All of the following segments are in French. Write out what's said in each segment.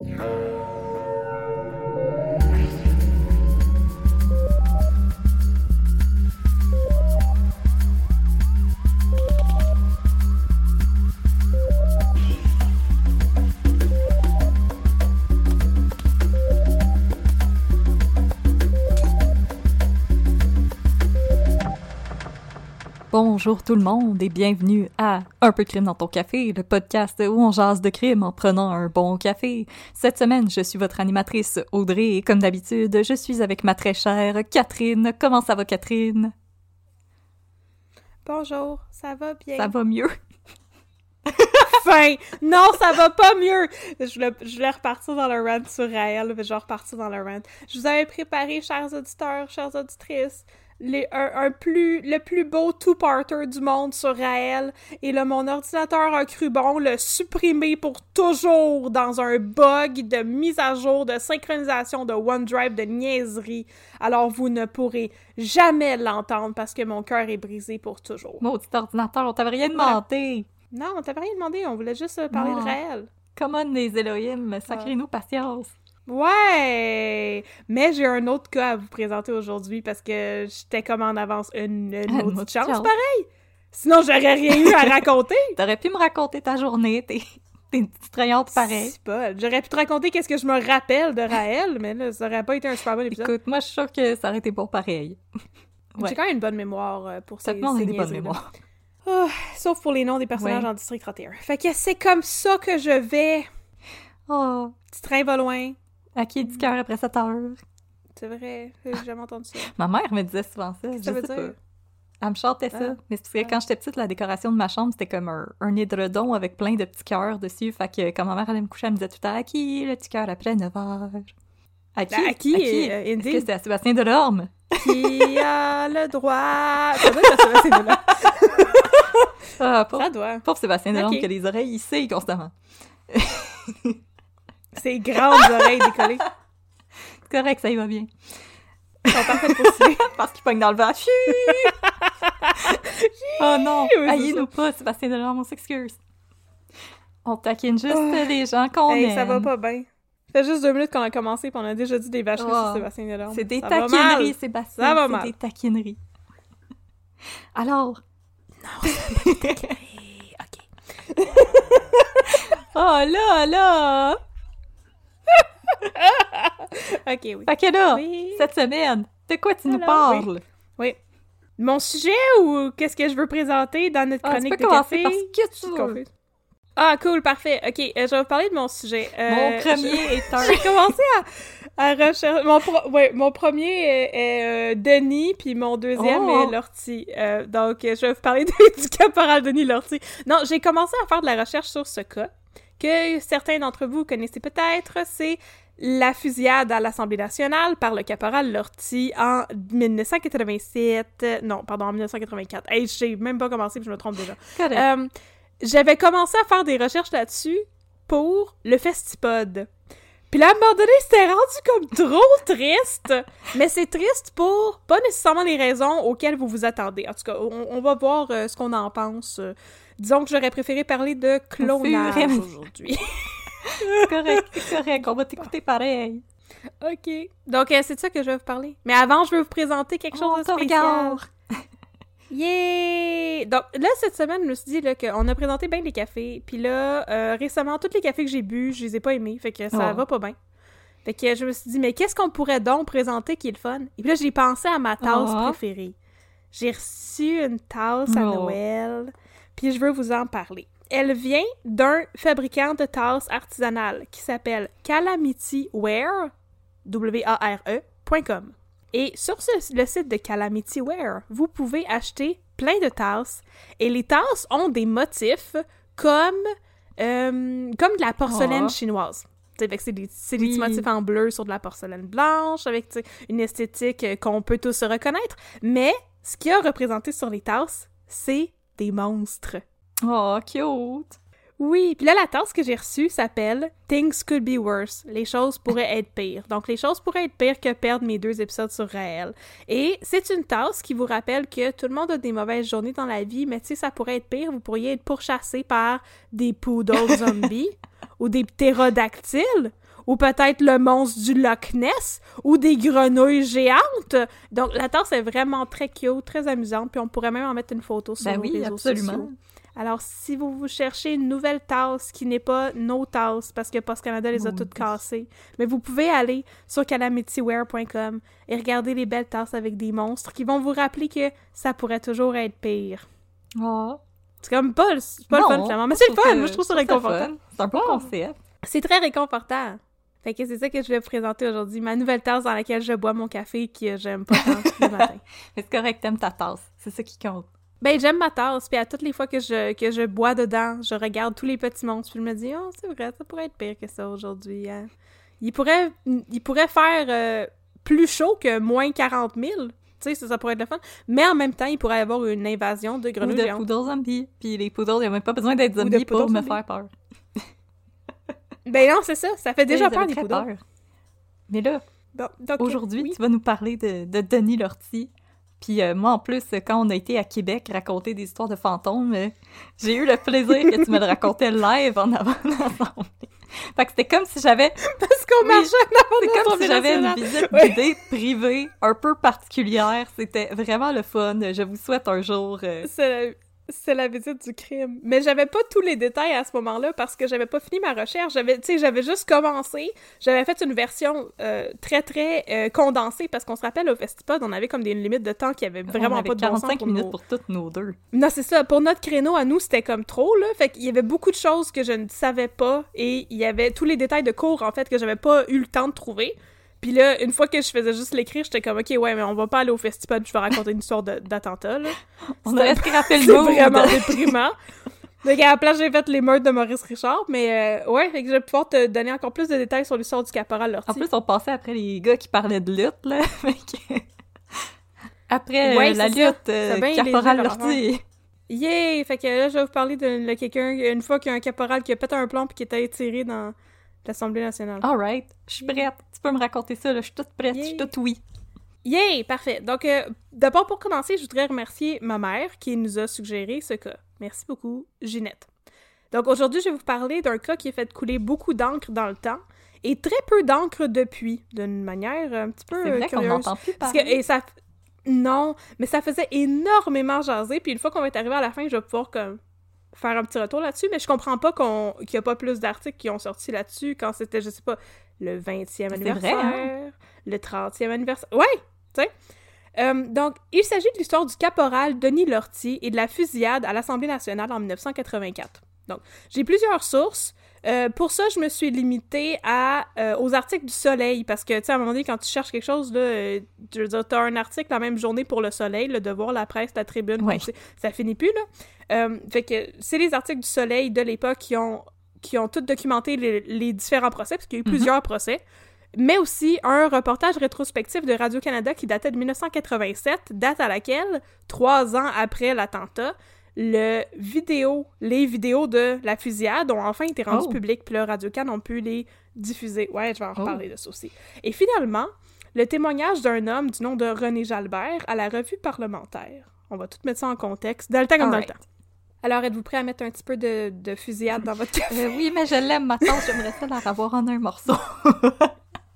Música Bonjour tout le monde et bienvenue à Un peu de crime dans ton café, le podcast où on jase de crime en prenant un bon café. Cette semaine, je suis votre animatrice Audrey et comme d'habitude, je suis avec ma très chère Catherine. Comment ça va Catherine? Bonjour, ça va bien? Ça va mieux? fin! Non, ça va pas mieux! Je voulais, je voulais repartir dans le rant sur Raël, mais je vais repartir dans le rant. Je vous avais préparé, chers auditeurs, chères auditrices, les, un, un plus, le plus beau two-parter du monde sur Raël. Et là, mon ordinateur a cru bon le supprimer pour toujours dans un bug de mise à jour, de synchronisation de OneDrive, de niaiserie. Alors, vous ne pourrez jamais l'entendre parce que mon cœur est brisé pour toujours. Maudit ordinateur, on t'avait rien demandé. Non, on t'avait rien demandé, on voulait juste euh, parler Non. de Raël. Comment les Elohim, sacrez-nous patience. Ouais! Mais j'ai un autre cas à vous présenter aujourd'hui parce que j'étais comme en avance une, une Une autre autre chance, chance. pareil! Sinon, j'aurais rien eu à raconter! T'aurais pu me raconter ta journée, t'es une petite rayante pareil. C'est pas. J'aurais pu te raconter qu'est-ce que je me rappelle de Raël, mais là, ça aurait pas été un super bon épisode. Écoute, moi je suis sûre que ça aurait été bon pareil. ouais. J'ai quand même une bonne mémoire euh, pour Ça ces, des bonnes mémoires. Sauf pour les noms des personnages Ouais. en District 31. Fait que c'est comme ça que je vais. Oh, Petit train va loin. À qui du cœur après cette heure? C'est vrai, j'ai jamais entendu ça. Ma mère me disait souvent ça. Qu'est-ce que je ça veut dire? pas. Elle me chantait ça. Ah. Mais c'est que quand j'étais petite, la décoration de ma chambre, c'était comme un, un édredon avec plein de petits cœurs dessus. Fait que quand ma mère allait me coucher, elle me disait tout le temps « À qui le petit cœur après 9 heures? » À qui? Ben, à qui, euh, Est-ce que c'était à Sébastien Delorme? Qui a le droit? Ça doit être ça, c'est là. Ah, Ça doit. pauvre Sébastien Delorme qui a les oreilles hissées constamment. Ses grandes oreilles décollées. C'est correct, ça y va bien. Ils sont parfaites pour. Parce qu'il pogne dans le vent. Chut! oh non! Oui, c'est Haïs-nous pas, Sébastien Delorme, on s'excuse. On taquine juste les gens qu'on Hey, aime. ça va pas bien. Ça fait juste deux minutes qu'on a commencé puis on a déjà dit des vacheries Oh. sur Sébastien Delorme. C'est des Ça taquineries. Sébastien. Ça va C'est mal. des taquineries. Alors. Ok. oh là là! Ok, oui. Fait que là, Oui. cette semaine, de quoi tu nous parles? Oui. Mon sujet ou qu'est-ce que je veux présenter dans notre Ah, tu chronique peux de café? que tu veux. Ah, cool, parfait. Ok, euh, je vais vous parler de mon sujet. Euh, Mon premier est un. J'ai commencé à, à rechercher. Mon, pro- ouais, mon premier est, est, euh, Denis, puis mon deuxième Oh! est Lortie. Donc, je vais vous parler de- du caporal Denis Lortie. Non, j'ai commencé à faire de la recherche sur ce cas, que certains d'entre vous connaissez peut-être. C'est la fusillade à l'Assemblée nationale par le caporal Lortie en 1987. euh, Non, pardon, en 1984. Hey, j'ai même pas commencé, puis je me trompe déjà. Euh, J'avais commencé à faire des recherches là-dessus pour le Festipod. Puis là, à un moment donné, c'était rendu comme trop triste. Mais c'est triste pour pas nécessairement les raisons auxquelles vous vous attendez. En tout cas, on, on va voir euh, ce qu'on en pense. Euh, disons que j'aurais préféré parler de clonage aujourd'hui. C'est correct, c'est correct. On va t'écouter pareil. OK. Donc, euh, c'est de ça que je vais vous parler. Mais avant, je vais vous présenter quelque chose On de spécial. regarde. Yeah! Donc là, cette semaine, je me suis dit qu'on a présenté bien les cafés. Puis là, euh, récemment, tous les cafés que j'ai bu, je les ai pas aimés. Fait que ça Oh. va pas bien. Fait que je me suis dit, mais qu'est-ce qu'on pourrait donc présenter qui est le fun? Et puis là, j'ai pensé à ma tasse Oh. préférée. J'ai reçu une tasse à Oh. Noël. Puis je veux vous en parler. Elle vient d'un fabricant de tasses artisanales qui s'appelle Calamity Ware, W-A-R-E.com. Et sur ce- le site de Calamity Ware, vous pouvez acheter plein de tasses. Et les tasses ont des motifs comme, euh, comme de la porcelaine Oh. chinoise. C'est des, c'est des petits Oui. motifs en bleu sur de la porcelaine blanche, avec une esthétique euh, qu'on peut tous reconnaître. Mais ce qui a représenté sur les tasses, c'est des monstres. Oh, cute! Oui, puis là, la tasse que j'ai reçue s'appelle Things Could Be Worse. Les choses pourraient être pires. Donc, les choses pourraient être pires que perdre mes deux épisodes sur Raël. Et c'est une tasse qui vous rappelle que tout le monde a des mauvaises journées dans la vie, mais tu sais, ça pourrait être pire. Vous pourriez être pourchassé par des poodles zombies ou des ptérodactyles ou peut-être le monstre du Loch Ness ou des grenouilles géantes. Donc, la tasse est vraiment très cute, très amusante, puis on pourrait même en mettre une photo sur Ben oui, réseaux absolument. sociaux. Alors, si vous, vous cherchez une nouvelle tasse qui n'est pas nos tasses, parce que Post Canada les a toutes cassées, mais vous pouvez aller sur calamityware.com et regarder les belles tasses avec des monstres qui vont vous rappeler que ça pourrait toujours être pire. Oh. C'est comme pas, pas Non, le fun, finalement, mais c'est le fun! que- Moi, je trouve ça réconfortant. C'est un bon Oh. concept. C'est très réconfortant. Fait que c'est ça que je vais vous présenter aujourd'hui, ma nouvelle tasse dans laquelle je bois mon café que j'aime pas tant le matin. Mais c'est correct, t'aimes ta tasse. C'est ça qui compte. Ben, j'aime ma tasse, puis à toutes les fois que je, que je bois dedans, je regarde tous les petits monstres, puis je me dis, oh, c'est vrai, ça pourrait être pire que ça aujourd'hui. Hein. Il, pourrait, il pourrait faire euh, plus chaud que moins 40 000. Tu sais, ça, ça pourrait être le fun. Mais en même temps, il pourrait y avoir une invasion de Ou grenouilles de géantes. poodle zombies. Puis les poodles, ils ont même pas besoin d'être Ou de zombies pour me faire peur. Ben non, c'est ça, ça fait déjà peur des peur. Mais là, Bon, aujourd'hui, oui. tu vas nous parler de, de Denis Lortie. Puis euh, moi, en plus, quand on a été à Québec raconter des histoires de fantômes, euh, j'ai eu le plaisir que tu me le racontais live en avant de l'assemblée. Fait que c'était comme si j'avais... Parce qu'on Oui, marchait en avant C'est comme si j'avais une visite Oui. guidée privée un peu particulière. C'était vraiment le fun. Je vous souhaite un jour... euh, C'est la, visite du crime. Mais j'avais pas tous les détails à ce moment-là parce que j'avais pas fini ma recherche. J'avais, tu sais, j'avais juste commencé. J'avais fait une version euh, très très euh, condensée parce qu'on se rappelle au Festipod, on avait comme des limites de temps qui avait vraiment on avait pas de bon sens 45 pour minutes nos- pour toutes nos deux. Non, c'est ça. Pour notre créneau à nous, c'était comme trop, là. Fait qu'il y avait beaucoup de choses que je ne savais pas et il y avait tous les détails de cours, en fait, que j'avais pas eu le temps de trouver. Puis là, une fois que je faisais juste l'écrire, j'étais comme, OK, ouais, mais on va pas aller au festival, je vais raconter une histoire d'attentat, là. On aurait scrappé C'est le mood. vraiment déprimant. Donc, à la place, j'ai fait les meurtres de Maurice Richard, mais euh, ouais, fait que je vais pouvoir te donner encore plus de détails sur l'histoire du caporal Lortie. En plus, on passait après les gars qui parlaient de lutte, là. Après Ouais, euh, la c'est lutte, euh, C'est Caporal Lortie. Yeah! Fait que là, je vais vous parler de, de quelqu'un, une fois qu'il y a un caporal qui a pété un plomb puis qui était tiré dans l'Assemblée nationale. Alright, je suis prête. Tu peux me raconter ça, là. Je suis toute prête, je suis toute oui. Yay! Parfait. Donc, euh, d'abord, pour commencer, je voudrais remercier ma mère qui nous a suggéré ce cas. Merci beaucoup, Ginette. Donc, aujourd'hui, je vais vous parler d'un cas qui a fait couler beaucoup d'encre dans le temps et très peu d'encre depuis, d'une manière un petit peu C'est euh, vrai qu'on curieuse. n'entend plus Parce que, et ça... Non, mais ça faisait énormément jaser, puis une fois qu'on va être arrivé à la fin, je vais pouvoir comme faire un petit retour là-dessus, mais je comprends pas qu'on qu'il y a pas plus d'articles qui ont sorti là-dessus quand c'était, je sais pas, le 20e anniversaire, vrai, hein? le 30e anniversaire. Ouais, tu sais. Euh, donc, il s'agit de l'histoire du caporal Denis Lortie et de la fusillade à l'Assemblée nationale en 1984. Donc, j'ai plusieurs sources. Euh, pour ça, je me suis limitée à, euh, aux articles du Soleil, parce que, tu sais, à un moment donné, quand tu cherches quelque chose, là, euh, je veux dire, t'as un article la même journée pour le Soleil, le Devoir, la Presse, la Tribune, Ouais. ça finit plus, là. Euh, fait que c'est les articles du Soleil de l'époque qui ont, qui ont tout documenté les, les différents procès, parce qu'il y a eu Mhm. plusieurs procès, mais aussi un reportage rétrospectif de Radio-Canada qui datait de 1987, date à laquelle, trois ans après l'attentat, le vidéo, les vidéos de la fusillade ont enfin été rendues Oh. publiques, puis là, Radio-Can ont pu les diffuser. Ouais, je vais en Oh. reparler de ça aussi. Et finalement, le témoignage d'un homme du nom de René Jalbert à la revue parlementaire. On va tout mettre ça en contexte, dans le temps comme dans le temps. Alors, êtes-vous prêt à mettre un petit peu de, de fusillade dans votre café? Euh, oui, mais je l'aime, ma tante. J'aimerais ça la revoir en un morceau.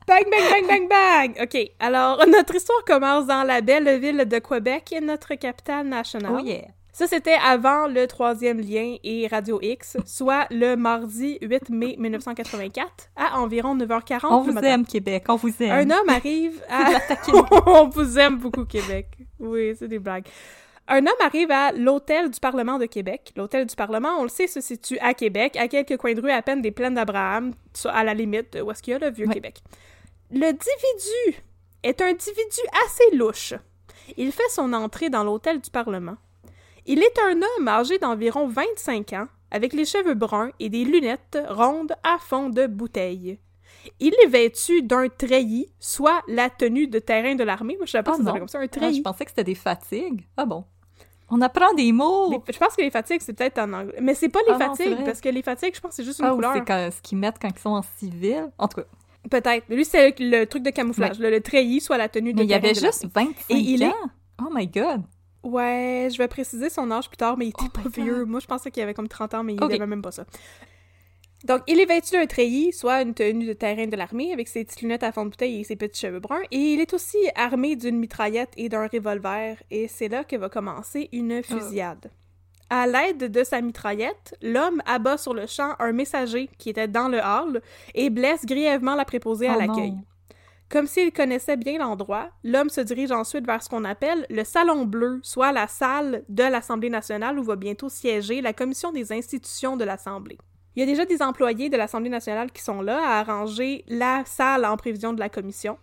Bang, bang, bang, bang, bang! OK, alors notre histoire commence dans la belle ville de Québec, notre capitale nationale. Oh yeah. Ça, c'était avant le troisième lien et Radio X, soit le mardi 8 mai 1984, à environ 9h40 On vous aime, Québec, on vous aime. Un homme arrive à... On vous aime beaucoup, Québec. Oui, c'est des blagues. Un homme arrive à l'hôtel du Parlement de Québec. L'hôtel du Parlement, on le sait, se situe à Québec, à quelques coins de rue à peine des plaines d'Abraham, à la limite où est-ce qu'il y a le vieux Ouais. Québec. Le individu est un individu assez louche. Il fait son entrée dans l'hôtel du Parlement. Il est un homme âgé d'environ 25 ans, avec les cheveux bruns et des lunettes rondes à fond de bouteille. Il est vêtu d'un treillis, soit la tenue de terrain de l'armée. Moi, je savais pas Ah comme ça, un Ah, treillis. je pensais que c'était des fatigues. Ah bon. On apprend des mots. Les- je pense que les fatigues, c'est peut-être en anglais. Mais c'est pas les Ah fatigues, parce que les fatigues, je pense que c'est juste une Ah, ou couleur. c'est ce qu'ils mettent quand ils sont en civil. En tout cas. Peut-être. Mais lui, c'est le truc de camouflage. Le, le treillis, soit la tenue de Mais il y avait juste l'armée. 25 Et il est-. Oh my god. Ouais, je vais préciser son âge plus tard, mais il était Oh pas vieux. Moi, je pensais qu'il avait comme 30 ans, mais il Ok. avait même pas ça. Donc, il est vêtu d'un treillis, soit une tenue de terrain de l'armée, avec ses petites lunettes à fond de bouteille et ses petits cheveux bruns, et il est aussi armé d'une mitraillette et d'un revolver, et c'est là que va commencer une fusillade. À l'aide de sa mitraillette, l'homme abat sur le champ un messager qui était dans le hall et blesse grièvement la préposée à Oh l'accueil. Comme s'il connaissait bien l'endroit, l'homme se dirige ensuite vers ce qu'on appelle le Salon Bleu, soit la salle de l'Assemblée nationale où va bientôt siéger la Commission des institutions de l'Assemblée. Il y a déjà des employés de l'Assemblée nationale qui sont là à arranger la salle en prévision de la commission.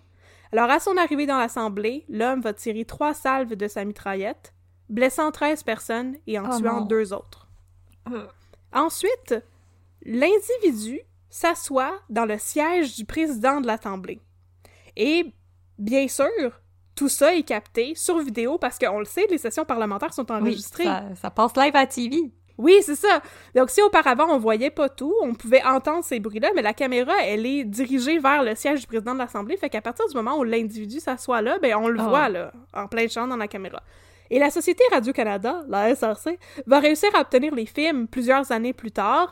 Alors, à son arrivée dans l'Assemblée, l'homme va tirer trois salves de sa mitraillette, blessant 13 personnes et en Oh tuant non. deux autres. Euh. Ensuite, l'individu s'assoit dans le siège du président de l'Assemblée. Et, bien sûr, tout ça est capté sur vidéo parce qu'on le sait, les sessions parlementaires sont Oui, enregistrées. ça, ça passe live à la TV. Oui, c'est ça. Donc, si auparavant, on voyait pas tout, on pouvait entendre ces bruits-là, mais la caméra, elle est dirigée vers le siège du président de l'Assemblée, fait qu'à partir du moment où l'individu s'assoit là, ben, on le Ah. voit, là, en plein champ dans la caméra. Et la Société Radio-Canada, la SRC, va réussir à obtenir les films plusieurs années plus tard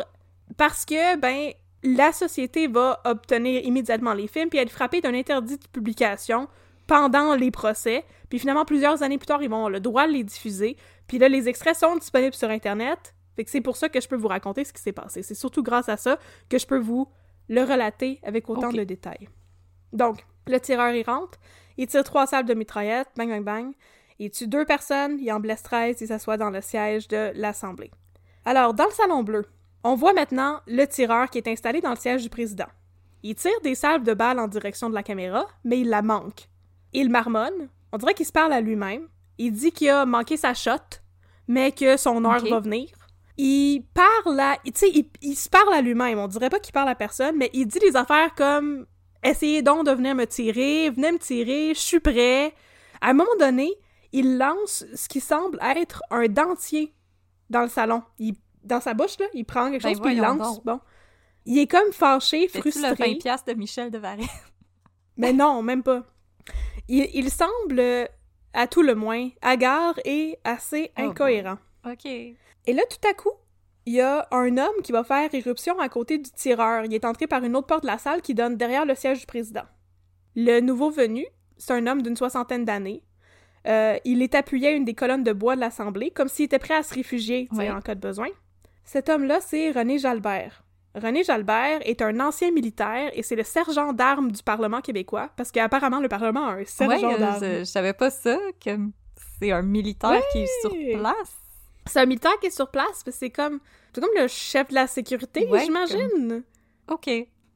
parce que, ben, la société va obtenir immédiatement les films puis être frappée d'un interdit de publication pendant les procès. Puis finalement, plusieurs années plus tard, ils vont avoir le droit de les diffuser. Puis là, les extraits sont disponibles sur Internet. Fait que c'est pour ça que je peux vous raconter ce qui s'est passé. C'est surtout grâce à ça que je peux vous le relater avec autant de détails. Donc, le tireur, il rentre. Il tire trois salles de mitraillette. Bang, bang, bang. Il tue deux personnes. Il en blesse 13. Il s'assoit dans le siège de l'Assemblée. Alors, dans le Salon Bleu, on voit maintenant le tireur qui est installé dans le siège du président. Il tire des salves de balles en direction de la caméra, mais il la manque. Il marmonne. On dirait qu'il se parle à lui-même. Il dit qu'il a manqué sa shot, mais que son heure va venir. Il parle à... Tu sais, il, il se parle à lui-même. On dirait pas qu'il parle à personne, mais il dit des affaires comme « Essayez donc de venir me tirer, venez me tirer, je suis prêt. » À un moment donné, il lance ce qui semble être un dentier dans le salon. Il, dans sa bouche, là, il prend quelque Ben chose puis il lance. donc. Bon. Il est comme fâché, C'est-tu le frustré. 20 piastres de Michel de Varenne? Mais non, même pas. Il, il semble, euh, à tout le moins, hagard et assez Oh, incohérent. OK. Et là, tout à coup, il y a un homme qui va faire irruption à côté du tireur. Il est entré par une autre porte de la salle qui donne derrière le siège du président. Le nouveau venu, c'est un homme d'une soixantaine d'années. Euh, il est appuyé à une des colonnes de bois de l'Assemblée, comme s'il était prêt à se réfugier en cas de besoin. Cet homme-là, c'est René Jalbert. René Jalbert est un ancien militaire et c'est le sergent d'armes du Parlement québécois, parce qu'apparemment, le Parlement a un sergent ouais, euh, d'armes. je, je savais pas ça, que c'est un militaire qui est sur place. C'est un militaire qui est sur place, mais c'est comme, c'est comme le chef de la sécurité, Ouais, j'imagine. OK.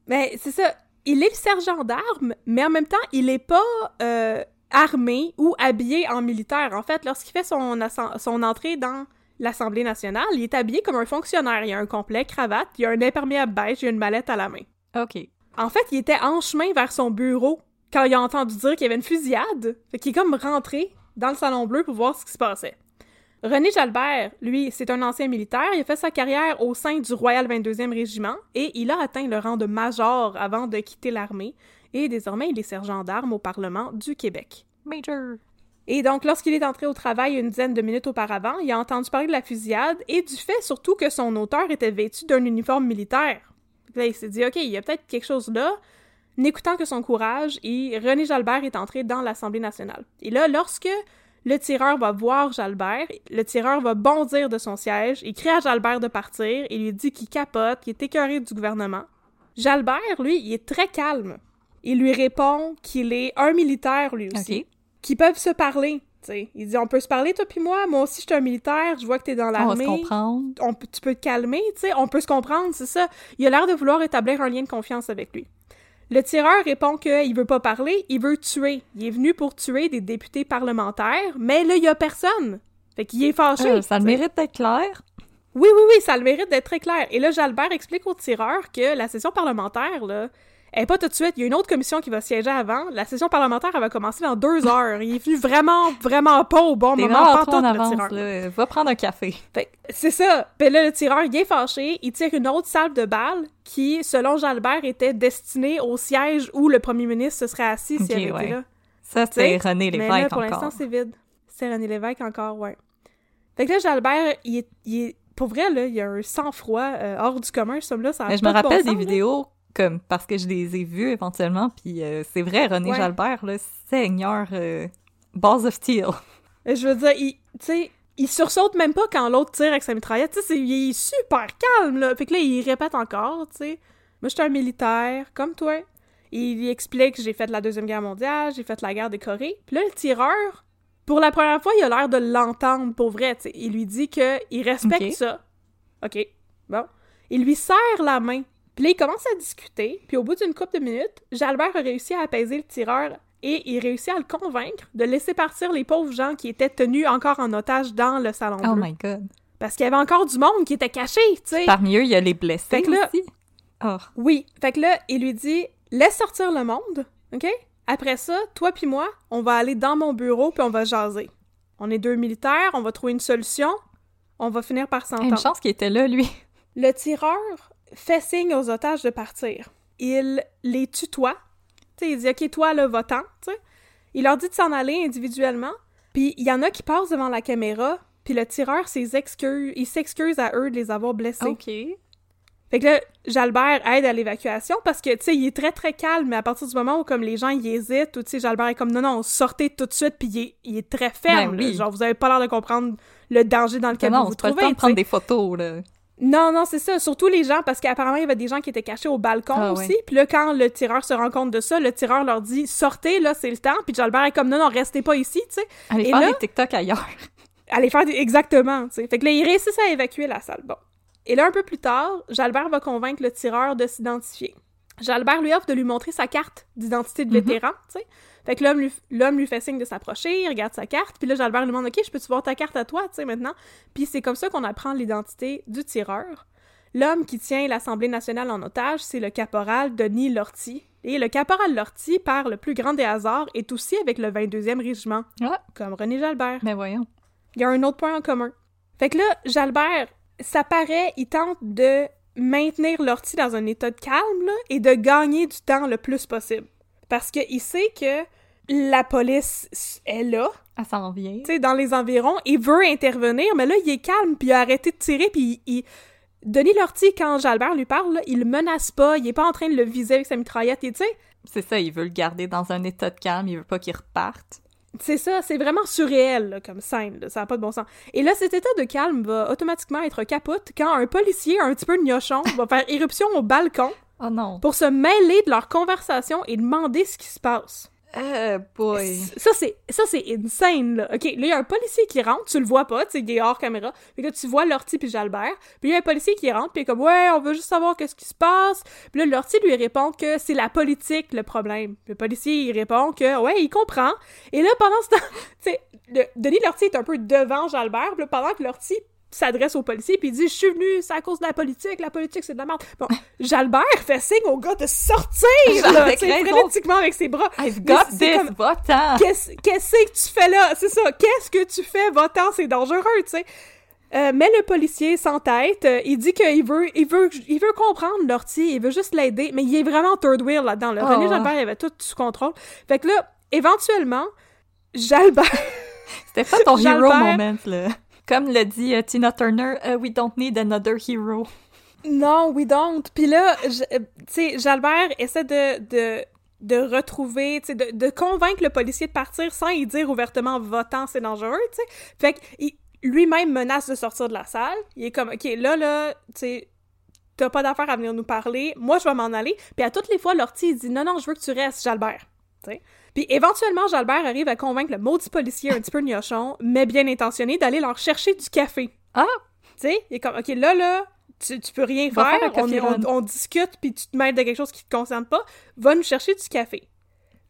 Mais c'est ça, il est le sergent d'armes, mais en même temps, il est pas euh, armé ou habillé en militaire. En fait, lorsqu'il fait son entrée dans l'Assemblée nationale, il est habillé comme un fonctionnaire. Il a un complet, cravate, il a un imperméable beige, il a une mallette à la main. OK. En fait, il était en chemin vers son bureau quand il a entendu dire qu'il y avait une fusillade. Fait qu'il est comme rentré dans le Salon Bleu pour voir ce qui se passait. René Jalbert, lui, c'est un ancien militaire. Il a fait sa carrière au sein du Royal 22e Régiment et il a atteint le rang de major avant de quitter l'armée. Et désormais, il est sergent d'armes au Parlement du Québec. Major. Et donc, lorsqu'il est entré au travail une dizaine de minutes auparavant, il a entendu parler de la fusillade et du fait surtout que son auteur était vêtu d'un uniforme militaire. Là, il s'est dit, OK, il y a peut-être quelque chose là. n'écoutant que son courage, René Jalbert est entré dans l'Assemblée nationale. Et là, lorsque le tireur va voir Jalbert, le tireur va bondir de son siège, il crie à Jalbert de partir, et lui dit qu'il capote, qu'il est écœuré du gouvernement. Jalbert, lui, il est très calme. Il lui répond qu'il est un militaire, lui aussi. Qui peuvent se parler. t'sais. Il dit on peut se parler toi puis moi, moi aussi je suis un militaire, je vois que t'es dans On va se l'armée. comprendre. On tu peux te calmer, tu sais, on peut se comprendre, c'est ça. Il a l'air de vouloir établir un lien de confiance avec lui. Le tireur répond qu'il veut pas parler, il veut tuer. Il est venu pour tuer des députés parlementaires, mais là, il y a personne. Fait qu'il est fâché. Euh, ça le t'sais. mérite d'être clair? Oui, oui, oui, ça le mérite d'être très clair. Et là, Jalbert explique au tireur que la session parlementaire, là, elle est pas tout de suite. Il y a une autre commission qui va siéger avant. La session parlementaire, elle va commencer dans deux heures. Il est venu vraiment, vraiment pas au bon moment. Pas en tout, le avance, tireur. là. Va prendre un café. C'est ça. Puis là, le tireur, il est fâché. Il tire une autre salve de balles qui, selon Jalbert, était destinée au siège où le premier ministre se serait assis s'il Ok, avait été ouais. là. Ça, c'est René Mais Lévesque là, pour l'instant, c'est vide. C'est René Lévesque encore, ouais. Fait que là, Jalbert, il est, il est- Pour vrai, là, il y a un sang-froid euh, hors du commun, ce homme-là. Ça a Mais je me bon rappelle sens, des là. Comme parce que je les ai vues éventuellement puis euh, c'est vrai René Ouais. Jalbert là seigneur euh, Balls of Steel. Et Je veux dire, il, tu sais, il sursaute même pas quand l'autre tire avec sa mitraillette. Tu sais, il est super calme, là. Fait que là, il répète encore, tu sais. Moi, je suis un militaire, comme toi. Il explique que j'ai fait la Deuxième Guerre mondiale, j'ai fait la guerre des Corées. Puis là, le tireur, pour la première fois, il a l'air de l'entendre pour vrai, tu sais. Il lui dit que il respecte ça. OK, bon. Il lui serre la main. Puis là, il commence à discuter. Puis au bout d'une couple de minutes, Jalbert a réussi à apaiser le tireur et il réussit à le convaincre de laisser partir les pauvres gens qui étaient tenus encore en otage dans le salon Oh bleu. my god. Parce qu'il y avait encore du monde qui était caché, tu sais. Parmi eux, il y a les blessés Fait que là- aussi. Oh. Oui. Fait que là, il lui dit laisse sortir le monde, OK? Après ça, toi puis moi, on va aller dans mon bureau puis on va jaser. On est deux militaires, on va trouver une solution, on va finir par s'entendre. une chance qu'il était là lui. Le tireur fait signe aux otages de partir. Il les tutoie. Tu sais, il dit OK, toi, là, va-t'en. Il leur dit de s'en aller individuellement. Puis il y en a qui passent devant la caméra, puis le tireur s'excuse, il s'excuse à eux de les avoir blessés. OK. Fait que là, Jalbert aide à l'évacuation parce que, tu sais, il est très, très calme, mais à partir du moment où, comme, les gens, ils hésitent, ou, tu sais, Jalbert est comme, non, non, sortez tout de suite, puis il est, il est très ferme, Ben oui. là. Genre, vous avez pas l'air de comprendre le danger dans lequel non, vous vous pas le trouvez, temps de tu sais. prendre des photos là. Non, non, c'est ça. Surtout les gens, parce qu'apparemment, il y avait des gens qui étaient cachés au balcon Ah, aussi. Puis là, quand le tireur se rend compte de ça, le tireur leur dit « Sortez, là, c'est le temps. » Puis Jalbert est comme « Non, non, restez pas ici, tu sais. Allez Et faire là- des TikTok ailleurs. Allez faire des... Exactement, tu sais. Fait que là, ils réussissent à évacuer la salle. Bon. Et là, un peu plus tard, Jalbert va convaincre le tireur de s'identifier. Jalbert lui offre de lui montrer sa carte d'identité de Mhm. vétéran, tu sais. Fait que l'homme lui, l'homme lui fait signe de s'approcher, il regarde sa carte, puis là, Jalbert lui demande « Ok, je peux-tu voir ta carte à toi, tu sais, maintenant? » Puis c'est comme ça qu'on apprend l'identité du tireur. L'homme qui tient l'Assemblée nationale en otage, c'est le caporal Denis Lortie. Et le caporal Lortie, par le plus grand des hasards, est aussi avec le 22e régiment, Ah, comme René Jalbert. mais voyons. Il y a un autre point en commun. Fait que là, Jalbert, ça paraît, il tente de maintenir Lortie dans un état de calme là, et de gagner du temps le plus possible. Parce qu'il sait que la police est là, Elle s'en vient. tu sais, dans les environs, il veut intervenir, mais là, il est calme, puis il a arrêté de tirer, puis il... il- Denis Lortie, quand Jalbert lui parle, là, il le menace pas, il est pas en train de le viser avec sa mitraillette, et tu sais, C'est ça, il veut le garder dans un état de calme, il veut pas qu'il reparte. C'est ça, c'est vraiment surréel là, comme scène, là, ça n'a pas de bon sens. Et là, cet état de calme va automatiquement être capote quand un policier un petit peu gnochon va faire éruption au balcon Oh non. pour se mêler de leur conversation et demander ce qui se passe. Euh, boy. Ça, c'est ça c'est insane, là. OK, là, il y a un policier qui rentre, tu le vois pas, tu sais, il est hors caméra. Puis là, tu vois Lortie puis Jalbert. Puis il y a un policier qui rentre, puis il est comme « Ouais, on veut juste savoir qu'est-ce qui se passe. » Puis là, Lortie lui répond que c'est la politique le problème. Le policier, il répond que « Ouais, il comprend. » Et là, pendant ce temps, tu sais, Denis Lortie est un peu devant Jalbert, puis là, pendant que Lortie s'adresse au policier puis il dit « Je suis venu, c'est à cause de la politique, la politique, c'est de la merde. » Bon, Jalbert fait signe au gars de sortir, là, frénétiquement avec ses bras. I've got this, comme- va-t'en! Qu'est-ce qu'est-ce que tu fais là? C'est ça. Qu'est-ce que tu fais? Va-t'en, c'est dangereux, tu sais. Euh, mais le policier s'entête, euh, il dit qu'il veut, il veut, il veut comprendre Lortie, il veut juste l'aider, mais il est vraiment third wheel là-dedans. Là. Oh. René Jalbert, il avait tout sous contrôle. Fait que là, éventuellement, Jalbert, C'était pas ton hero Jalbert- moment, là. Comme le dit euh, Tina Turner, uh, we don't need another hero. non, we don't. Puis là, euh, tu sais, Jalbert essaie de, de de retrouver, tu sais, de, de convaincre le policier de partir sans y dire ouvertement en votant c'est dangereux, tu sais. Fait que lui-même menace de sortir de la salle. Il est comme, OK, là, là, tu sais, t'as pas d'affaire à venir nous parler. Moi, je vais m'en aller. Puis à toutes les fois, Lortie, il dit, non, non, je veux que tu restes, Jalbert. Tu sais. Puis éventuellement, Jalbert arrive à convaincre le maudit policier un petit peu gnochon, mais bien intentionné, d'aller leur chercher du café. Ah! Tu sais, il est comme, OK, là, là, tu, tu peux rien faire, on, discute, puis tu te mêles de quelque chose qui te concerne pas, va nous chercher du café.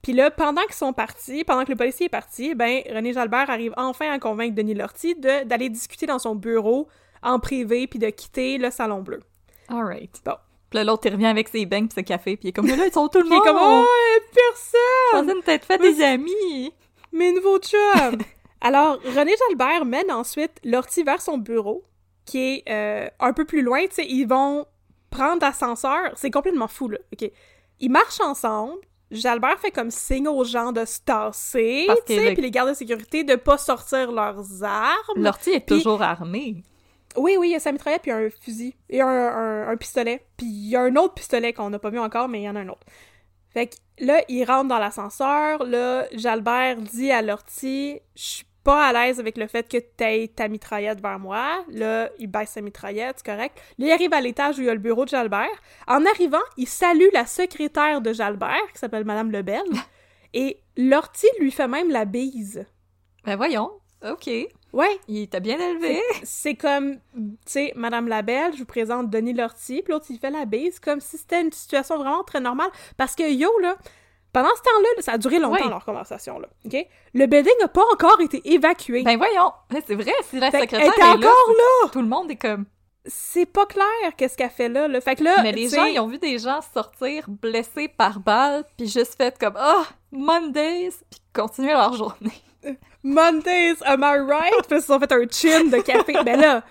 Puis là, pendant qu'ils sont partis, pendant que le policier est parti, ben, René Jalbert arrive enfin à convaincre Denis Lortie de- d'aller discuter dans son bureau en privé, puis de quitter le Salon Bleu. Alright. Bon. Puis là, l'autre, il revient avec ses beignes pis ses cafés, puis il est comme, mais là, ils sont tout le Puis il est monde! comme, oh, personne! pensais peut-être fait des amis! Mes nouveaux chums! Alors, René Jalbert mène ensuite Lortie vers son bureau, qui est euh, un peu plus loin. Tu sais, ils vont prendre l'ascenseur. C'est complètement fou, là. OK. Ils marchent ensemble. Jalbert fait comme signe aux gens de se tasser, tu sais, puis les gardes de sécurité de pas sortir leurs armes. L'ortie est toujours armée. Oui, oui, il y a sa mitraillette puis un fusil et un, un- un pistolet. Puis il y a un autre pistolet qu'on n'a pas vu encore, mais il y en a un autre. Fait que là, il rentre dans l'ascenseur. Là, Jalbert dit à Lortie Je suis pas à l'aise avec le fait que t'aies ta mitraillette vers moi. Là, il baisse sa mitraillette, c'est correct. Là, il arrive à l'étage où il y a le bureau de Jalbert. En arrivant, il salue la secrétaire de Jalbert, qui s'appelle Madame Lebel. et Lortie lui fait même la bise. Ben voyons. OK. Ouais, Il t'a bien élevé. c'est comme, tu sais, Madame Labelle, je vous présente Denis Lortie, puis l'autre, il fait la bise, comme si c'était une situation vraiment très normale. Parce que, yo, là, pendant ce temps-là, là, ça a duré longtemps, Oui. leur conversation, là, OK? Le building n'a pas encore été évacué. Ben voyons. C'est vrai, si la Fait secrétaire qu'elle était est encore là, là! tout le monde est comme... C'est pas clair qu'est-ce qu'elle fait là, là. Fait que là, Mais les gens, ils ont vu des gens sortir blessés par balle, puis juste fait comme « Ah, Mondays! » puis continuer leur journée. Mondays, am I right? Puis ils se sont fait un chin de café. ben là,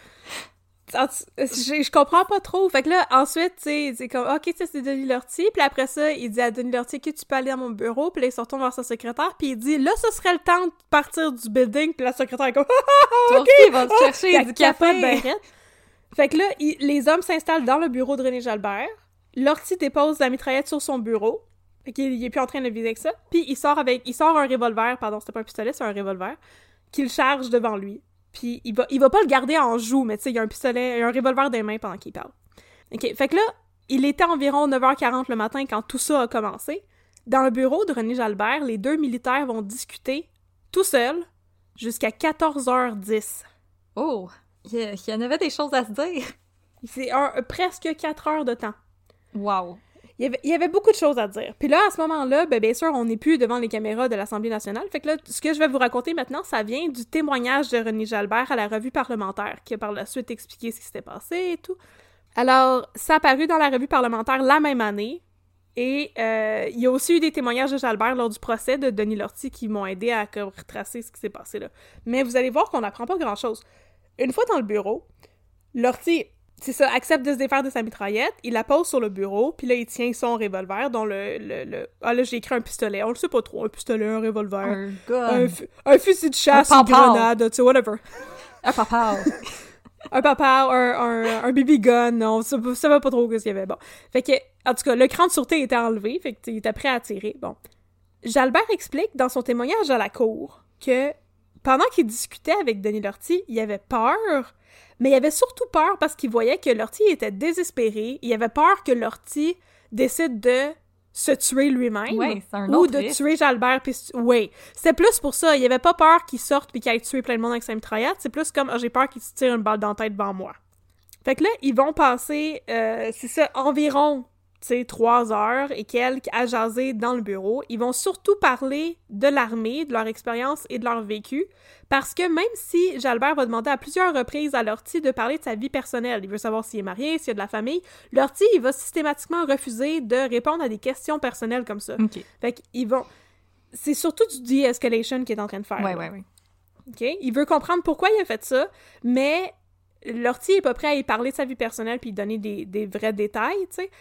je, je comprends pas trop. Fait que là, ensuite, tu sais, c'est comme, OK, ça, c'est Denis Lortie. Puis après ça, il dit à Denis Lortie que tu peux aller dans mon bureau. Puis là, il se retourne vers sa secrétaire. Puis il dit, là, ce serait le temps de partir du building. Puis la secrétaire est comme, Toi aussi, ils vont te chercher Puis elle du capote café. ben. Fait que là, il- les hommes s'installent dans le bureau de René Jalbert. Lortie dépose la mitraillette sur son bureau. Fait qu'il il est plus en train de viser avec ça. Puis il sort avec, il sort un revolver, pardon, c'était pas un pistolet, c'est un revolver, qu'il charge devant lui. Puis il va, il va pas le garder en joue, mais tu sais, il y a un pistolet, il y a un revolver des mains pendant qu'il parle. Ok, fait que là, il était environ 9h40 le matin quand tout ça a commencé. Dans le bureau de René Jalbert, les deux militaires vont discuter tout seuls jusqu'à 14h10. Oh, il y, en avait des choses à se dire. C'est presque 4 heures de temps. Wow. Il y, avait, beaucoup de choses à dire. Puis là, à ce moment-là, ben, bien sûr, on n'est plus devant les caméras de l'Assemblée nationale. Fait que là, ce que je vais vous raconter maintenant, ça vient du témoignage de René Jalbert à la revue parlementaire, qui a par la suite expliqué ce qui s'était passé et tout. Alors, ça a paru dans la revue parlementaire la même année. Et euh, il y a aussi eu des témoignages de Jalbert lors du procès de Denis Lortie qui m'ont aidé à retracer ce qui s'est passé là. Mais vous allez voir qu'on n'apprend pas grand-chose. Une fois dans le bureau, Lortie, c'est ça, accepte de se défaire de sa mitraillette, il la pose sur le bureau, puis là, il tient son revolver, dont le... le, le- Ah là, j'ai écrit un pistolet, on le sait pas trop, un pistolet, un revolver, Un un, fusil de chasse, Un une grenade, tu sais, whatever. Un papa. Un papa, un, un, un BB gun, non, ça, ça va pas trop ce qu'il y avait, bon. Fait que, en tout cas, le cran de sûreté était enlevé, fait que, tu sais, il était prêt à tirer, bon. Jalbert explique dans son témoignage à la cour que pendant qu'il discutait avec Denis Lortie, il avait peur, mais il avait surtout peur parce qu'il voyait que Lortie était désespéré. Il avait peur que Lortie décide de se tuer lui-même Ouais, ou de risque. tuer Jalbert. Puis, oui, c'est plus pour ça. Il avait pas peur qu'il sorte puis qu'il aille tuer plein de monde avec sa mitraillette. C'est plus comme Ah, j'ai peur qu'il se tire une balle dans la tête devant moi. Fait que là, ils vont passer, euh, c'est ça, environ, sais, trois heures et quelques à jaser dans le bureau. Ils vont surtout parler de l'armée, de leur expérience et de leur vécu, parce que même si Jalbert va demander à plusieurs reprises à Lortie de parler de sa vie personnelle, il veut savoir s'il est marié, s'il y a de la famille, Lortie, il va systématiquement refuser de répondre à des questions personnelles comme ça. OK. Fait qu'ils vont... C'est surtout du de-escalation qu'il est en train de faire. Ouais, ouais, ouais. OK? Il veut comprendre pourquoi il a fait ça, mais Lortie est pas prêt à y parler de sa vie personnelle puis donner des, des vrais détails, tu sais.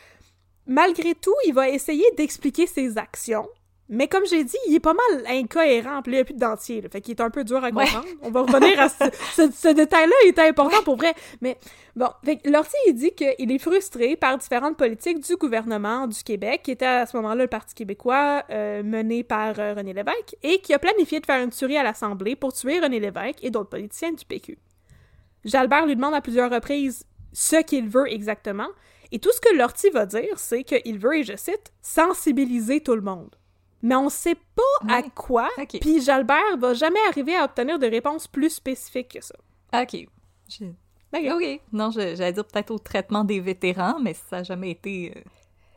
Malgré tout, il va essayer d'expliquer ses actions, Mais comme j'ai dit, il est pas mal incohérent, puis il n'y a plus de dentier, là, fait qu'il est un peu dur à comprendre. On va revenir à ce, ce- ce détail-là, il était important pour vrai. Mais bon, fait que Lortie, il dit qu'il est frustré par différentes politiques du gouvernement du Québec, qui était à ce moment-là le Parti québécois euh, mené par euh, René Lévesque, et qui a planifié de faire une tuerie à l'Assemblée pour tuer René Lévesque et d'autres politiciens du PQ. Jalbert lui demande à plusieurs reprises ce qu'il veut exactement, et tout ce que Lortie va dire, c'est qu'il veut, et je cite, sensibiliser tout le monde. Mais on sait pas à quoi, puis Jalbert va jamais arriver à obtenir de réponses plus spécifiques que ça. Ok. Je- Ok. Non, j'allais dire peut-être au traitement des vétérans, mais ça n'a jamais été. euh,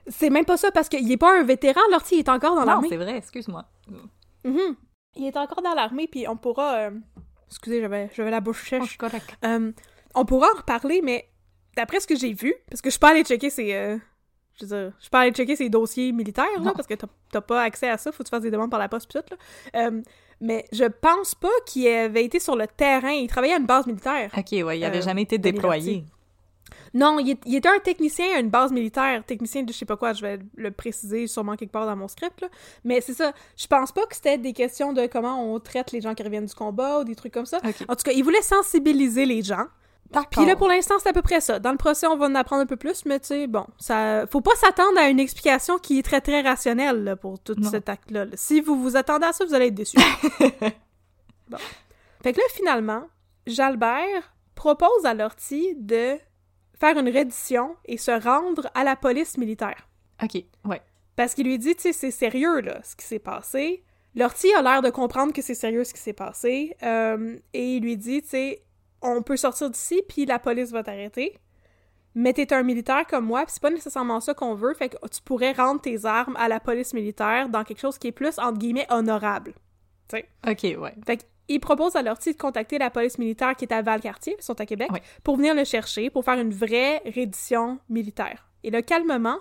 C'est même pas ça, parce qu'il est pas un vétéran, Lortie, il est encore dans Non, l'armée. c'est vrai, excuse-moi. Mhm. Il est encore dans l'armée, puis on pourra... euh, Excusez, j'avais la bouche sèche. correct. Euh, on pourra en reparler, mais d'après ce que j'ai vu, parce que je suis pas allée checker ces... euh, je veux dire, je suis pas allée checker ces dossiers militaires, là, parce que t'as- pas accès à ça, faut que tu fasses des demandes par la poste pis tout, là. Euh, mais je pense pas qu'il avait été sur le terrain, il travaillait à une base militaire. Ok, ouais, il avait Euh, jamais été déployé. Non, il, il était un technicien à une base militaire, technicien de je sais pas quoi, je vais le préciser sûrement quelque part dans mon script, là. Mais c'est ça, je pense pas que c'était des questions de comment on traite les gens qui reviennent du combat ou des trucs comme ça. En tout cas, il voulait sensibiliser les gens. Puis là, pour l'instant, c'est à peu près ça. Dans le procès, on va en apprendre un peu plus, mais tu sais, bon, ça... Faut pas s'attendre à une explication qui est très, très rationnelle, là, pour tout Non. cet acte-là. là. Si vous vous attendez à ça, vous allez être déçus. bon. Fait que là, finalement, Jalbert propose à Lortie de faire une reddition et se rendre à la police militaire. Ok, ouais. Parce qu'il lui dit, tu sais, c'est sérieux, là, ce qui s'est passé. Lortie a l'air de comprendre que c'est sérieux ce qui s'est passé. euh, et il lui dit, tu sais, on peut sortir d'ici, puis la police va t'arrêter. Mais t'es un militaire comme moi, puis c'est pas nécessairement ça qu'on veut, fait que tu pourrais rendre tes armes à la police militaire dans quelque chose qui est plus, entre guillemets, honorable. Ok, ouais. Fait qu'il propose à Lortie de contacter la police militaire qui est à Valcartier, ils sont à Québec, pour venir le chercher, pour faire une vraie reddition militaire. Et là, calmement,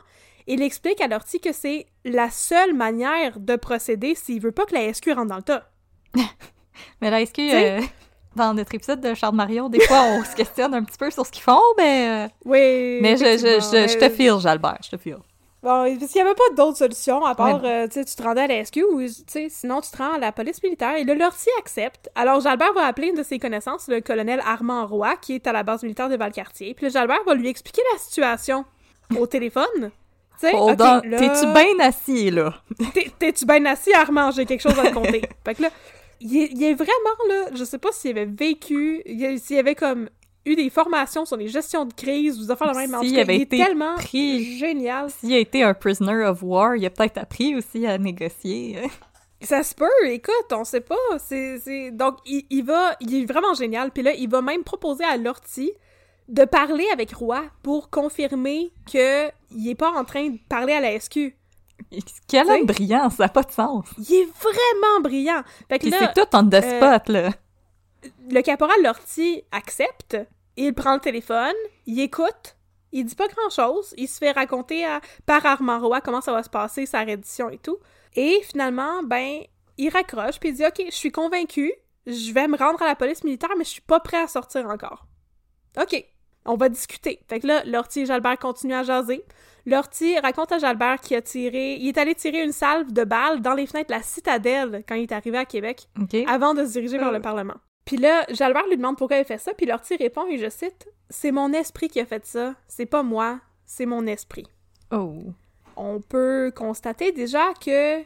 il explique à Lortie que c'est la seule manière de procéder s'il veut pas que la SQ rentre dans le tas. Mais que sais- euh, dans notre épisode de Charles Marion, des fois, on se questionne un petit peu sur ce qu'ils font, mais. euh, Oui. Mais je, je, je, je te file, Jalbert, je te file. Bon, parce qu'il n'y avait pas d'autre solution à part, Ouais. euh, tu sais, tu te rendais à la SQ ou, tu sais, sinon tu te rends à la police militaire. Et le Lortie accepte. Alors, Jalbert va appeler une de ses connaissances, le colonel Armand Roy, qui est à la base militaire de Valcartier. Puis le Jalbert va lui expliquer la situation au téléphone. Hold là, t'es-tu bien assis, là? t'es- T'es-tu bien assis, Armand? J'ai quelque chose à te conter. fait que là, il est, il est vraiment, là, je sais pas s'il avait vécu, s'il avait comme eu des formations sur les gestions de crise, ou des affaires de même. avait il est été tellement pris- génial. S'il a été un prisoner of war, il a peut-être appris aussi à négocier. Ça se peut, écoute, on sait pas. C'est. Donc, il, il va... Il est vraiment génial. Puis là, il va même proposer à Lortie de parler avec Roy pour confirmer que il est pas en train de parler à la SQ. Quel homme brillant, ça n'a pas de sens. Il est vraiment brillant. Fait que c'est tout the euh, spot, là. le caporal Lortie accepte, il prend le téléphone, il écoute, il dit pas grand-chose, il se fait raconter à- par Armand Roy comment ça va se passer, sa reddition et tout. Et finalement, ben, il raccroche puis il dit « Ok, je suis convaincu, je vais me rendre à la police militaire, mais je suis pas prêt à sortir encore. » Ok, on va discuter. Fait que là, Lortie et Jalbert continuent à jaser. Lortie raconte à Jalbert qu'il a tiré... Il est allé tirer une salve de balles dans les fenêtres de la citadelle quand il est arrivé à Québec avant de se diriger vers Euh. le Parlement. Puis là, Jalbert lui demande pourquoi il fait ça, puis Lortie répond, et je cite, « C'est mon esprit qui a fait ça, c'est pas moi, c'est mon esprit. Oh. » On peut constater déjà que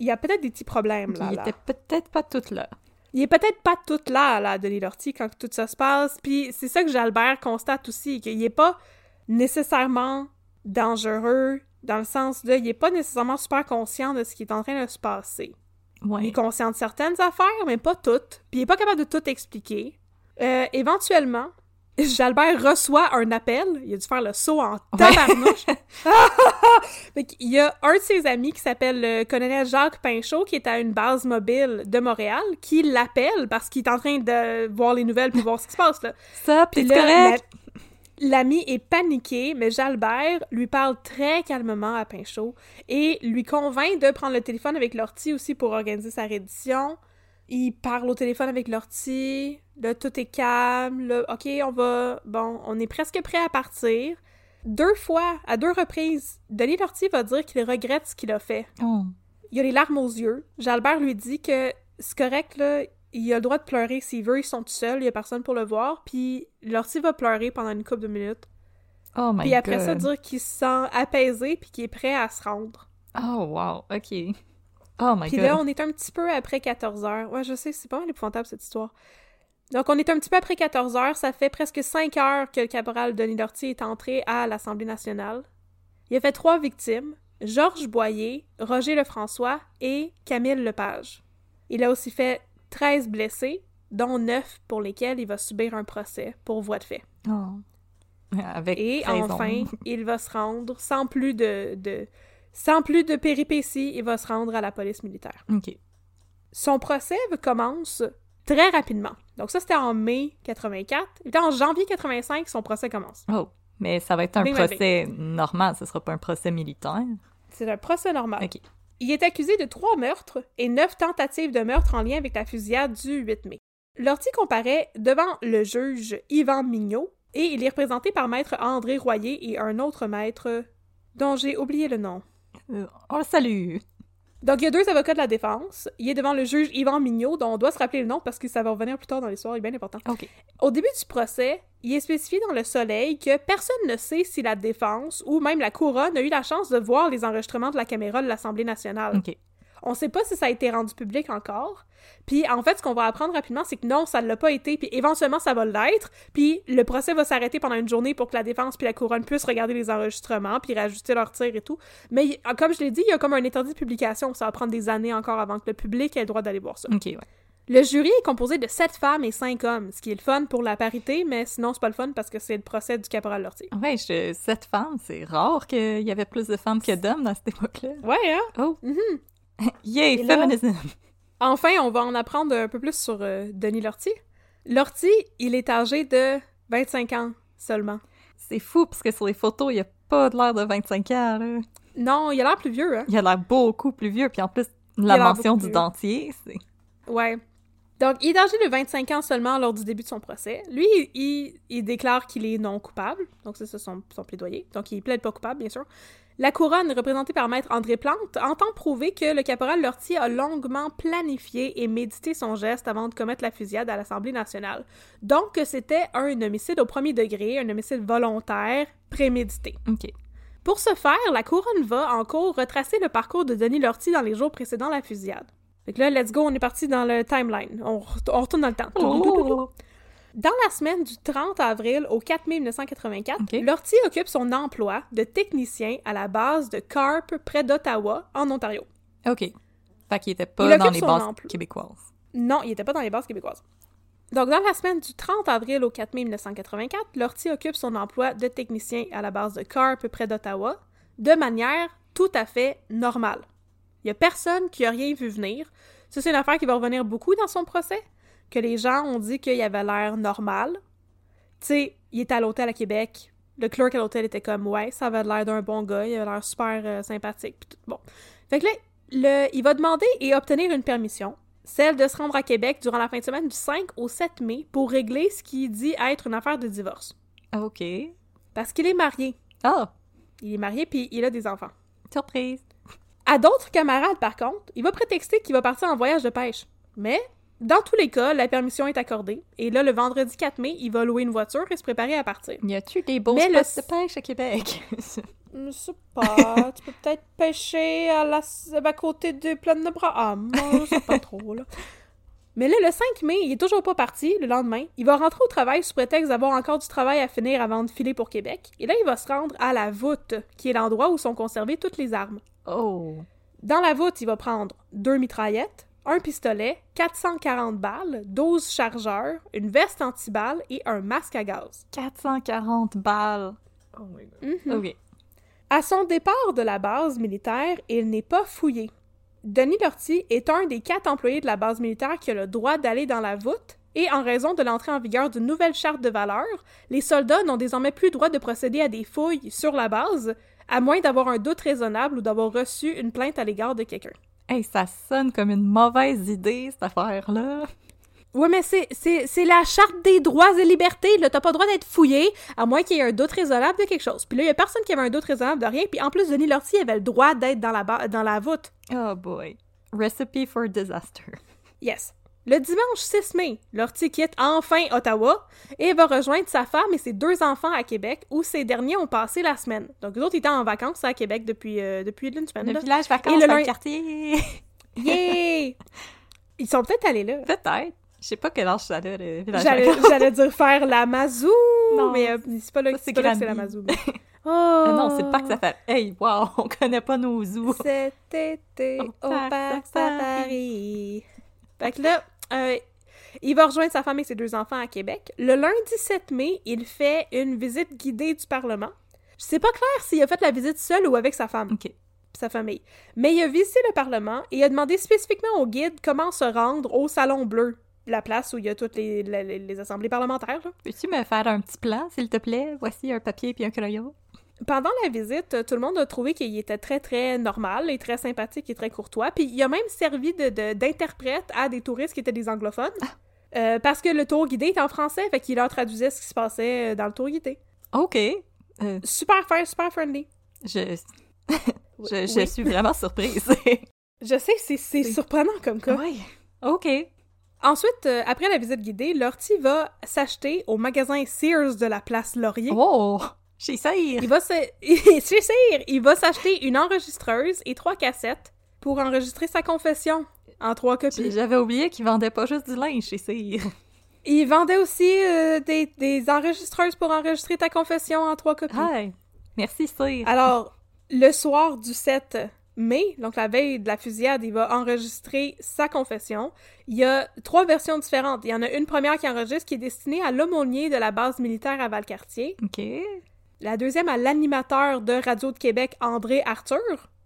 il y a peut-être des petits problèmes, là. Il là. était peut-être pas tout là. Il est peut-être pas tout là, là, Denis Lortie, quand tout ça se passe, puis c'est ça que Jalbert constate aussi, qu'il est pas nécessairement dangereux, dans le sens de, il est pas nécessairement super conscient de ce qui est en train de se passer. Il Ouais. est conscient de certaines affaires, mais pas toutes. Puis il est pas capable de tout expliquer. Euh, éventuellement, Jalbert reçoit un appel. Il a dû faire le saut en tabarnouche. Fait qu'il y a un de ses amis qui s'appelle le colonel Jacques Pinchot, qui est à une base mobile de Montréal, qui l'appelle parce qu'il est en train de voir les nouvelles puis voir ce qui se passe. Là. Ça, Puis puis là, correct. la- L'ami est paniqué, mais Jalbert lui parle très calmement à Pinchot et lui convainc de prendre le téléphone avec Lortie aussi pour organiser sa reddition. Il parle au téléphone avec Lortie, là, tout est calme, là, ok, on va, bon, on est presque prêt à partir. Deux fois, à deux reprises, Denis Lortie va dire qu'il regrette ce qu'il a fait. Oh. Il a les larmes aux yeux. Jalbert lui dit que c'est correct, là, il a le droit de pleurer s'il veut, ils sont tout seuls, il y a personne pour le voir, puis Lortie va pleurer pendant une couple de minutes. Oh my Puis après god. ça, dire qu'il se sent apaisé puis qu'il est prêt à se rendre. Oh wow, ok. Oh my Puis god. là, on est un petit peu après 14 heures. Ouais, je sais, c'est pas mal épouvantable cette histoire. Donc, on est un petit peu après 14 heures. Ça fait presque 5 heures que le caporal Denis Lortie est entré à l'Assemblée nationale. Il a fait trois victimes Georges Boyer, Roger Lefrançois et Camille Lepage. Il a aussi fait 13 blessés, dont 9 pour lesquels il va subir un procès pour voie de fait. Oh. Avec Et raison. enfin, il va se rendre sans plus de, de sans plus de péripéties, il va se rendre à la police militaire. Ok. Son procès commence très rapidement. Donc ça, c'était en mai 84. Et en janvier 85, son procès commence. Oh. Mais ça va être un Bing, bing, procès normal, ce sera pas un procès militaire. C'est un procès normal. Ok. Il est accusé de trois meurtres et neuf tentatives de meurtre en lien avec la fusillade du 8 mai. Lortie comparaît devant le juge Yvan Mignot et il est représenté par maître André Royer et un autre maître dont j'ai oublié le nom. Euh, on. Donc, il y a deux avocats de la défense. Il est devant le juge Yvan Mignot, dont on doit se rappeler le nom parce que ça va revenir plus tard dans l'histoire, il est bien important. Au début du procès, il est spécifié dans le soleil que personne ne sait si la défense ou même la couronne a eu la chance de voir les enregistrements de la caméra de l'Assemblée nationale. On sait pas si ça a été rendu public encore. Puis en fait, ce qu'on va apprendre rapidement, c'est que non, ça ne l'a pas été, puis éventuellement ça va l'être, puis le procès va s'arrêter pendant une journée pour que la défense puis la couronne puissent regarder les enregistrements puis rajouter leur tir et tout. Mais y- comme je l'ai dit, il y a comme un interdit de publication, ça va prendre des années encore avant que le public ait le droit d'aller voir ça. Ok, ouais. Le jury est composé de sept femmes et cinq hommes, ce qui est le fun pour la parité, mais sinon c'est pas le fun parce que c'est le procès du caporal Lortie. Ouais, je... cette femme, c'est rare qu'il y avait plus de femmes que d'hommes dans cette époque-là. Ouais, hein? Oh. Mhm. Yay, Et là- féminisme. Enfin, on va en apprendre un peu plus sur euh, Denis Lortie. Lortie, il est âgé de 25 ans seulement. C'est fou parce que sur les photos, il a pas de l'air de 25 ans. Là. Non, il a l'air plus vieux, hein? Il a l'air beaucoup plus vieux, puis en plus, la mention du dentier, c'est... Ouais. Donc, il est âgé de 25 ans seulement lors du début de son procès. Lui, il, il déclare qu'il est non coupable. Donc, c'est ça son, son plaidoyer. Donc, il plaide pas coupable, bien sûr. La couronne, représentée par maître André Plante, entend prouver que le caporal Lortie a longuement planifié et médité son geste avant de commettre la fusillade à l'Assemblée nationale. Donc, que c'était un homicide au premier degré, un homicide volontaire, prémédité. OK. Pour ce faire, la couronne va en cours retracer le parcours de Denis Lortie dans les jours précédant la fusillade. Fait que là, let's go, on est parti dans le timeline. On, re- on retourne dans le temps. Oh! Dans la semaine du 30 avril au 4 mai 1984, Ok. Lortie occupe son emploi de technicien à la base de Carp, près d'Ottawa, en Ontario. OK. Fait qu'il était pas dans les bases emploi. québécoises. Non, il n'était pas dans les bases québécoises. Donc, dans la semaine du 30 avril au 4 mai 1984, Lortie occupe son emploi de technicien à la base de Carp, près d'Ottawa, de manière tout à fait normale. Il n'y a personne qui a rien vu venir. Ça, c'est une affaire qui va revenir beaucoup dans son procès, que les gens ont dit qu'il avait l'air normal. Tu sais, il était à l'hôtel à Québec. Le clerk à l'hôtel était comme, ouais, ça avait l'air d'un bon gars, il avait l'air super euh, sympathique. pis tout. Bon. Fait que là, le, il va demander et obtenir une permission, celle de se rendre à Québec durant la fin de semaine du 5 au 7 mai pour régler ce qui dit être une affaire de divorce. OK. Parce qu'il est marié. Ah! Il est marié puis il a des enfants. Surprise! À d'autres camarades, par contre, il va prétexter qu'il va partir en voyage de pêche. Mais, dans tous les cas, la permission est accordée. Et là, le vendredi 4 mai, il va louer une voiture et se préparer à partir. Y a-tu des beaux Mais le- spots de pêche à Québec? Je sais pas, tu peux peut-être pêcher à, la... à côté des plaines de Braham. Je sais pas trop, là. Mais là, le 5 mai, il est toujours pas parti, le lendemain. Il va rentrer au travail sous prétexte d'avoir encore du travail à finir avant de filer pour Québec. Et là, il va se rendre à la voûte, qui est l'endroit où sont conservées toutes les armes. oh! Dans la voûte, il va prendre deux mitraillettes, un pistolet, 440 balles, 12 chargeurs, une veste anti-balles et un masque à gaz. 440 balles! Oh my god. Mhm. OK. À son départ de la base militaire, il n'est pas fouillé. Denis Lortie est un des quatre employés de la base militaire qui a le droit d'aller dans la voûte, et en raison de l'entrée en vigueur d'une nouvelle charte de valeurs, les soldats n'ont désormais plus le droit de procéder à des fouilles sur la base, à moins d'avoir un doute raisonnable ou d'avoir reçu une plainte à l'égard de quelqu'un. Hey, ça sonne comme une mauvaise idée, cette affaire-là. Ouais, mais c'est, la charte des droits et libertés. Là, t'as pas le droit d'être fouillé, à moins qu'il y ait un doute raisonnable de quelque chose. Puis là, il y a personne qui avait un doute raisonnable de rien. Puis en plus, Denis Lortie avait le droit d'être dans la, dans la voûte. Oh boy. Recipe for disaster. Yes. Le dimanche 6 mai, Lortie quitte enfin Ottawa et va rejoindre sa femme et ses deux enfants à Québec, où ces derniers ont passé la semaine. Donc, eux autres étaient en vacances à Québec depuis, euh, depuis une semaine. Le là. village vacances Et le dans le lun- quartier. Yay! Ils sont peut-être allés là. Peut-être. Je sais pas quel âge ça a, le village J'allais, vacances. j'allais dire faire la mazou, Non, mais euh, c'est pas là, que c'est la mazou. mais- Oh! Ah non, c'est le parc safari. Hey, wow, on connaît pas nos zoos. Cet été Au au parc parc safari. Fait que là, euh, il va rejoindre sa femme et ses deux enfants à Québec. Le lundi 7 mai, il fait une visite guidée du Parlement. Je sais pas clair s'il a fait la visite seul ou avec sa femme OK. et sa famille. Mais il a visité le Parlement et a demandé spécifiquement au guide comment se rendre au Salon Bleu, la place où il y a toutes les, les- les assemblées parlementaires. Peux-tu me faire un petit plan, s'il te plaît? Voici un papier puis un crayon. Pendant la visite, tout le monde a trouvé qu'il était très, très normal et très sympathique et très courtois. Puis il a même servi de- de- d'interprète à des touristes qui étaient des anglophones. Euh, parce que le tour guidé était en français, fait qu'il leur traduisait ce qui se passait euh, dans le tour guidé. OK. Euh, Super fair, super friendly. je... je, je Oui. suis vraiment surprise. Je sais, c'est- surprenant comme cas. oui. OK. Ensuite, euh, après la visite guidée, Lortie va s'acheter au magasin Sears de la place Laurier. Oh! Chez Cyr. Il va se... Chez il va s'acheter une enregistreuse et trois cassettes pour enregistrer sa confession en trois copies. J'avais oublié qu'ils vendaient pas juste du linge chez Cyr. Il vendait aussi euh, des, des enregistreuses pour enregistrer ta confession en trois copies. Hi. Merci, Cyr. Alors, le soir du 7 mai, donc la veille de la fusillade, il va enregistrer sa confession. Il y a trois versions différentes. Il y en a une première qui enregistre qui est destinée à l'aumônier de la base militaire à Valcartier. OK. La deuxième à l'animateur de Radio de Québec, André Arthur.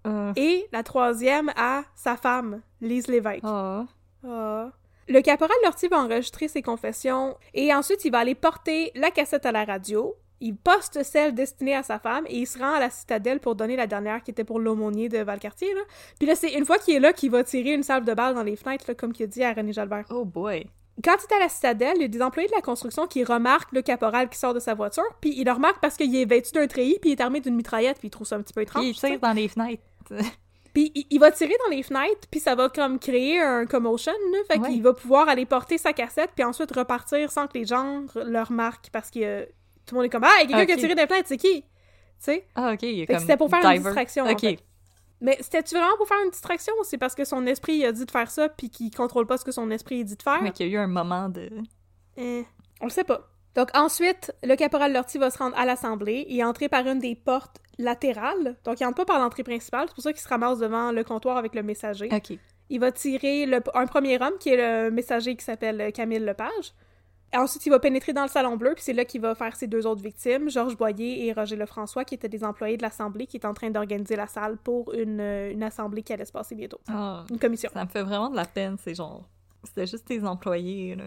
Euh, Et la troisième à sa femme, Lise Lévesque. ah. Ah. Le caporal Lortie va enregistrer ses confessions et ensuite il va aller porter la cassette à la radio. Il poste celle destinée à sa femme et il se rend à la citadelle pour donner la dernière qui était pour l'aumônier de Valcartier. Là. Puis là, c'est une fois qu'il est là qu'il va tirer une salve de balle dans les fenêtres, là, comme qu'il a dit à René Jalbert. Oh boy. Quand il est à la citadelle, il y a des employés de la construction qui remarquent le caporal qui sort de sa voiture, puis ils le remarquent parce qu'il est vêtu d'un treillis, puis il est armé d'une mitraillette, puis ils trouvent ça un petit peu étrange. Puis il tire dans les fenêtres. Puis il, il va tirer dans les fenêtres, puis ça va comme créer un commotion, là. Fait Ouais. qu'il va pouvoir aller porter sa cassette, puis ensuite repartir sans que les gens le remarquent, parce que euh, tout le monde est comme « Ah, il y a quelqu'un qui a tiré des fenêtres, c'est qui? » Tu sais? Ah, OK. Il est Fait que comme c'était pour faire une distraction, en OK. fait. Mais c'était-tu vraiment pour faire une distraction, ou c'est parce que son esprit il a dit de faire ça, puis qu'il contrôle pas ce que son esprit dit de faire? Mais qu'il y a eu un moment de... Eh, on le sait pas. Donc ensuite, le caporal Lortie va se rendre à l'Assemblée et entrer par une des portes latérales. Donc il entre pas par l'entrée principale, c'est pour ça qu'il se ramasse devant le comptoir avec le messager. OK. Il va tirer le- un premier homme, qui est le messager qui s'appelle Camille Lepage. Ensuite, il va pénétrer dans le salon bleu, puis c'est là qu'il va faire ses deux autres victimes, Georges Boyer et Roger Lefrançois, qui étaient des employés de l'Assemblée, qui étaient en train d'organiser la salle pour une, euh, une assemblée qui allait se passer bientôt. Ah, Une commission. ça me fait vraiment de la peine, c'est genre... C'était juste tes employés, là.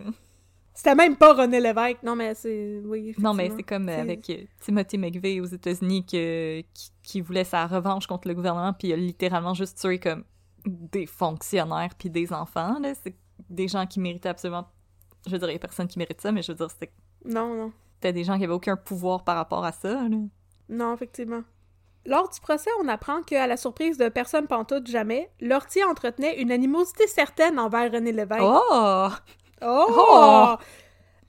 C'était même pas René Lévesque. Non, mais c'est... Oui, Non, mais c'est comme avec euh, Timothy McVeigh aux États-Unis qui, qui voulait sa revanche contre le gouvernement, puis il a littéralement juste tué comme des fonctionnaires puis des enfants, là. C'est des gens qui méritaient absolument... Je veux dire, il y a personne qui mérite ça, mais je veux dire, c'était Non, non. c'était des gens qui avaient aucun pouvoir par rapport à ça, là. Non, effectivement. Lors du procès, on apprend qu'à la surprise de personne pantoute jamais, Lortie entretenait une animosité certaine envers René Lévesque. Oh! Oh! Oh!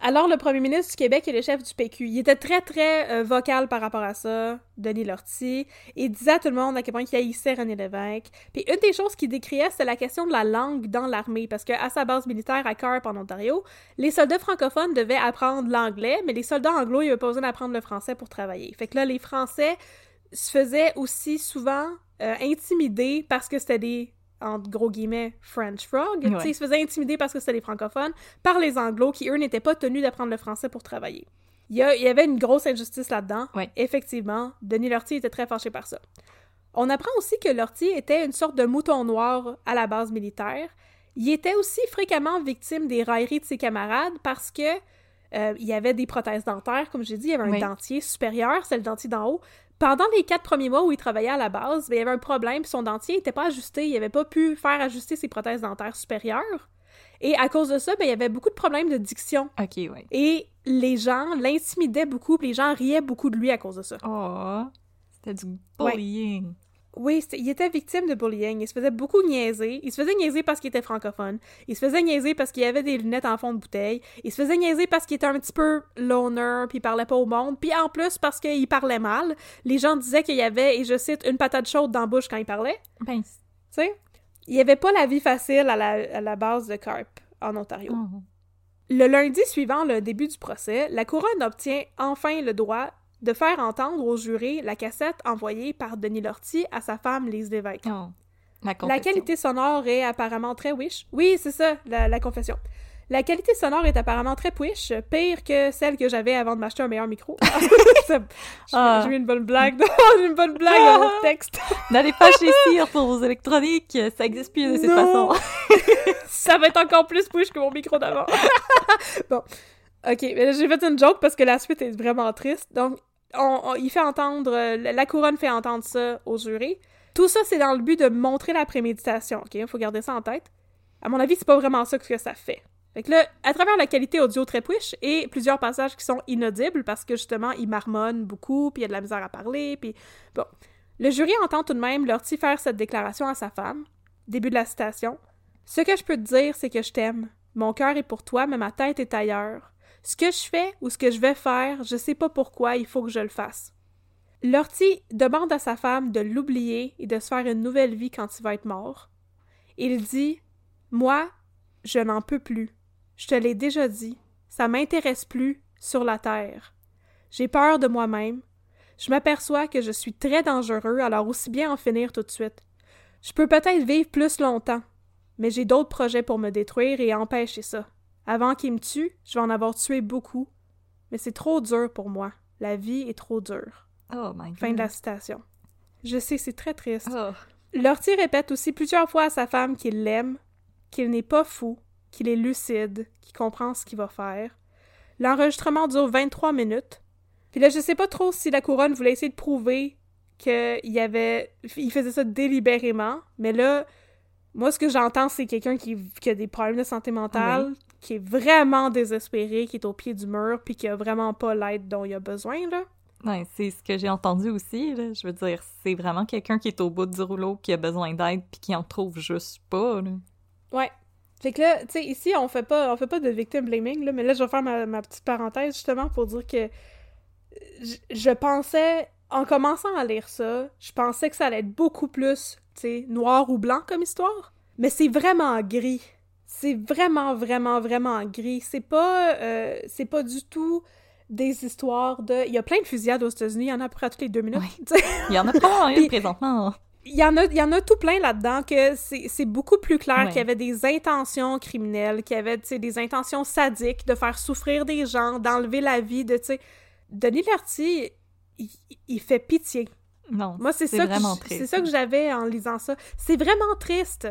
Alors, le premier ministre du Québec et le chef du PQ, il était très, très euh, vocal par rapport à ça, Denis Lortie. Il disait à tout le monde à quel point il haïssait René Lévesque. Puis une des choses qu'il décriait, c'était la question de la langue dans l'armée. Parce qu'à sa base militaire à Carp, en Ontario, les soldats francophones devaient apprendre l'anglais, mais les soldats anglo, ils n'avaient pas besoin d'apprendre le français pour travailler. Fait que là, les Français se faisaient aussi souvent euh, intimider parce que c'était des entre gros guillemets, French Frog. Ils se faisaient intimider parce que c'était des francophones par les anglos qui, eux, n'étaient pas tenus d'apprendre le français pour travailler. Il y, a- il y avait une grosse injustice là-dedans. Ouais. Effectivement, Denis Lortie était très fâché par ça. On apprend aussi que Lortie était une sorte de mouton noir à la base militaire. Il était aussi fréquemment victime des railleries de ses camarades parce que euh, il y avait des prothèses dentaires, comme j'ai dit, il y avait un Oui. dentier supérieur, c'est le dentier d'en haut. Pendant les quatre premiers mois où il travaillait à la base, ben, il y avait un problème, son dentier n'était pas ajusté, il n'avait pas pu faire ajuster ses prothèses dentaires supérieures. Et à cause de ça, ben, il y avait beaucoup de problèmes de diction. Ok, ouais. Et les gens l'intimidaient beaucoup, les gens riaient beaucoup de lui à cause de ça. Oh, c'était du Ouais. Oui, il était victime de bullying. Il se faisait beaucoup niaiser. Il se faisait niaiser parce qu'il était francophone. Il se faisait niaiser parce qu'il avait des lunettes en fond de bouteille. Il se faisait niaiser parce qu'il était un petit peu loner, puis il parlait pas au monde. Puis en plus, parce qu'il parlait mal. Les gens disaient qu'il y avait, et je cite, une patate chaude dans la bouche quand il parlait. Ben, Tu sais? Il y avait pas la vie facile à la, à la base de Carp en Ontario. oh. Le lundi suivant le début du procès, la couronne obtient enfin le droit de faire entendre aux jurés la cassette envoyée par Denis Lortie à sa femme Lise Lévesque. Oh. La, La qualité sonore est apparemment très wish. Oui, c'est ça, la, la confession. La qualité sonore est apparemment très push, pire que celle que j'avais avant de m'acheter un meilleur micro. Ça- Ah. J'ai eu une bonne blague. Une bonne blague dans mon texte. N'allez pas chez Cyr pour vos électroniques, ça existe plus de cette Non. façon. Ça va être encore plus push que mon micro d'avant. bon. Ok, j'ai fait une joke parce que la suite est vraiment triste. Donc, on, il fait entendre, euh, la couronne fait entendre ça aux jurés. Tout ça, c'est dans le but de montrer la préméditation, ok? Il faut garder ça en tête. À mon avis, c'est pas vraiment ça que ça fait. Fait que là, à travers la qualité audio très push et plusieurs passages qui sont inaudibles parce que justement, il marmonne beaucoup, puis il y a de la misère à parler, puis bon. Le jury entend tout de même Lortie faire cette déclaration à sa femme. Début de la citation. Ce que je peux te dire, c'est que je t'aime. Mon cœur est pour toi, mais ma tête est ailleurs. Ce que je fais ou ce que je vais faire, je sais pas pourquoi, il faut que je le fasse. Lortie demande à sa femme de l'oublier et de se faire une nouvelle vie quand il va être mort. Il dit Moi, je n'en peux plus. Je te l'ai déjà dit. Ça m'intéresse plus sur la terre. J'ai peur de moi-même. Je m'aperçois que je suis très dangereux, alors aussi bien en finir tout de suite. Je peux peut-être vivre plus longtemps, mais j'ai d'autres projets pour me détruire et empêcher ça. Avant qu'il me tue, je vais en avoir tué beaucoup. Mais c'est trop dur pour moi. La vie est trop dure. Oh my god. Fin de la citation. Je sais, c'est très triste. Oh. Lortie répète aussi plusieurs fois à sa femme qu'il l'aime, qu'il n'est pas fou, qu'il est lucide, qu'il comprend ce qu'il va faire. L'enregistrement dure 23 minutes. Puis là, je sais pas trop si la couronne voulait essayer de prouver qu'il y avait... Il faisait ça délibérément, mais là, moi, ce que j'entends, c'est quelqu'un qui, qui a des problèmes de santé mentale, qui est vraiment désespéré, qui est au pied du mur, puis qui a vraiment pas l'aide dont il a besoin, là. Ouais, c'est ce que j'ai entendu aussi, là. Je veux dire, c'est vraiment quelqu'un qui est au bout du rouleau, qui a besoin d'aide, puis qui en trouve juste pas, là. Ouais. Fait que là, tu sais, ici, on fait pas, on fait pas de victim blaming, là, mais là, je vais faire ma, ma petite parenthèse, justement, pour dire que je, je pensais, en commençant à lire ça, je pensais que ça allait être beaucoup plus, tu noir ou blanc comme histoire. Mais c'est vraiment gris. C'est vraiment, vraiment, vraiment gris. C'est pas, euh, c'est pas du tout des histoires de... Il y a plein de fusillades aux États-Unis, il y en a à peu près à toutes les deux minutes. Il y en a pas une présentement. Il y en a, il y en a tout plein là-dedans que c'est beaucoup plus clair Ouais. qu'il y avait des intentions criminelles, qu'il y avait, des intentions sadiques de faire souffrir des gens, d'enlever la vie de, sais... Denis Lortie, il, il fait pitié. Non, Moi, c'est ça, c'est ça que j'avais en lisant ça. C'est vraiment triste.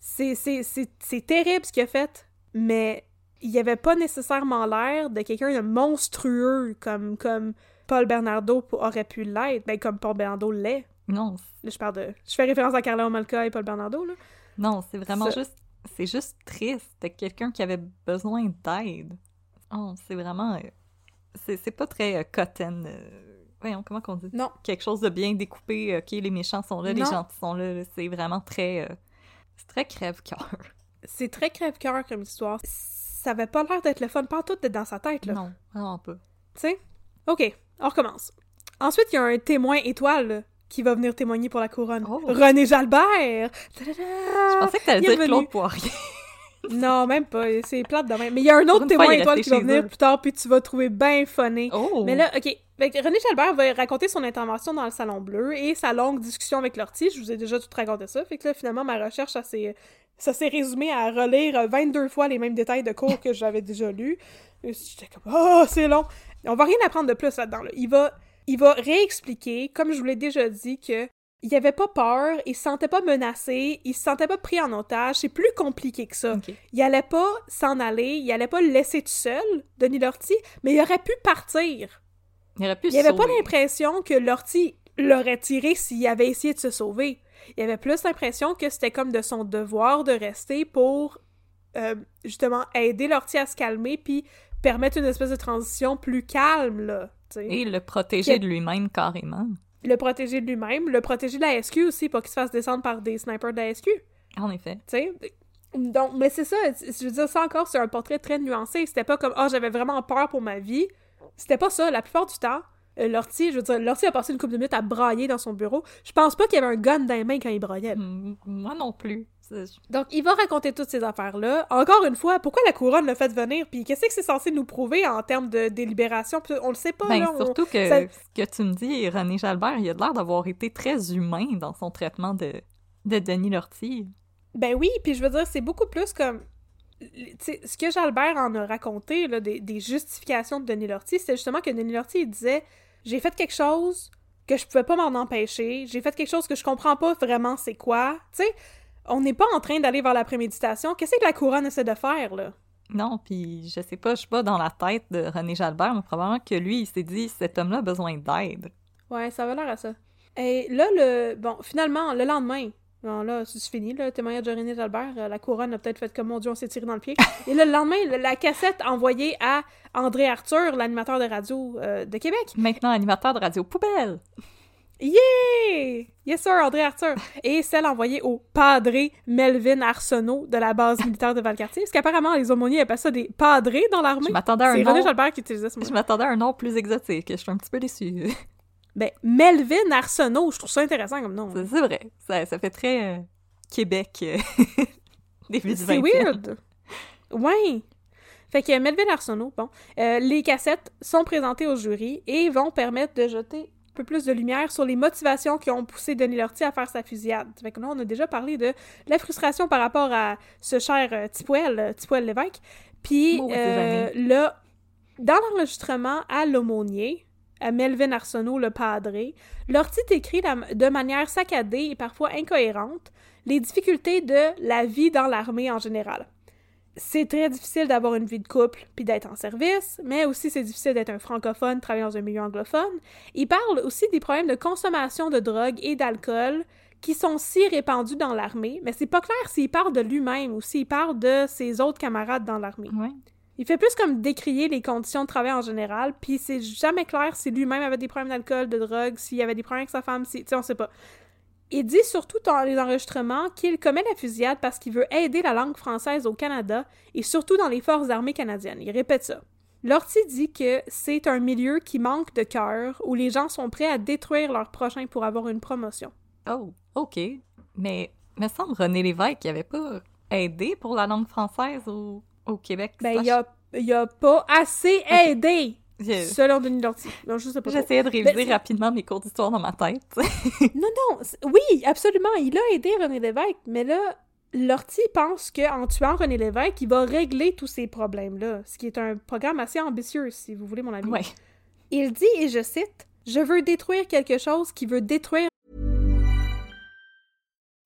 C'est- C'est c'est- c'est terrible ce qu'il a fait, mais il n'y avait pas nécessairement l'air de quelqu'un de monstrueux comme, comme Paul Bernardo aurait pu l'être. Ben, comme Paul Bernardo l'est. Non, Là, je parle de... Je fais référence à Carla Omolka et Paul Bernardo, là. non, c'est vraiment Ça- juste... C'est juste triste. C'était quelqu'un qui avait besoin d'aide. Oh, c'est vraiment... euh, C'est c'est pas très euh, cotton... euh, Voyons, comment qu'on dit? Non. Quelque chose de bien découpé. OK, les méchants sont là, les gentils sont là. C'est vraiment très... euh, C'est très crève-cœur. C'est très crève-cœur comme histoire. Ça avait pas l'air d'être le fun partout d'être dans sa tête, là. Non, vraiment pas. Tu sais? OK, on recommence. Ensuite, il y a un témoin étoile là, qui va venir témoigner pour la couronne. Oh. René Jalbert! Je pensais que t'allais dire venu. Claude Poirier. Non, même pas. C'est plate de même. Mais il y a un autre témoin étoile qui va venir eux. plus tard, puis tu vas trouver bien funny. Oh! Mais là, OK. Fait que René Jalbert va raconter son intervention dans le Salon Bleu et sa longue discussion avec Lortie. Je vous ai déjà tout raconté ça. Fait que là, finalement, ma recherche, ça s'est, résumé à relire 22 fois les mêmes détails de cours que j'avais déjà lus. J'étais comme, oh, c'est long. On va rien apprendre de plus là-dedans. là. Il, va, il va réexpliquer, comme je vous l'ai déjà dit, que il avait pas peur, il se sentait pas menacé, il se sentait pas pris en otage. C'est plus compliqué que ça. Il allait pas s'en aller, il allait pas le laisser tout seul, Denis Lortie, mais il aurait pu partir. Il Il avait pas l'impression que Lortie l'aurait tiré s'il avait essayé de se sauver. Il avait plus l'impression que c'était comme de son devoir de rester pour euh, justement aider l'ortie à se calmer, puis permettre une espèce de transition plus calme, là. t'sais. Et le protéger de lui-même carrément. Le protéger de lui-même, le protéger de la SQ aussi, pour qu'il se fasse descendre par des snipers de la SQ. En effet. Donc, mais c'est ça, je veux dire, ça encore, c'est un portrait très nuancé. C'était pas comme, ah, j'avais vraiment peur pour ma vie. C'était pas ça. La plupart du temps, euh, Lortie, je veux dire, Lortie a passé une couple de minutes à brailler dans son bureau. Je pense pas qu'il y avait un gun dans les mains quand il braillait. Moi non plus. Donc, il va raconter toutes ces affaires-là. Encore une fois, pourquoi la couronne l'a fait venir? Puis qu'est-ce que c'est censé nous prouver en termes de délibération? On le sait pas, Ben, là. on- surtout que ça- ce que tu me dis, René Jalbert, il a l'air d'avoir été très humain dans son traitement de, de Denis Lortie. Ben oui, puis je veux dire, c'est beaucoup plus comme... Ce que Jalbert en a raconté, là, des, des justifications de Denis Lortie, c'était justement que Denis Lortie, il disait « J'ai fait quelque chose que je pouvais pas m'en empêcher, j'ai fait quelque chose que je comprends pas vraiment c'est quoi. » Tu sais, on n'est pas en train d'aller vers la préméditation. Qu'est-ce que la couronne essaie de faire, là? Non, puis je sais pas, je suis pas dans la tête de René Jalbert, mais probablement que lui, il s'est dit cet homme-là a besoin d'aide. Ouais, ça va l'air à ça. Et là, le... Bon, finalement, le lendemain... Bon, là, c'est fini, le témoignage de René Jalbert. euh, La couronne a peut-être fait comme, mon Dieu, on s'est tiré dans le pied. Et là, le lendemain, le- la cassette envoyée à André Arthur, l'animateur de radio euh, de Québec. Maintenant animateur de radio poubelle. Yeah! Yes, sir, André Arthur. Et celle envoyée au padré Melvin Arsenault de la base militaire de Valcartier. Parce qu'apparemment, les aumôniers appellent ça des padrés dans l'armée. Je m'attendais à un nom. Qui utilisait ce mot. Je m'attendais à un nom plus exotique. Je suis un petit peu déçue. Ben, Melvin Arsenault, je trouve ça intéressant comme nom. C'est vrai. Ça, ça fait très euh, Québec. euh, début du C'est 20e. weird. Ouais. Fait que Melvin Arsenault, bon, euh, les cassettes sont présentées au jury et vont permettre de jeter un peu plus de lumière sur les motivations qui ont poussé Denis Lortie à faire sa fusillade. Fait que là, on a déjà parlé de la frustration par rapport à ce cher euh, Tipoel, euh, Tipoel Lévesque. Puis là, dans l'enregistrement à l'aumônier, à Melvin Arsenault, le padré, Lortie écrit de manière saccadée et parfois incohérente les difficultés de la vie dans l'armée en général. C'est très difficile d'avoir une vie de couple puis d'être en service, mais aussi c'est difficile d'être un francophone, travailler dans un milieu anglophone. Il parle aussi des problèmes de consommation de drogue et d'alcool qui sont si répandus dans l'armée, mais c'est pas clair s'il parle de lui-même ou s'il parle de ses autres camarades dans l'armée. Il fait plus comme décrier les conditions de travail en général, puis c'est jamais clair si lui-même avait des problèmes d'alcool, de drogue, s'il avait des problèmes avec sa femme, si, tu sais, on sait pas. Il dit surtout dans les enregistrements qu'il commet la fusillade parce qu'il veut aider la langue française au Canada et surtout dans les forces armées canadiennes. Il répète ça. Lortie dit que c'est un milieu qui manque de cœur, où les gens sont prêts à détruire leurs prochains pour avoir une promotion. Oh, OK. Mais, me semble, René Lévesque, il avait pas aidé pour la langue française au, au Québec. Ben, il a, il a pas assez aidé, selon Denis Lortie. Non, je sais pas trop. J'essayais de réviser Ben, rapidement mes cours d'histoire dans ma tête. Non, non, oui, absolument, il a aidé René Lévesque, mais là, Lortie pense qu'en tuant René Lévesque, il va régler tous ces problèmes-là, ce qui est un programme assez ambitieux, si vous voulez mon avis. ouais. Il dit, et je cite, « Je veux détruire quelque chose qui veut détruire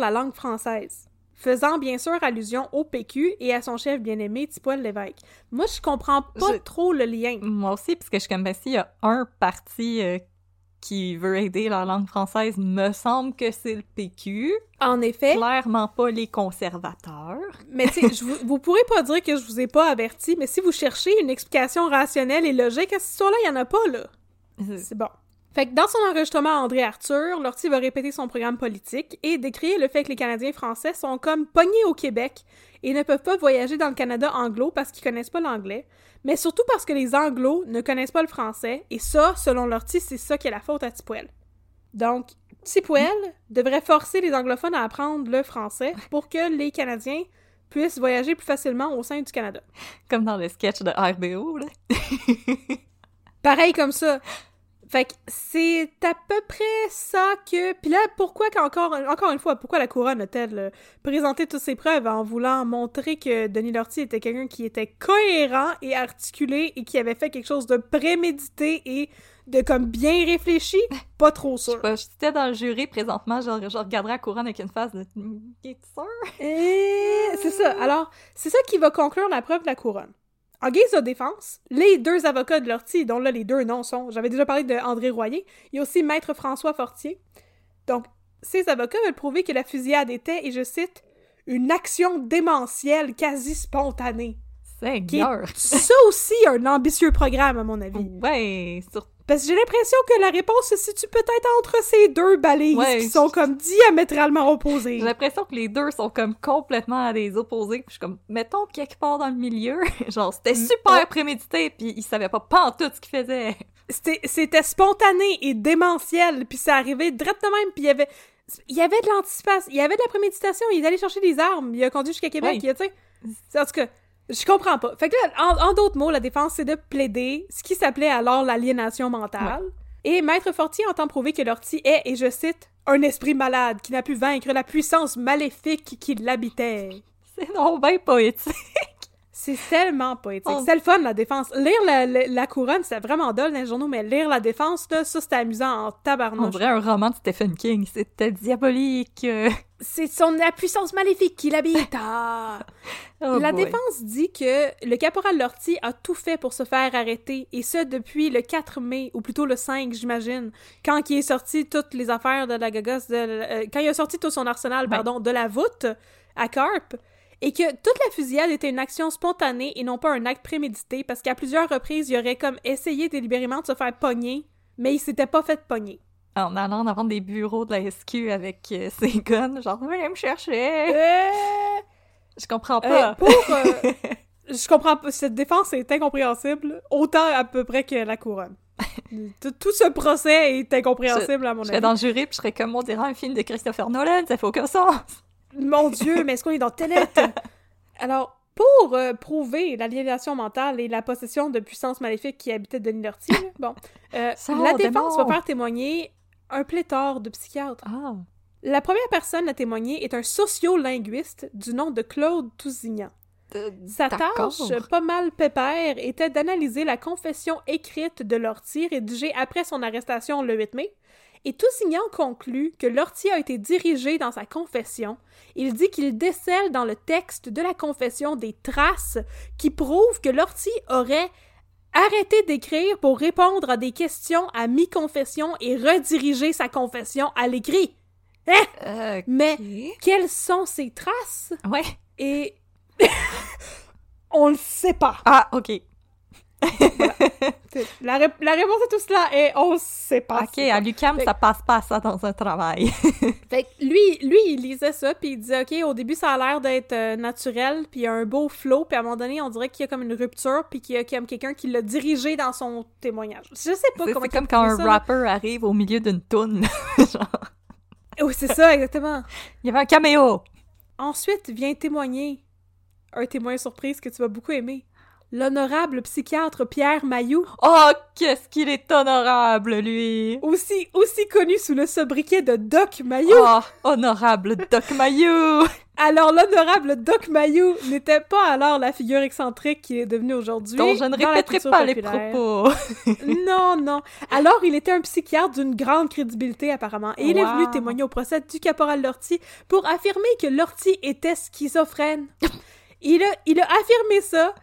La langue française », faisant bien sûr allusion au PQ et à son chef bien-aimé, Tipoel Lévesque. Moi, je comprends pas Je- trop le lien. Moi aussi, parce que je suis comme, ben, s'il y a un parti euh, qui veut aider la langue française, me semble que c'est le PQ. En effet, Clairement pas les conservateurs. Mais tu sais, vous, vous pourrez pas dire que je vous ai pas averti, mais si vous cherchez une explication rationnelle et logique à cette histoire-là, il y en a pas, là. C'est bon. Fait que dans son enregistrement à André Arthur, Lortie va répéter son programme politique et décrire le fait que les Canadiens français sont comme pognés au Québec et ne peuvent pas voyager dans le Canada anglo parce qu'ils connaissent pas l'anglais, mais surtout parce que les anglos ne connaissent pas le français, et ça, selon Lortie, c'est ça qui est la faute à Tipoel. Donc, Tipoel devrait forcer les anglophones à apprendre le français pour que les Canadiens puissent voyager plus facilement au sein du Canada. Comme dans le sketch de RBO, là. Pareil comme ça. Fait que c'est à peu près ça que... Puis là, pourquoi qu'encore encore une fois, pourquoi la couronne a-t-elle euh, présenté toutes ses preuves en voulant montrer que Denis Lortie était quelqu'un qui était cohérent et articulé et qui avait fait quelque chose de prémédité et de comme bien réfléchi? Pas trop Je sais sûr. pas, j'étais dans le jury présentement, genre, je regarderais la couronne avec une face de. T'es sûr? Et c'est ça. Alors, c'est ça qui va conclure la preuve de la couronne. En guise de défense, les deux avocats de Lortie, dont là les deux noms sont, j'avais déjà parlé de André Royer, il y a aussi Maître François Fortier. Donc, ces avocats veulent prouver que la fusillade était, et je cite, une action démentielle quasi spontanée. Seigneur! Ça aussi, un ambitieux programme, à mon avis. Ouais, sur... Parce que j'ai l'impression que la réponse se situe peut-être entre ces deux balises Ouais, qui sont comme diamétralement opposées. J'ai l'impression que les deux sont comme complètement à des opposés. Puis je suis comme, mettons quelque part dans le milieu. genre, c'était Mm, super ouais. prémédité, puis ils savaient pas pas en tout ce qu'ils faisaient. C'était spontané et démentiel, puis ça arrivait direct de même, puis il y avait... Il y avait de l'anticipation, il y avait de la préméditation, il est allé chercher des armes, il a conduit jusqu'à Québec, Ouais. il a, tu sais... C'est- En tout cas, je comprends pas. Fait que là, en, en d'autres mots, la défense, c'est de plaider ce qui s'appelait alors l'aliénation mentale. Et Maître Fortier entend prouver que Lortie est, et je cite, un esprit malade qui n'a pu vaincre la puissance maléfique qui l'habitait. C'est non bien poétique. C'est tellement poétique. C'est le fun, la défense. Lire la, la, la couronne, c'était vraiment dole dans les journaux, mais lire la défense, là, ça, c'était amusant en tabarnouche. dirait un roman de Stephen King. C'était diabolique. C'est son la puissance maléfique qui l'habite. Ah. Oh la boy. défense dit que le caporal Lortie a tout fait pour se faire arrêter, et ce depuis le 4 mai, ou plutôt le 5, j'imagine, quand il est sorti toutes les affaires de la gagos, de, euh, quand il a sorti tout son arsenal, Ouais. pardon, de la voûte à Carp, et que toute la fusillade était une action spontanée et non pas un acte prémédité, parce qu'à plusieurs reprises, il aurait comme essayé délibérément de se faire pogner, mais il s'était pas fait pogner. En allant devant des bureaux de la SQ avec euh, ses guns, genre, venez me chercher. Euh, Je comprends Euh, pas. pour. euh, je comprends pas. Cette défense est incompréhensible, autant à peu près que la couronne. tout, tout ce procès est incompréhensible, à mon Je serais avis. dans le jury, puis je serais comme, on dirait un film de Christopher Nolan, ça fait aucun sens. Mon Dieu, mais est-ce qu'on est dans Tenet? Alors, pour euh, prouver l'aliénation mentale et la possession de puissances maléfiques qui habitaient Denis Lortie, bon, euh, la défense va faire témoigner un pléthore de psychiatres. Ah. La première personne à témoigner est un sociolinguiste du nom de Claude Tousignan. Sa D'accord. tâche, pas mal pépère, était d'analyser la confession écrite de Lortie rédigée après son arrestation le 8 mai. Et Tousignan conclut que Lortie a été dirigé dans sa confession. Il dit qu'il décèle dans le texte de la confession des traces qui prouvent que Lortie aurait arrêté d'écrire pour répondre à des questions à mi-confession et rediriger sa confession à l'écrit. Hein? Mais quelles sont ces traces? Ouais. Et on le sait pas. Ah, ok. La, ré- la réponse à tout cela est on sait pas. Ok, à Fait- ça passe pas ça dans un travail. Fait que lui, lui, il lisait ça, puis il disait, OK, au début, ça a l'air d'être euh, naturel, puis il y a un beau flow, puis à un moment donné, on dirait qu'il y a comme une rupture, puis qu'il y a comme quelqu'un qui l'a dirigé dans son témoignage. Je sais pas C'est comment c'est comme quand un ça, là. rapper arrive au milieu d'une toune. Genre, Oui, c'est ça, exactement. il y avait un caméo. Ensuite vient témoigner un témoin surprise que tu vas beaucoup aimer. L'honorable psychiatre Pierre Mailloux, Oh, qu'est-ce qu'il est honorable, lui. aussi, aussi connu sous le sobriquet de Doc Mailloux. Oh, honorable Doc Mayou. Alors, l'honorable Doc Mayou n'était pas alors la figure excentrique qui est devenue aujourd'hui. dont je ne répéterai pas les propos. Non, non. Alors, il était un psychiatre d'une grande crédibilité, apparemment. Et il est venu témoigner au procès du caporal Lortie pour affirmer que Lortie était schizophrène. il, a, il a affirmé ça.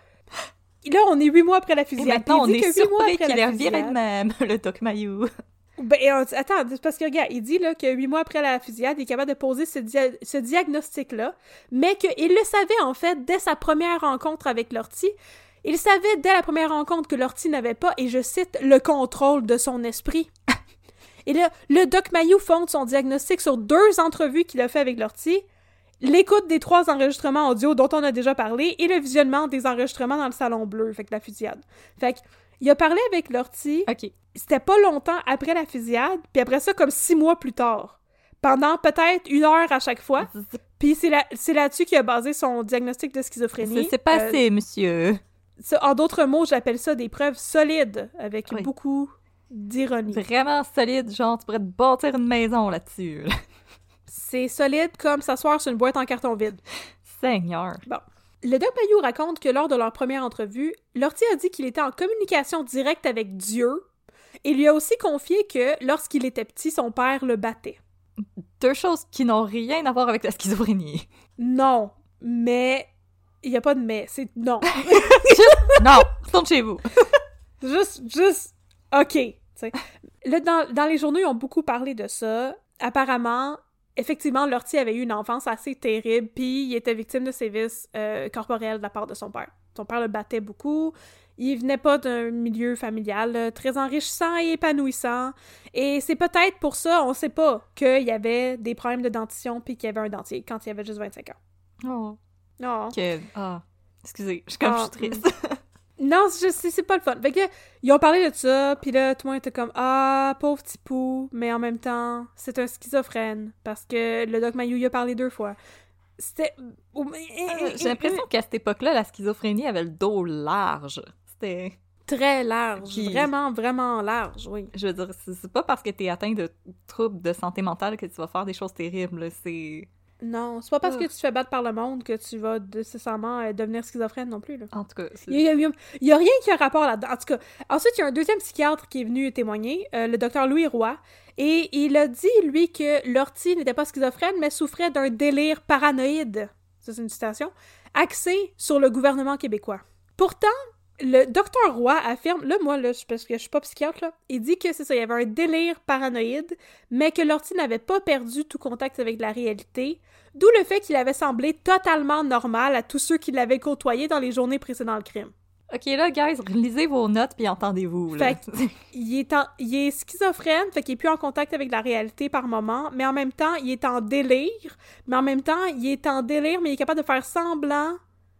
Là, on est huit mois après la Et fusillade. maintenant, on est que surpris après qu'il la ait viré de même, le Doc Mayou. Ben, attends, parce que regarde, il dit là, que huit mois après la fusillade, il est capable de poser ce, dia- ce diagnostic-là, mais qu'il le savait en fait dès sa première rencontre avec Lortie. Il savait dès la première rencontre que Lortie n'avait pas, et je cite, le contrôle de son esprit. et là, le doc Mayou fonde son diagnostic sur deux entrevues qu'il a fait avec Lortie, l'écoute des trois enregistrements audio dont on a déjà parlé, et le visionnement des enregistrements dans le salon bleu, fait que la fusillade. Fait que, il a parlé avec Lortie, Ok. c'était pas longtemps après la fusillade, puis après ça, comme six mois plus tard. Pendant peut-être une heure à chaque fois. Puis c'est là- c'est là-dessus qu'il a basé son diagnostic de schizophrénie. C'est c'est passé, monsieur. Euh, ça, en d'autres mots, j'appelle ça des preuves solides, avec Oui. beaucoup d'ironie. Vraiment solide, genre tu pourrais te bâtir une maison là-dessus. là. C'est solide comme s'asseoir sur une boîte en carton vide. Seigneur. Le Doc Mayou raconte que lors de leur première entrevue, Lortie a dit qu'il était en communication directe avec Dieu et lui a aussi confié que lorsqu'il était petit, son père le battait. Deux choses qui n'ont rien à voir avec la schizophrénie. Non, mais il y a pas de mais, c'est non. non, tourne chez vous. juste, juste, ok. Là, dans, dans les journaux, ils ont beaucoup parlé de ça. Apparemment, effectivement, Lortie avait eu une enfance assez terrible, puis il était victime de sévices euh, corporels de la part de son père. Son père le battait beaucoup. Il venait pas d'un milieu familial euh, très enrichissant et épanouissant. Et c'est peut-être pour ça, on sait pas, qu'il y avait des problèmes de dentition puis qu'il y avait un dentier quand il avait juste 25 ans. Oh, Non. quel... Ah, excusez, je suis comme Ah, je suis triste. Non, c'est pas le fun. Fait que, ils ont parlé de ça, puis là, tout le monde était comme « Ah, pauvre petit pou », mais en même temps, c'est un schizophrène, parce que le Doc Mayou y a parlé deux fois. C'était... Euh, J'ai l'impression qu'à cette époque-là, la schizophrénie avait le dos large. C'était... Très large, vraiment, vraiment large, oui. Je veux dire, c'est pas parce que t'es atteint de troubles de santé mentale que tu vas faire des choses terribles. C'est... Non, c'est pas parce Ah. que tu te fais battre par le monde que tu vas nécessairement euh, devenir schizophrène non plus, là. En tout cas, c'est- Il y, a, il y a- il y a rien qui a rapport là-dedans. En tout cas, ensuite, il y a un deuxième psychiatre qui est venu témoigner, euh, le docteur Louis Roy, et il a dit, lui, que Lortie n'était pas schizophrène, mais souffrait d'un délire paranoïde, ça c'est une citation, axé sur le gouvernement québécois. Pourtant, le docteur Roy affirme, là, moi, là, parce que je suis pas psychiatre, là, il dit que c'est ça, il y avait un délire paranoïde, mais que Lortie n'avait pas perdu tout contact avec la réalité, d'où le fait qu'il avait semblé totalement normal à tous ceux qui l'avaient côtoyé dans les journées précédant le crime. Ok, là, guys, lisez vos notes puis entendez-vous. Là. Fait Il est, en- il est schizophrène, fait qu'il est plus en contact avec la réalité par moment, mais en même temps, il est en délire, mais en même temps, il est en délire, mais il est capable de faire semblant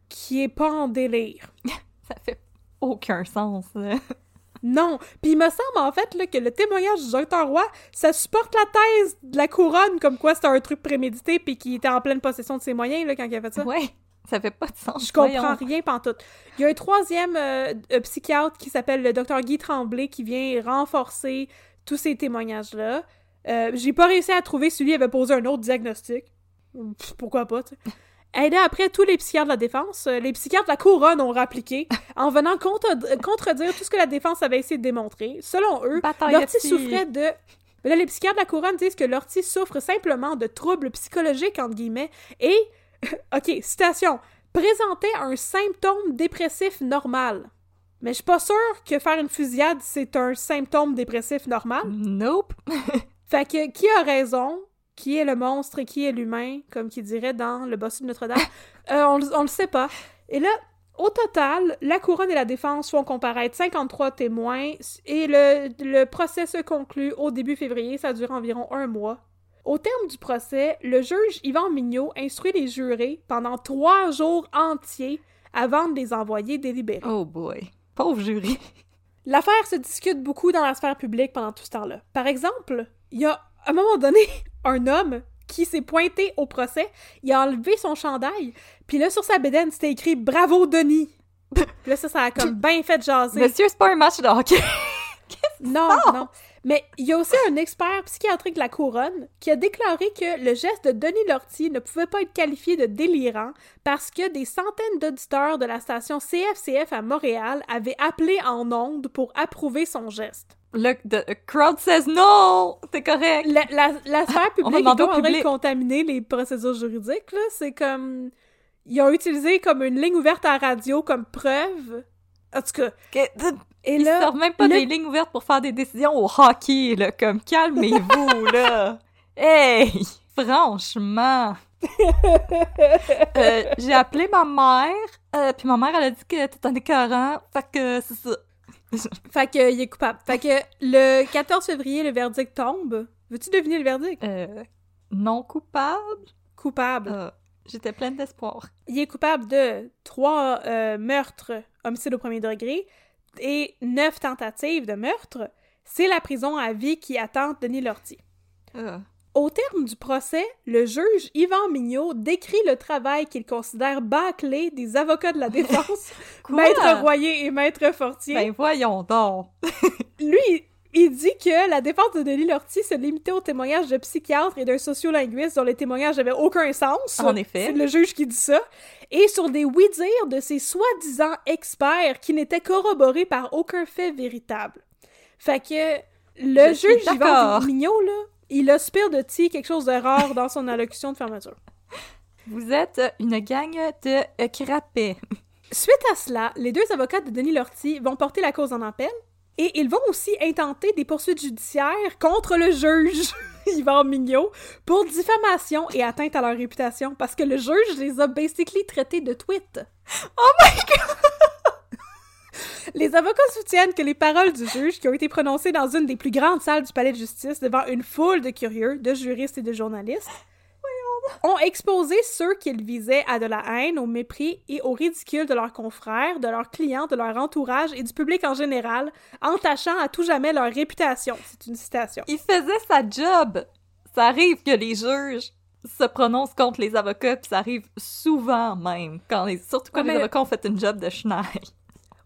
qu'il est pas en délire. Ça fait aucun sens. là. Non. Puis il me semble en fait là, que le témoignage du docteur Roy, ça supporte la thèse de la couronne, comme quoi c'était un truc prémédité puis qu'il était en pleine possession de ses moyens là, quand il a fait ça. Ouais, ça fait pas de sens. Je comprends voyons. rien pantoute. Il y a un troisième euh, psychiatre qui s'appelle le docteur Guy Tremblay qui vient renforcer tous ces témoignages-là. Euh, J'ai pas réussi à trouver celui qui avait posé un autre diagnostic. Pff, Pourquoi pas, tu sais. Et là, après, tous les psychiatres de la défense, euh, les psychiatres de la couronne ont rappliqué en venant contre- contredire tout ce que la défense avait essayé de démontrer. Selon eux, Lortie souffrait de... Mais là, les psychiatres de la couronne disent que Lortie souffre simplement de troubles psychologiques, entre guillemets, et, ok, citation, présentait un symptôme dépressif normal. Mais je suis pas sûre que faire une fusillade, c'est un symptôme dépressif normal. Nope. Fait que qui a raison? Qui est le monstre et qui est l'humain, comme qui dirait dans Le Bossu de Notre-Dame? Euh, on, le- on le sait pas. Et là, au total, la couronne et la défense font comparaître 53 témoins et le, le procès se conclut au début février. Ça dure environ un mois. Au terme du procès, le juge Yvan Mignot instruit les jurés pendant trois jours entiers avant de les envoyer délibérer. Oh boy. Pauvre jury. L'affaire se discute beaucoup dans la sphère publique pendant tout ce temps-là. Par exemple, il y a à un moment donné un homme qui s'est pointé au procès, il a enlevé son chandail, puis là sur sa bédaine c'était écrit Bravo Denis. Puis là ça ça a comme bien fait jaser. Monsieur, c'est pas un match de hockey. Non, non. Mais il y a aussi un expert psychiatrique de la couronne qui a déclaré que le geste de Denis Lortie ne pouvait pas être qualifié de délirant parce que des centaines d'auditeurs de la station CFCF à Montréal avaient appelé en ondes pour approuver son geste. Le the crowd says no. C'est correct. La, la, la sphère On va publique est en train de contaminer les procédures juridiques, là. C'est comme... Ils ont utilisé comme une ligne ouverte à la radio comme preuve. En tout cas. Que- Et Ils là... sortent même pas le- des lignes ouvertes pour faire des décisions au hockey, là. Comme, calmez-vous, là. Hey! Franchement. Euh, j'ai appelé ma mère, euh, puis ma mère, elle a dit que t'étais un écœurant. Fait que c'est ça. Fait que, il est coupable. Fait que le 14 février, le verdict tombe. Veux-tu deviner le verdict? Euh, non coupable? Coupable. Euh, J'étais pleine d'espoir. Il est coupable de trois euh, meurtres, homicide au premier degré, et neuf tentatives de meurtre. C'est la prison à vie qui attend Denis Lortie. Au terme du procès, le juge Yvan Mignot décrit le travail qu'il considère bâclé des avocats de la défense? Maître Royer et Maître Fortier. Ben voyons donc. Lui, Il dit que la défense de Denis Lortie se limitait aux témoignages de psychiatres et d'un sociolinguiste dont les témoignages n'avaient aucun sens. En effet. C'est le juge qui dit ça. Et sur des oui-dire de ces soi-disant experts qui n'étaient corroborés par aucun fait véritable. Fait que le Je juge Yvan. Mignot, là, il aspire de T quelque chose de rare dans son allocution de fermeture. Vous êtes une gang de crapets. Suite à cela, les deux avocats de Denis Lortie vont porter la cause en appel et ils vont aussi intenter des poursuites judiciaires contre le juge Yvan Mignot pour diffamation et atteinte à leur réputation parce que le juge les a basically traités de tweets. Oh my god! Les avocats soutiennent que les paroles du juge, qui ont été prononcées dans une des plus grandes salles du palais de justice devant une foule de curieux, de juristes et de journalistes, ont exposé ceux qu'ils visaient à de la haine, au mépris et au ridicule de leurs confrères, de leurs clients, de leur entourage et du public en général, entachant à tout jamais leur réputation. C'est une citation. Il faisait sa job. Ça arrive que les juges se prononcent contre les avocats, puis ça arrive souvent même, quand les, surtout quand Ouais, les avocats ont fait une job de schneid.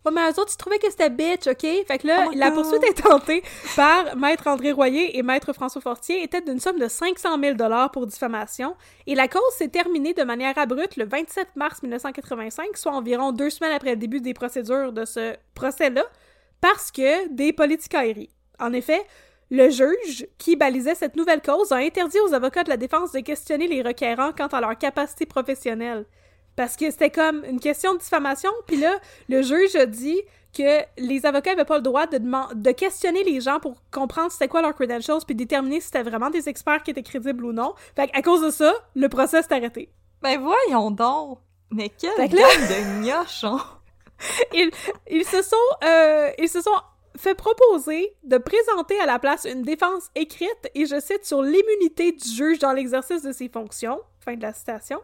Ouais, mais eux autres, ils trouvaient que c'était bitch, OK? Fait que là, Oh la God. poursuite est tentée par Maître André Royer et Maître François Fortier était d'une somme de 500 000 pour diffamation, et la cause s'est terminée de manière abrupte le 27 mars 1985, soit environ deux semaines après le début des procédures de ce procès-là, parce que des politicailleries. En effet, le juge, qui balisait cette nouvelle cause, a interdit aux avocats de la défense de questionner les requérants quant à leur capacité professionnelle. Parce que c'était comme une question de diffamation, puis là, le juge a dit que les avocats n'avaient pas le droit de, de questionner les gens pour comprendre c'était quoi leurs credentials, puis déterminer si c'était vraiment des experts qui étaient crédibles ou non. Fait à cause de ça, le procès s'est arrêté. Ben voyons donc! Mais quelle là- de gnochons! Ils, ils se sont, euh, ils se sont fait proposer de présenter à la place une défense écrite, et je cite, sur l'immunité du juge dans l'exercice de ses fonctions. Fin de la citation.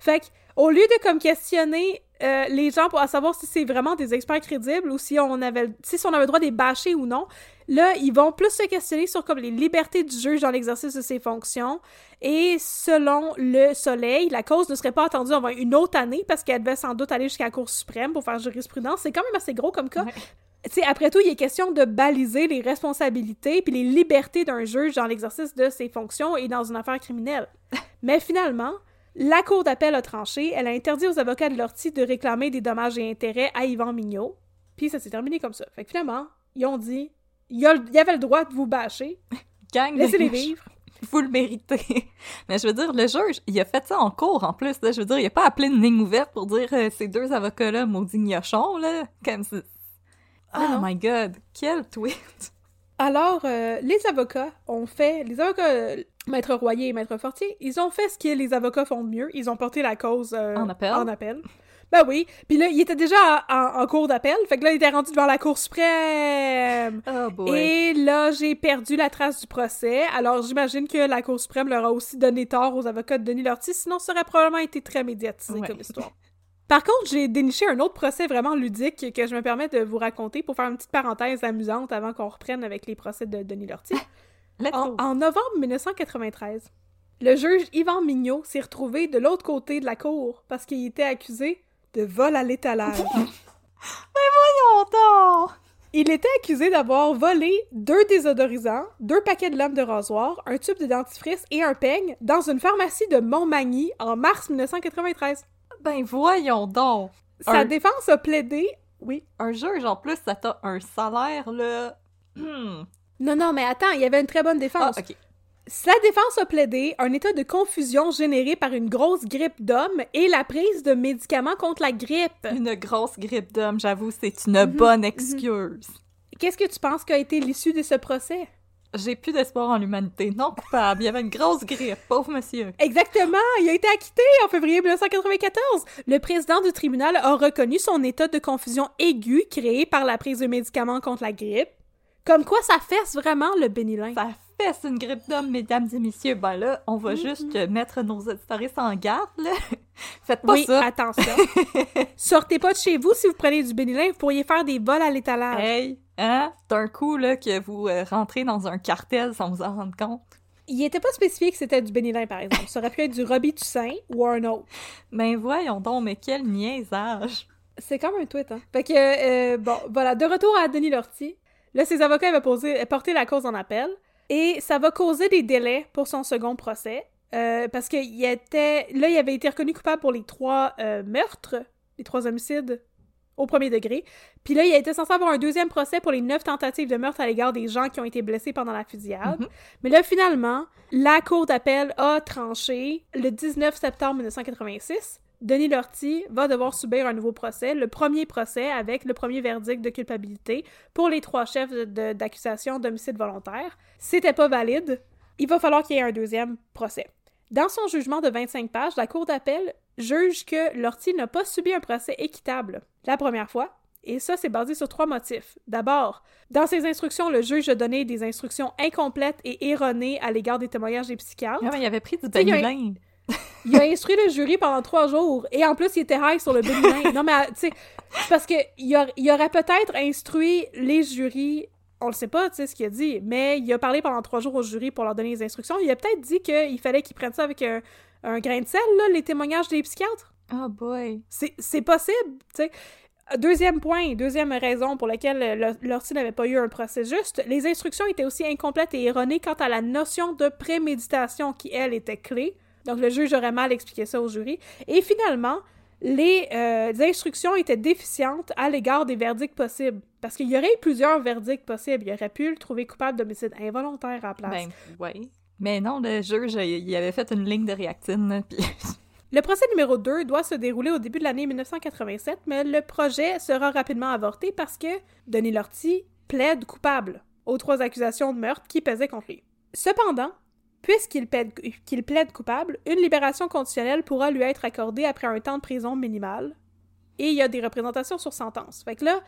Fait que, au lieu de comme questionner euh, les gens pour savoir si c'est vraiment des experts crédibles ou si on avait si on avait le droit de les bâcher ou non, là ils vont plus se questionner sur comme les libertés du juge dans l'exercice de ses fonctions et selon le Soleil, la cause ne serait pas attendue avant une autre année parce qu'elle devait sans doute aller jusqu'à la Cour suprême pour faire jurisprudence. C'est quand même assez gros comme cas. Ouais. Après tout, il est question de baliser les responsabilités puis les libertés d'un juge dans l'exercice de ses fonctions et dans une affaire criminelle. Mais finalement, la Cour d'appel a tranché. Elle a interdit aux avocats de l'ortie de réclamer des dommages et intérêts à Yvan Mignot. Puis ça s'est terminé comme ça. Fait que finalement, ils ont dit il y, avait le droit de vous bâcher. Gang Laissez-les vivre. Vous le méritez. Mais je veux dire, le juge, il a fait ça en cours en plus. Là. Je veux dire, il a pas appelé une ligne ouverte pour dire euh, ces deux avocats-là, maudits gnochons, là. Comme. Oh Ah non. my god, quel tweet! Alors, euh, les avocats ont fait, les avocats, euh, Maître Royer et Maître Fortier, ils ont fait ce que les avocats font de mieux. Ils ont porté la cause euh, En appel? En appel. Ben oui. Puis là, il était déjà en, en- en cours d'appel. Fait que là, il était rendu devant la Cour suprême. Oh boy. Et là, j'ai perdu la trace du procès. Alors, j'imagine que la Cour suprême leur a aussi donné tort aux avocats de Denis Lortie, sinon ça aurait probablement été très médiatisé Ouais. comme histoire. Par contre, j'ai déniché un autre procès vraiment ludique que je me permets de vous raconter pour faire une petite parenthèse amusante avant qu'on reprenne avec les procès de Denis Lortie. En, novembre 1993, le juge Yvan Mignot s'est retrouvé de l'autre côté de la cour parce qu'il était accusé de vol à l'étalage. Voyons donc! Il était accusé d'avoir volé deux désodorisants, deux paquets de lames de rasoir, un tube de dentifrice et un peigne dans une pharmacie de Montmagny en mars 1993. Ben voyons donc! Sa Un- défense a plaidé... Oui. Un juge, en plus, ça t'a un salaire, là... Hmm. Non, non, mais attends, il y avait une très bonne Ah, défense. ok. Sa défense a plaidé un état de confusion généré par une grosse grippe d'homme et la prise de médicaments contre la grippe. Une grosse grippe d'homme, j'avoue, c'est une Mhm, bonne excuse. Qu'est-ce que tu penses qu'a été l'issue de ce procès? J'ai plus d'espoir en l'humanité. Non coupable. Il y avait une grosse grippe, pauvre monsieur. Exactement, il a été acquitté en février 1994. Le président du tribunal a reconnu son état de confusion aiguë créé par la prise de médicaments contre la grippe. Comme quoi ça fesse vraiment le bénilin. Ça fesse une grippe d'homme, mesdames et messieurs. Ben là, on va juste euh, mettre nos auditoristes en garde, là. Faites pas oui, ça. attention. Sortez pas de chez vous si vous prenez du bénilin, vous pourriez faire des vols à l'étalage. Hey, hein? D'un coup, là, que vous euh, rentrez dans un cartel sans vous en rendre compte. Il était pas spécifié que c'était du bénilin, par exemple. Ça aurait pu être du Robitussin ou un autre. Ben voyons donc, mais quel niaisage. C'est comme un tweet, hein. Fait que, euh, bon, voilà, de retour à Denis Lortie. Là, ses avocats avaient posé, porté la cause en appel et ça va causer des délais pour son second procès. euh, parce que il était, là, il avait été reconnu coupable pour les trois euh, meurtres, les trois homicides au premier degré. Puis là, il a été censé avoir un deuxième procès pour les neuf tentatives de meurtre à l'égard des gens qui ont été blessés pendant la fusillade. Mhm. Mais là, finalement, la Cour d'appel a tranché le 19 septembre 1986. Denis Lortie va devoir subir un nouveau procès, le premier procès avec le premier verdict de culpabilité pour les trois chefs d'accusation d'homicide volontaire. C'était pas valide. Il va falloir qu'il y ait un deuxième procès. Dans son jugement de 25 pages, la Cour d'appel juge que Lortie n'a pas subi un procès équitable la première fois, et ça, c'est basé sur trois motifs. D'abord, dans ses instructions, le juge a donné des instructions incomplètes et erronées à l'égard des témoignages des psychiatres. Ah, mais il avait pris du sais, il a. Il a instruit le jury pendant trois jours, et en plus, il était high sur le bénin. Non, mais, tu sais, c'est parce que il, a- il aurait peut-être instruit les jurys, on le sait pas, tu sais, ce qu'il a dit, mais il a parlé pendant trois jours au jury pour leur donner les instructions. Il a peut-être dit qu'il fallait qu'ils prennent ça avec un, un grain de sel, là, les témoignages des psychiatres. Oh boy. C'est possible, tu sais. Deuxième point, deuxième raison pour laquelle le- Lortie n'avait pas eu un procès juste, les instructions étaient aussi incomplètes et erronées quant à la notion de préméditation qui, elle, était clé. Donc le juge aurait mal expliqué ça au jury. Et finalement, les, euh, les instructions étaient déficientes à l'égard des verdicts possibles. Parce qu'il y aurait eu plusieurs verdicts possibles. Il aurait pu le trouver coupable d'homicide involontaire à la place. Ben, ouais. Mais non, le juge, il avait fait une ligne de réactine, puis... Le procès numéro 2 doit se dérouler au début de l'année 1987, mais le projet sera rapidement avorté parce que Denis Lortie plaide coupable aux trois accusations de meurtre qui pesaient contre lui. Cependant, puisqu'il plaide, coupable, une libération conditionnelle pourra lui être accordée après un temps de prison minimal, et il y a des représentations sur sentence. Fait que là,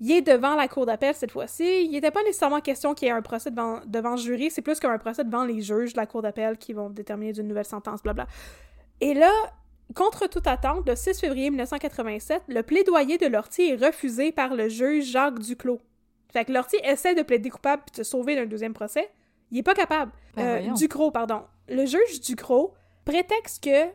il est devant la cour d'appel cette fois-ci. Il n'était pas nécessairement question qu'il y ait un procès devant, devant jury, c'est plus comme un procès devant les juges de la cour d'appel qui vont déterminer d'une nouvelle sentence, blabla. Et là, contre toute attente, le 6 février 1987, le plaidoyer de Lortie est refusé par le juge Jacques Duclos. Fait que Lortie essaie de plaider coupable puis de se sauver d'un deuxième procès. Il est pas capable. Ben Euh. Ducros, pardon. Le juge Ducros prétexte que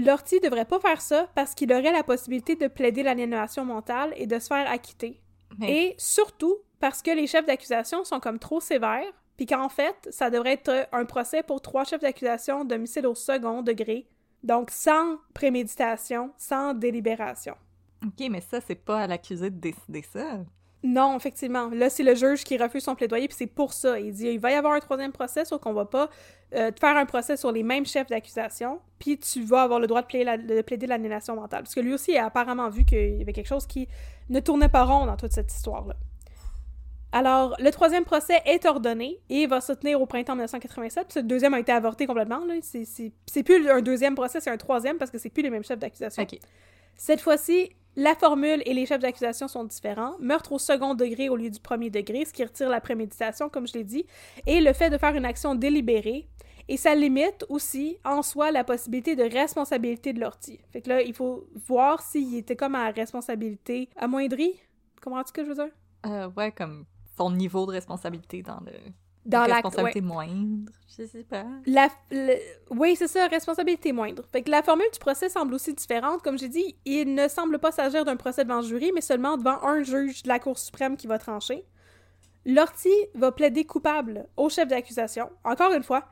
Lortie devrait pas faire ça parce qu'il aurait la possibilité de plaider l'aliénation mentale et de se faire acquitter. Et surtout parce que les chefs d'accusation sont comme trop sévères, puis qu'en fait, ça devrait être un procès pour trois chefs d'accusation d'homicide au second degré, donc sans préméditation, sans délibération. OK, mais ça, c'est pas à l'accusé de décider ça. Non, effectivement. Là, c'est le juge qui refuse son plaidoyer, puis c'est pour ça. Il dit il va y avoir un troisième procès, sauf qu'on va pas euh, te faire un procès sur les mêmes chefs d'accusation, puis tu vas avoir le droit de plaider, la, de plaider l'aliénation mentale. Parce que lui aussi a apparemment vu qu'il y avait quelque chose qui ne tournait pas rond dans toute cette histoire-là. Alors, le troisième procès est ordonné et va se tenir au printemps 1987. Puis le deuxième a été avorté complètement. là. C'est- plus un deuxième procès, c'est un troisième parce que c'est plus les mêmes chefs d'accusation. Cette fois-ci, la formule et les chefs d'accusation sont différents. Meurtre au second degré au lieu du premier degré, ce qui retire la préméditation, comme je l'ai dit, et le fait de faire une action délibérée. Et ça limite aussi, en soi, la possibilité de responsabilité de l'ortie. Fait que là, il faut voir s'il était comme à responsabilité amoindrie. Comprends-tu ce que je veux dire? Euh, ouais, comme son niveau de responsabilité dans le... Dans la- responsabilité moindre, je sais pas. La, le- oui, c'est ça, responsabilité moindre. Fait que la formule du procès semble aussi différente. Comme j'ai dit, il ne semble pas s'agir d'un procès devant le jury, mais seulement devant un juge de la Cour suprême qui va trancher. Lortie va plaider coupable au chef d'accusation, encore une fois,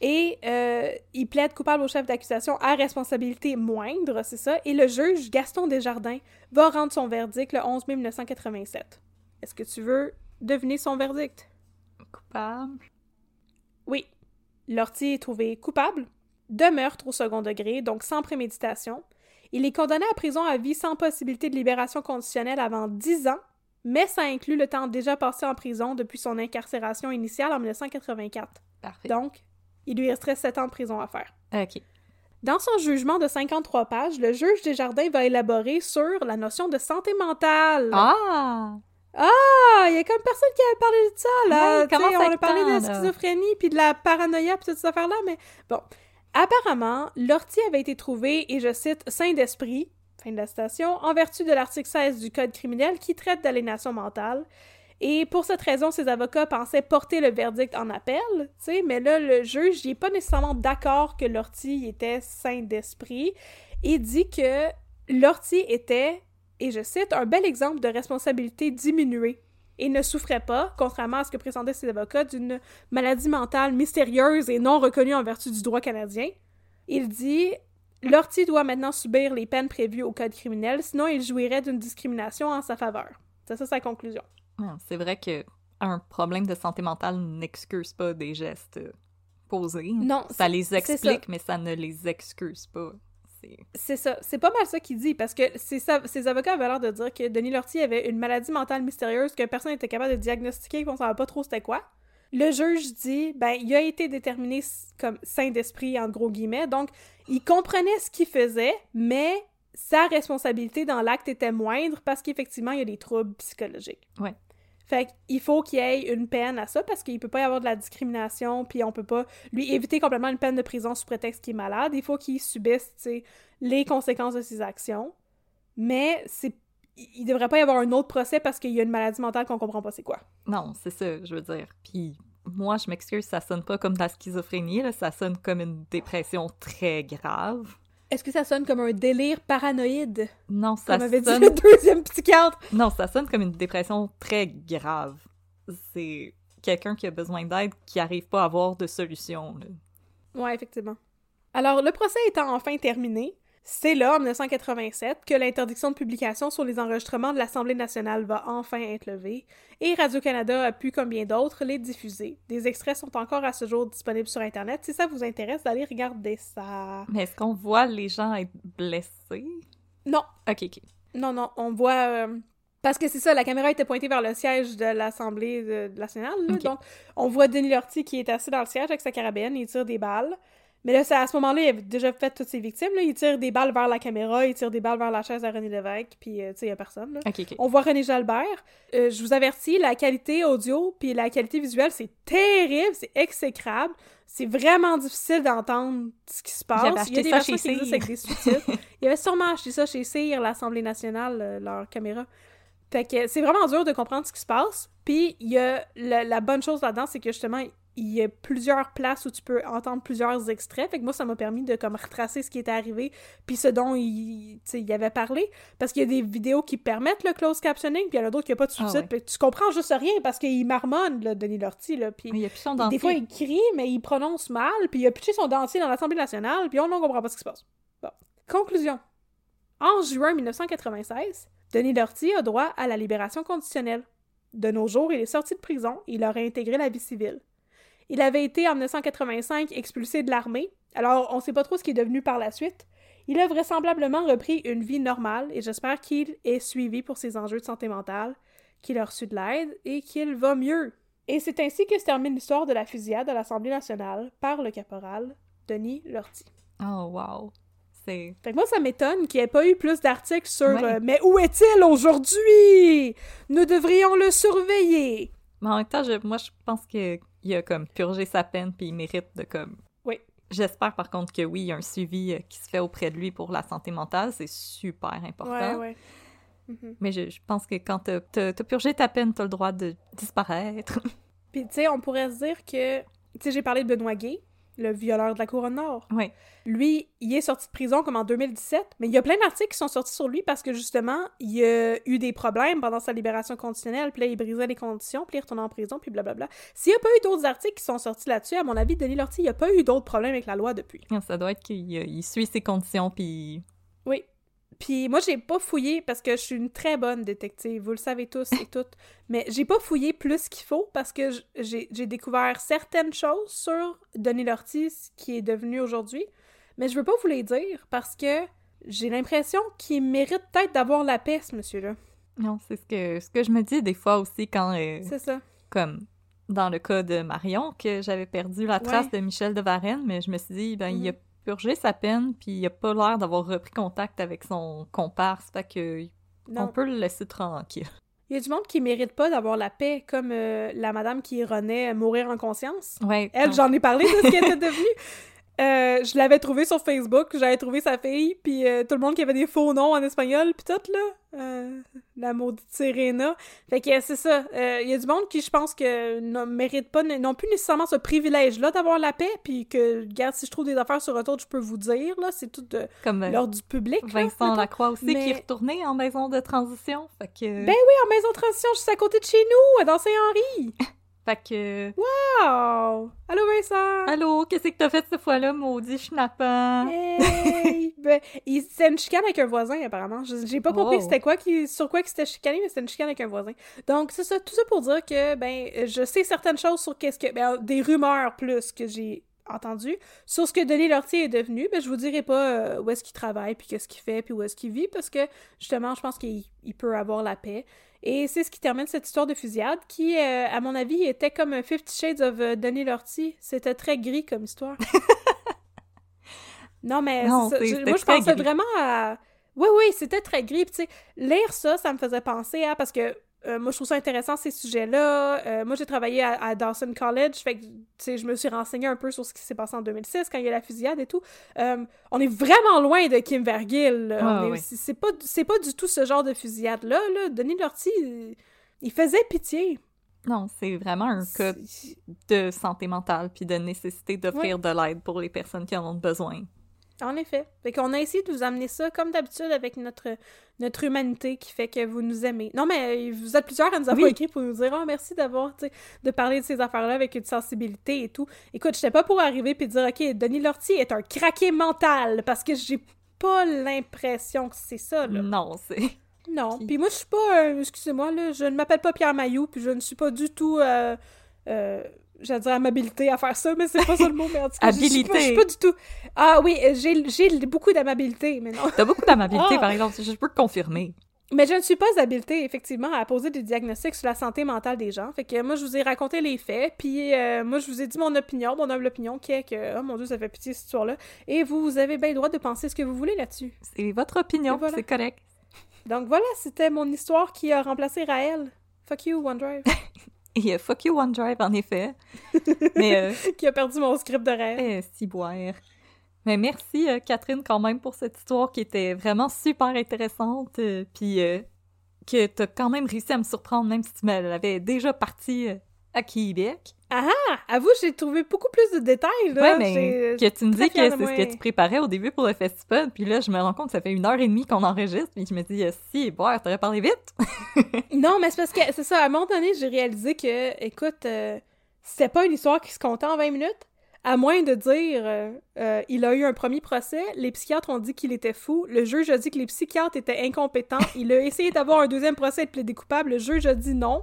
et euh, il plaide coupable au chef d'accusation à responsabilité moindre, c'est ça, et le juge Gaston Desjardins va rendre son verdict le 11 mai 1987. Est-ce que tu veux deviner son verdict? Coupable? Oui. Lortie est trouvé coupable de meurtre au second degré, donc sans préméditation. Il est condamné à prison à vie sans possibilité de libération conditionnelle avant 10 ans, mais ça inclut le temps déjà passé en prison depuis son incarcération initiale en 1984. Parfait. Donc, il lui resterait 7 ans de prison à faire. OK. Dans son jugement de 53 pages, le juge Desjardins va élaborer sur la notion de santé mentale. Ah! Ah, il y a comme personne qui avait parlé de ça, là. Ouais, commence on a parlé de la schizophrénie puis de la paranoïa puis toutes ces affaires-là, mais bon. Apparemment, Lortie avait été trouvé, et je cite, sain d'esprit, fin de la citation, en vertu de l'article 16 du Code criminel qui traite d'aliénation mentale. Et pour cette raison, ses avocats pensaient porter le verdict en appel, tu sais, mais là, le juge, il est pas nécessairement d'accord que Lortie était sain d'esprit et dit que Lortie était, et je cite, un bel exemple de responsabilité diminuée et ne souffrait pas, contrairement à ce que présendaient ses avocats, d'une maladie mentale mystérieuse et non reconnue en vertu du droit canadien. Il dit Lortie doit maintenant subir les peines prévues au code criminel, sinon il jouirait d'une discrimination en sa faveur. C'est ça sa conclusion. c'est vrai que un problème de santé mentale n'excuse pas des gestes posés. Non, ça les explique, mais ça ne les excuse pas. C'est ça. C'est pas mal ça qu'il dit, parce que ses avocats avaient l'air de dire que Denis Lortie avait une maladie mentale mystérieuse que personne n'était capable de diagnostiquer et qu'on savait pas trop c'était quoi. Le juge dit, ben, il a été déterminé comme saint d'esprit, en gros guillemets, donc il comprenait ce qu'il faisait, mais sa responsabilité dans l'acte était moindre parce qu'effectivement, il y a des troubles psychologiques. Ouais. Fait qu'il faut qu'il y ait une peine à ça parce qu'il peut pas y avoir de la discrimination, puis on peut pas lui éviter complètement une peine de prison sous prétexte qu'il est malade. Il faut qu'il subisse les conséquences de ses actions. Mais c'est il devrait pas y avoir un autre procès parce qu'il y a une maladie mentale qu'on comprend pas c'est quoi. Non, c'est ça, je veux dire. Puis moi, je m'excuse, ça sonne pas comme de la schizophrénie, ça sonne comme une dépression très grave. Est-ce que ça sonne comme un délire paranoïde? Non, ça comme avait dit le deuxième psychiatre. Non, ça sonne comme une dépression très grave. C'est quelqu'un qui a besoin d'aide qui n'arrive pas à avoir de solution. Ouais, effectivement. Alors, le procès étant enfin terminé, c'est là, en 1987, que l'interdiction de publication sur les enregistrements de l'Assemblée nationale va enfin être levée, et Radio-Canada a pu, comme bien d'autres, les diffuser. Des extraits sont encore à ce jour disponibles sur Internet. Si ça vous intéresse, d'aller regarder ça. Mais est-ce qu'on voit les gens être blessés? Non. Ok, ok. Non, non, on voit... Euh, parce que c'est ça, la caméra était pointée vers le siège de l'Assemblée nationale, donc on voit Denis Lortie qui est assis dans le siège avec sa carabine, il tire des balles. Mais là, c'est à ce moment-là, il avait déjà fait toutes ses victimes. Là. Il tire des balles vers la caméra, il tire des balles vers la chaise à René Lévesque, puis euh, tu sais, il n'y a personne. Là. On voit René Jalbert. Euh, je vous avertis, la qualité audio puis la qualité visuelle, c'est terrible, c'est exécrable. C'est vraiment difficile d'entendre ce qui se passe. Il y a des versions qui existent avec des sous-titres. il avait sûrement acheté ça chez CIR, l'Assemblée nationale, euh, leur caméra. Fait que c'est vraiment dur de comprendre ce qui se passe. Puis il y a la bonne chose là-dedans, c'est que justement, il y a plusieurs places où tu peux entendre plusieurs extraits. Fait que moi, ça m'a permis de comme retracer ce qui était arrivé, puis ce dont il, il avait parlé. Parce qu'il y a des vidéos qui permettent le closed captioning, puis il y en a d'autres qui n'ont pas de ah sous-titres. Tu comprends juste rien parce qu'il marmonne, là, Denis Lortie. Là, puis il a plus son dentier. Des fois, il crie, mais il prononce mal, puis il a pitché son dentier dans l'Assemblée nationale, puis on ne comprend pas ce qui se passe. Bon. Conclusion. En juin 1996, Denis Lortie a droit à la libération conditionnelle. De nos jours, il est sorti de prison et il a réintégré la vie civile. Il avait été en 1985 expulsé de l'armée, alors on ne sait pas trop ce qui est devenu par la suite. Il a vraisemblablement repris une vie normale et j'espère qu'il est suivi pour ses enjeux de santé mentale, qu'il a reçu de l'aide et qu'il va mieux. Et c'est ainsi que se termine l'histoire de la fusillade à l'Assemblée nationale par le caporal Denis Lortie. Oh wow. Fait que moi, ça m'étonne qu'il n'y ait pas eu plus d'articles sur euh, Mais où est-il aujourd'hui? Nous devrions le surveiller. Mais en même temps, moi, je pense que il a comme purgé sa peine puis il mérite de comme. Oui. J'espère par contre que oui, il y a un suivi euh, qui se fait auprès de lui pour la santé mentale, c'est super important. Ouais, ouais. Mhm. Mais je, pense que quand t'as as, purgé ta peine, t'as le droit de disparaître. Puis tu sais, on pourrait se dire que, tu sais, j'ai parlé de Benoît Gay, le violeur de la Couronne Nord. Oui. Lui, il est sorti de prison comme en 2017, mais il y a plein d'articles qui sont sortis sur lui parce que justement, il a eu des problèmes pendant sa libération conditionnelle, puis là, il brisait les conditions, puis il retournait en prison, puis blablabla. S'il n'y a pas eu d'autres articles qui sont sortis là-dessus, à mon avis, Denis Lortie, il n'y a pas eu d'autres problèmes avec la loi depuis. Ah, ça doit être qu'il suit ses conditions, puis... Oui, puis moi, j'ai pas fouillé parce que je suis une très bonne détective, vous le savez tous et toutes, mais j'ai pas fouillé plus qu'il faut parce que j'ai découvert certaines choses sur Denis Lortie, qui est devenu aujourd'hui, mais je veux pas vous les dire parce que j'ai l'impression qu'il mérite peut-être d'avoir la paix, ce monsieur-là. Non, c'est ce que, ce que je me dis des fois aussi quand... Euh, c'est ça. Comme dans le cas de Marion, que j'avais perdu la trace de Michel de Varenne, mais je me suis dit, ben, il a mm-hmm purgé sa peine, puis il a pas l'air d'avoir repris contact avec son comparse, fait que on peut le laisser tranquille. Il y a du monde qui mérite pas d'avoir la paix, comme euh, la madame qui renaît mourir en conscience. Ouais. Elle, j'en ai parlé de ce qu'elle était devenue. Euh, je l'avais trouvé sur Facebook, j'avais trouvé sa fille, puis euh, tout le monde qui avait des faux noms en espagnol, puis tout, là. Euh, la maudite Serena. Fait que c'est ça. Il y a du monde qui, je pense, que ne mérite pas, n'ont plus nécessairement ce privilège-là d'avoir la paix, puis que, regarde, si je trouve des affaires sur retour, je peux vous dire, là, c'est tout de Comme l'ordre du public. Vincent là, Lacroix aussi, Mais- qui est retourné en maison de transition. Fait que... Ben oui, en maison de transition, juste à côté de chez nous, dans Saint-Henri. Fait que... Wow! Allô, Vincent! Allô, qu'est-ce que t'as fait cette fois-là, maudit schnappant? Hey! ben, il- c'était une chicane avec un voisin, apparemment. J'ai pas compris Oh. c'était quoi qui, sur quoi qu'il s'était chicané, mais c'était une chicane avec un voisin. Donc, c'est ça, tout ça pour dire que, ben, je sais certaines choses sur qu'est-ce que. Ben, des rumeurs plus que j'ai entendues. Sur ce que Denis Lortier est devenu, ben, je vous dirai pas euh, où est-ce qu'il travaille, puis qu'est-ce qu'il fait, puis où est-ce qu'il vit, parce que, justement, je pense qu'il il peut avoir la paix. Et c'est ce qui termine cette histoire de fusillade, qui, euh, à mon avis, était comme un Fifty Shades of euh, Denis Lortie. C'était très gris comme histoire. non, mais Non, ça. Je- moi, je pensais gris. vraiment à... Oui, oui, c'était très gris. Puis, lire ça, ça me faisait penser à... Parce que euh, moi, je trouve ça intéressant, ces sujets-là. Euh, moi, j'ai travaillé à, à Dawson College, fait que, tu sais, je me suis renseignée un peu sur ce qui s'est passé en 2006, quand il y a la fusillade et tout. Euh, on est vraiment loin de Kim Vergil. est- ouais. c'est- pas, c'est pas du tout ce genre de fusillade-là. Là. Denis Lortie, il faisait pitié. Non, c'est vraiment un cas de santé mentale puis de nécessité d'offrir de l'aide pour les personnes qui en ont besoin. En effet. Fait qu'on a essayé de vous amener ça, comme d'habitude, avec notre, notre humanité qui fait que vous nous aimez. Non, mais vous êtes plusieurs à nous avoir Oui. écrit pour nous dire « Oh, merci d'avoir, de parler de ces affaires-là avec une sensibilité et tout. » Écoute, j'étais pas pour arriver puis dire « Ok, Denis Lortie est un craqué mental. » Parce que j'ai pas l'impression que c'est ça, là. Non, c'est... Non. Puis moi, je suis pas. euh, Excusez-moi, là, je ne m'appelle pas Pierre Mailloux, puis je ne suis pas du tout. Euh, euh, J'allais dire amabilité à faire ça, mais c'est pas ça le mot, mais en tout cas, je- je pas- Je suis pas, Habilité. du tout. Ah oui, euh, j'ai beaucoup d'amabilité, mais non. T'as beaucoup d'amabilité, Ah! par exemple, je peux te confirmer. Mais je ne suis pas habilitée, effectivement, à poser des diagnostics sur la santé mentale des gens. Fait que moi, je vous ai raconté les faits, puis euh, moi, je vous ai dit mon opinion, mon humble opinion, qui est que, oh mon Dieu, ça fait pitié cette histoire-là. Et vous, avez bien le droit de penser ce que vous voulez là-dessus. C'est votre opinion, voilà. c'est correct. Donc voilà, c'était mon histoire qui a remplacé Raël. Fuck you, OneDrive. Et euh, fuck you OneDrive, en effet. Mais, euh, qui a perdu mon script de Raël. eh, si boire. Mais merci, euh, Catherine, quand même, pour cette histoire qui était vraiment super intéressante. euh, Puis euh, que t'as quand même réussi à me surprendre, même si tu me l'avais déjà partie à Québec. Ah, avoue, j'ai trouvé beaucoup plus de détails, là. Ouais, mais que tu me dis que c'est ce que tu préparais au début pour le festival, puis là, je me rends compte que ça fait une heure et demie qu'on enregistre, puis je me dis, si, boire, t'aurais parlé vite. Non, mais c'est parce que, c'est ça, à un moment donné, j'ai réalisé que, écoute, euh, c'était pas une histoire qui se comptait en 20 minutes. À moins de dire, euh, euh, il a eu un premier procès, les psychiatres ont dit qu'il était fou, le juge a dit que les psychiatres étaient incompétents, il a essayé d'avoir un deuxième procès et de plaider coupable, le juge a dit non.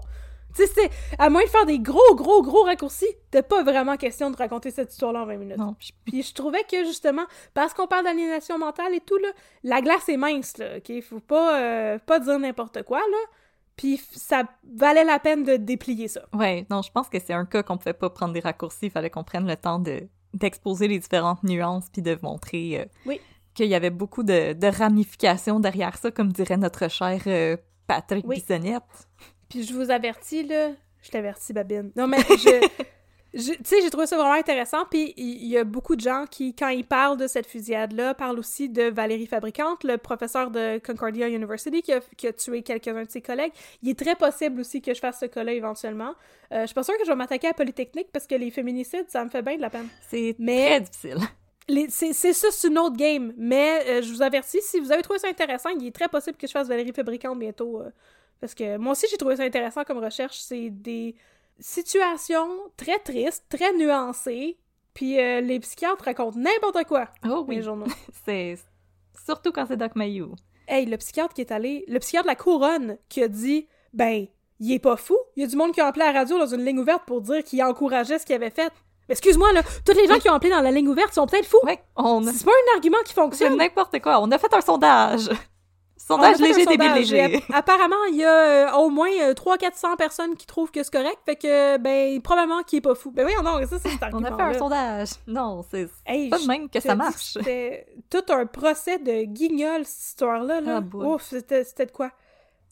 Tu sais, à moins de faire des gros, gros, gros raccourcis, c'était pas vraiment question de raconter cette histoire-là en 20 minutes. Non, Puis je trouvais que justement, parce qu'on parle d'aliénation mentale et tout, là, la glace est mince, là, ok? Faut pas, euh, pas dire n'importe quoi, là. Puis ça valait la peine de déplier ça. Ouais, non, je pense que c'est un cas qu'on pouvait pas prendre des raccourcis, il fallait qu'on prenne le temps de d'exposer les différentes nuances puis de montrer euh, Oui. qu'il y avait beaucoup de, de ramifications derrière ça, comme dirait notre cher euh, Patrick Oui. Bissonnette. Puis je vous avertis, là, je t'avertis, Babine. Non, mais je... tu sais, j'ai trouvé ça vraiment intéressant, puis il y, a beaucoup de gens qui, quand ils parlent de cette fusillade-là, parlent aussi de Valérie Fabricante, le professeur de Concordia University qui a, qui a tué quelques-uns de ses collègues. Il est très possible aussi que je fasse ce cas-là éventuellement. Euh, je suis pas sûre que je vais m'attaquer à Polytechnique, parce que les féminicides, ça me fait bien de la peine. C'est Mais- très difficile. C'est ça, c'est une autre game. Mais euh, je vous avertis, si vous avez trouvé ça intéressant, il est très possible que je fasse Valérie Fabricante bientôt. euh, parce que moi aussi, j'ai trouvé ça intéressant comme recherche. C'est des situations très tristes, très nuancées. Puis euh, les psychiatres racontent n'importe quoi Oh oui, les journaux. c'est surtout quand c'est Doc Mayou. Hey, le psychiatre qui est allé, le psychiatre de la couronne qui a dit, ben, il est pas fou. Il y a du monde qui a appelé à la radio dans une ligne ouverte pour dire qu'il encourageait ce qu'il avait fait. Mais excuse-moi, là, tous les gens qui ont appelé dans la ligne ouverte sont peut-être fous. Ouais, on C'est pas un argument qui c'est fonctionne. n'importe quoi. On a fait un sondage. Sondage un léger, et léger. app- Apparemment, il y a euh, au moins 300-400 personnes qui trouvent que c'est correct, fait que, ben, probablement qu'il est pas fou. Ben oui, non, ça, c'est On a fait un sondage. Non, c'est Hey, pas de même que ça marche. C'était tout un procès de guignol, cette histoire-là. Là. Ah. Ouf, c'était de quoi?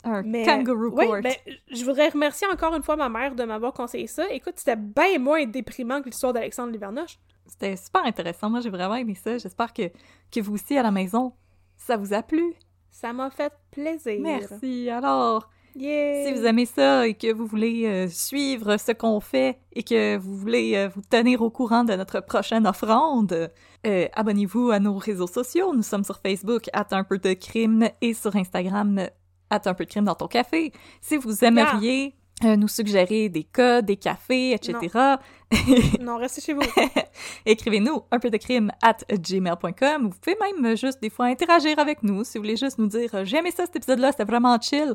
Un Mais, kangaroo ouais, court. ben, je voudrais remercier encore une fois ma mère de m'avoir conseillé ça. Écoute, c'était bien moins déprimant que l'histoire d'Alexandre Livernoche. C'était super intéressant. Moi, j'ai vraiment aimé ça. J'espère que, que vous aussi, à la maison, ça vous a plu. Ça m'a fait plaisir. Merci. Alors, si vous aimez ça et que vous voulez euh, suivre ce qu'on fait et que vous voulez euh, vous tenir au courant de notre prochaine offrande, euh, abonnez-vous à nos réseaux sociaux. Nous sommes sur Facebook, at un peu de crime, et sur Instagram, at un peu de crime dans ton café. Si vous aimeriez euh, nous suggérer des cas, des cafés, etc., Non, restez chez vous. écrivez-nous un peu de crime at gmail.com. Vous pouvez même juste des fois interagir avec nous si vous voulez juste nous dire euh, j'ai aimé ça cet épisode-là, c'était vraiment chill.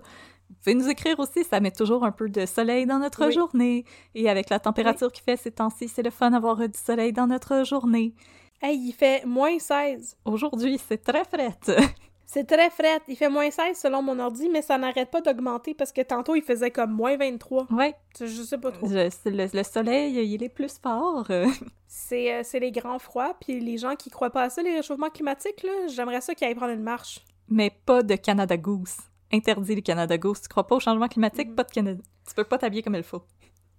Vous pouvez nous écrire aussi, ça met toujours un peu de soleil dans notre Oui. journée. Et avec la température qu'il fait ces temps-ci, c'est le fun d'avoir euh, du soleil dans notre journée. hey, il fait moins 16. Aujourd'hui, c'est très frais. C'est très frais. Il fait moins 16 selon mon ordi, mais ça n'arrête pas d'augmenter parce que tantôt, il faisait comme moins 23. ouais, Je sais pas trop. le, le soleil, il est plus fort. C'est euh, c'est les grands froids, puis les gens qui croient pas à ça, les réchauffements climatiques, là, j'aimerais ça qu'ils aillent prendre une marche. mais pas de Canada Goose. Interdit le Canada Goose. Tu crois pas au changement climatique? Mhm. Pas de Canada. Tu peux pas t'habiller comme il faut.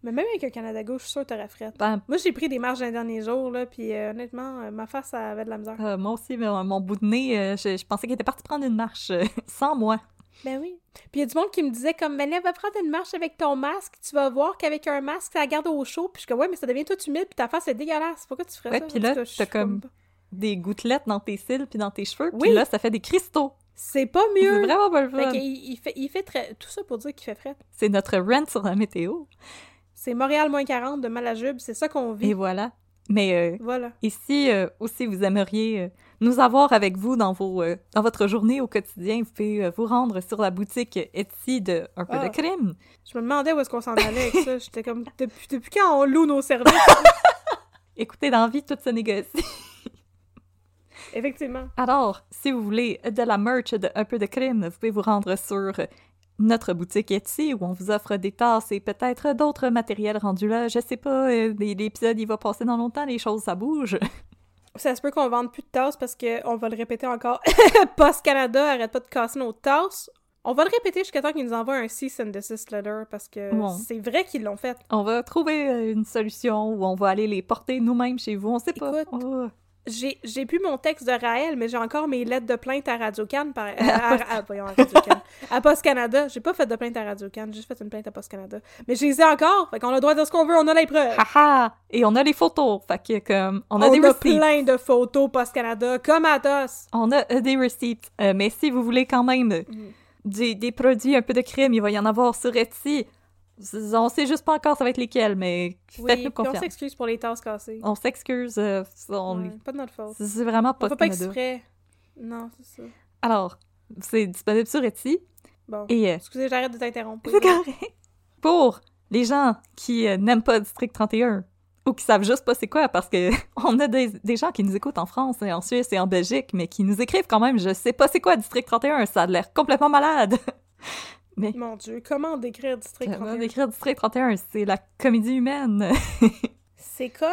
Mais même avec un Canada gauche, je suis sûre que t'aurais fret. Ben, Moi, j'ai pris des marches dans les derniers jours, là, puis euh, honnêtement, euh, ma face, ça avait de la misère. Euh, moi aussi, mais, mon bout de nez, euh, je, je pensais qu'il était parti prendre une marche sans moi. Ben oui. Puis il y a du monde qui me disait comme, ben là, va prendre une marche avec ton masque, tu vas voir qu'avec un masque, ça garde au chaud. Puis je comme, ouais, mais ça devient tout humide, puis ta face est dégueulasse. Pourquoi tu ferais Ouais, ça? puis là, t'as comme- Des gouttelettes dans tes cils puis dans tes cheveux, Oui. puis là, ça fait des cristaux. C'est pas C'est mieux. vraiment pas le Fait fun. il, fait, il fait très... Tout ça pour dire qu'il fait fret. C'est notre rent sur la météo. C'est Montréal moins 40 de Malajube, c'est ça qu'on vit. Et voilà. Mais euh, Voilà. ici euh, aussi, vous aimeriez euh, nous avoir avec vous dans, vos, euh, dans votre journée au quotidien, vous pouvez vous rendre sur la boutique Etsy de Un peu Ah. de crime. Je me demandais où est-ce qu'on s'en allait avec ça. J'étais comme, depuis, depuis quand on loue nos services? Écoutez, dans la vie, tout se négocie. Effectivement. Alors, si vous voulez de la merch de Un peu de crime, vous pouvez vous rendre sur notre boutique Etsy où on vous offre des tasses et peut-être d'autres matériels rendus là. Je sais pas, euh, l'épisode il va passer dans longtemps, les choses ça bouge. Ça se peut qu'on vende plus de tasses parce que on va le répéter encore. Post Canada arrête pas de casser nos tasses. On va le répéter jusqu'à temps qu'ils nous envoient un cease and desist letter parce que Bon. c'est vrai qu'ils l'ont fait. On va trouver euh, une solution où on va aller les porter nous-mêmes chez vous, on sait pas. Oh. J'ai j'ai plus mon texte de Raël, mais j'ai encore mes lettres de plainte à Radio Can par à, à- à- voyons, à. À Post Canada, j'ai pas fait de plainte à Radio Can, j'ai juste fait une plainte à Post Canada. Mais je les ai encore, fait qu'on a le droit de dire ce qu'on veut, on a les preuves. Haha! Et on a les photos, fait que comme on a on des a receipts. plein de photos Post Canada, comme Athos. On a euh, des receipts. Euh, mais si vous voulez quand même Mm. des, des produits un peu de crime, il va y en avoir sur Etsy. On sait juste pas encore ça va être lesquels, mais Oui, faites-nous puis on confiance. s'excuse pour les tasses cassées. On s'excuse. euh, on- Ouais, pas de notre faute. C'est vraiment On pas fait pas Canada. exprès. Non, c'est ça. Alors, c'est disponible sur Etsy. Bon. Et euh, Excusez, j'arrête de t'interrompre. c'est correct. Pour les gens qui euh, n'aiment pas District 31 ou qui savent juste pas c'est quoi, parce que on a des, des gens qui nous écoutent en France et en Suisse et en Belgique, mais qui nous écrivent quand même, je sais pas c'est quoi District 31, ça a l'air complètement malade. Mais Mon Dieu, comment décrire District Comment 31? décrire District 31, c'est la comédie humaine. C'est comme...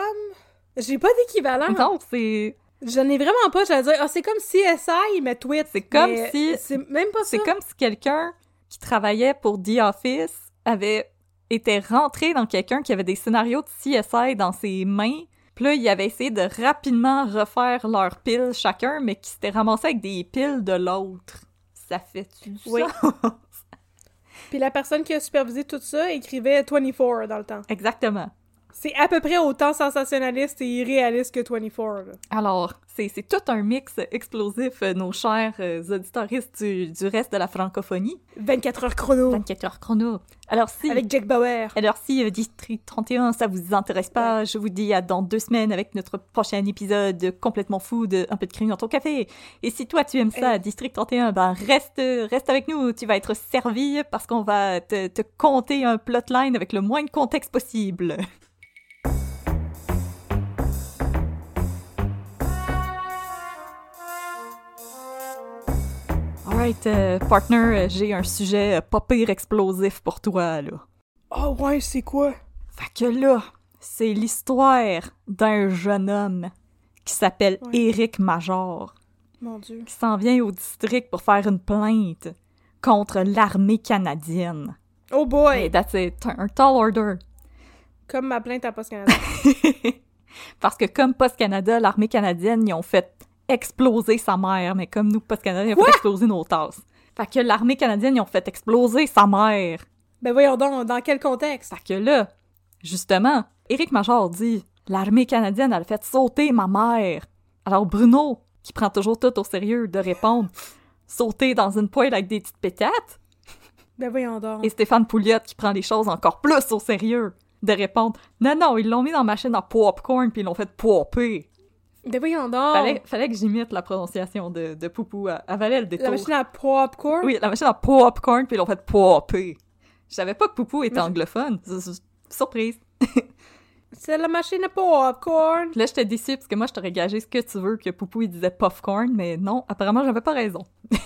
J'ai pas d'équivalent. non, c'est Je n'ai vraiment pas, j'allais dire, ah, c'est comme CSI, mais tweet. C'est comme si- C'est même pas ça. c'est comme si quelqu'un qui travaillait pour The Office avait été rentré dans quelqu'un qui avait des scénarios de CSI dans ses mains. Puis là, il avait essayé de rapidement refaire leurs piles chacun, mais qui s'était ramassé avec des piles de l'autre. Ça fait-tu du Oui. Puis la personne qui a supervisé tout ça écrivait 24 dans le temps. Exactement. C'est à peu près autant sensationnaliste et irréaliste que 24. là. Alors, c'est tout un mix explosif, euh, nos chers euh, auditoristes du, du reste de la francophonie. 24 heures chrono. 24 heures chrono. Alors si, Avec Jack Bauer. alors si euh, District 31, ça vous intéresse pas, je vous dis à dans deux semaines avec notre prochain épisode complètement fou de Un peu de crime dans ton café. Et si toi tu aimes ça. District 31, ben reste, reste avec nous, tu vas être servi parce qu'on va te, te conter un plotline avec le moins de contexte possible. Alright, euh, partner, euh, j'ai un sujet euh, pas pire explosif pour toi, là. Oh ouais, c'est quoi? Fait que là, c'est l'histoire d'un jeune homme qui s'appelle Ouais. Éric Major, Mon Dieu. qui s'en vient au district pour faire une plainte contre l'armée canadienne. Oh boy! That's it, un, un tall order. Comme ma plainte à Post Canada. Parce que comme Post Canada, l'armée canadienne, ils ont fait exploser sa mère, mais comme nous, Post Canada, ils ont fait exploser nos tasses. Fait que l'armée canadienne, ils ont fait exploser sa mère. Ben voyons donc, dans quel contexte? Fait que là, justement, Éric Major dit L'armée canadienne, elle a fait sauter ma mère. Alors Bruno, qui prend toujours tout au sérieux, de répondre Sauter dans une poêle avec des petites pétates? Ben voyons donc. Et Stéphane Pouliot, qui prend les choses encore plus au sérieux, de répondre Non, non, ils l'ont mis dans la machine à popcorn puis ils l'ont fait popper. Ben voyons donc. Fallait, fallait que j'imite la prononciation de, de Poupou. Elle valait le détour. La machine à popcorn? Oui, la machine à popcorn puis ils l'ont fait popper. Je savais pas que Poupou était Mais- anglophone. Surprise. C'est la machine à popcorn. Là, j'étais déçue parce que moi, je t'aurais gagé ce que tu veux que Poupou il disait popcorn, mais non, apparemment, j'avais pas raison.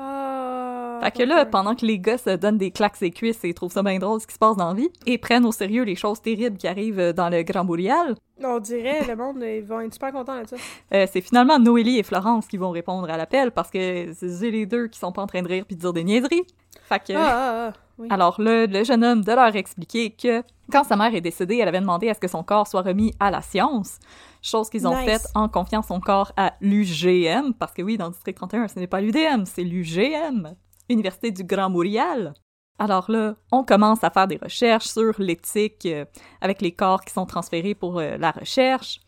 Ah. Fait que là, pendant que les gars se donnent des claques ses cuisses et trouvent ça bien drôle ce qui se passe dans la vie, et prennent au sérieux les choses terribles qui arrivent dans le Grand Boreal, On dirait, le monde, ils vont être super contents de ça. euh, c'est finalement Noélie et Florence qui vont répondre à l'appel parce que c'est les deux qui sont pas en train de rire puis de dire des niaiseries. Fait que... Ah, ah, ah, oui. Alors là, le jeune homme de leur expliquer que quand sa mère est décédée, elle avait demandé à ce que son corps soit remis à la science, chose qu'ils ont Nice. faite en confiant son corps à l'UGM, parce que oui, dans le district 31, ce n'est pas l'UDM, c'est l'UGM, Université du Grand Montréal. Alors là, on commence à faire des recherches sur l'éthique euh, avec les corps qui sont transférés pour euh, la recherche.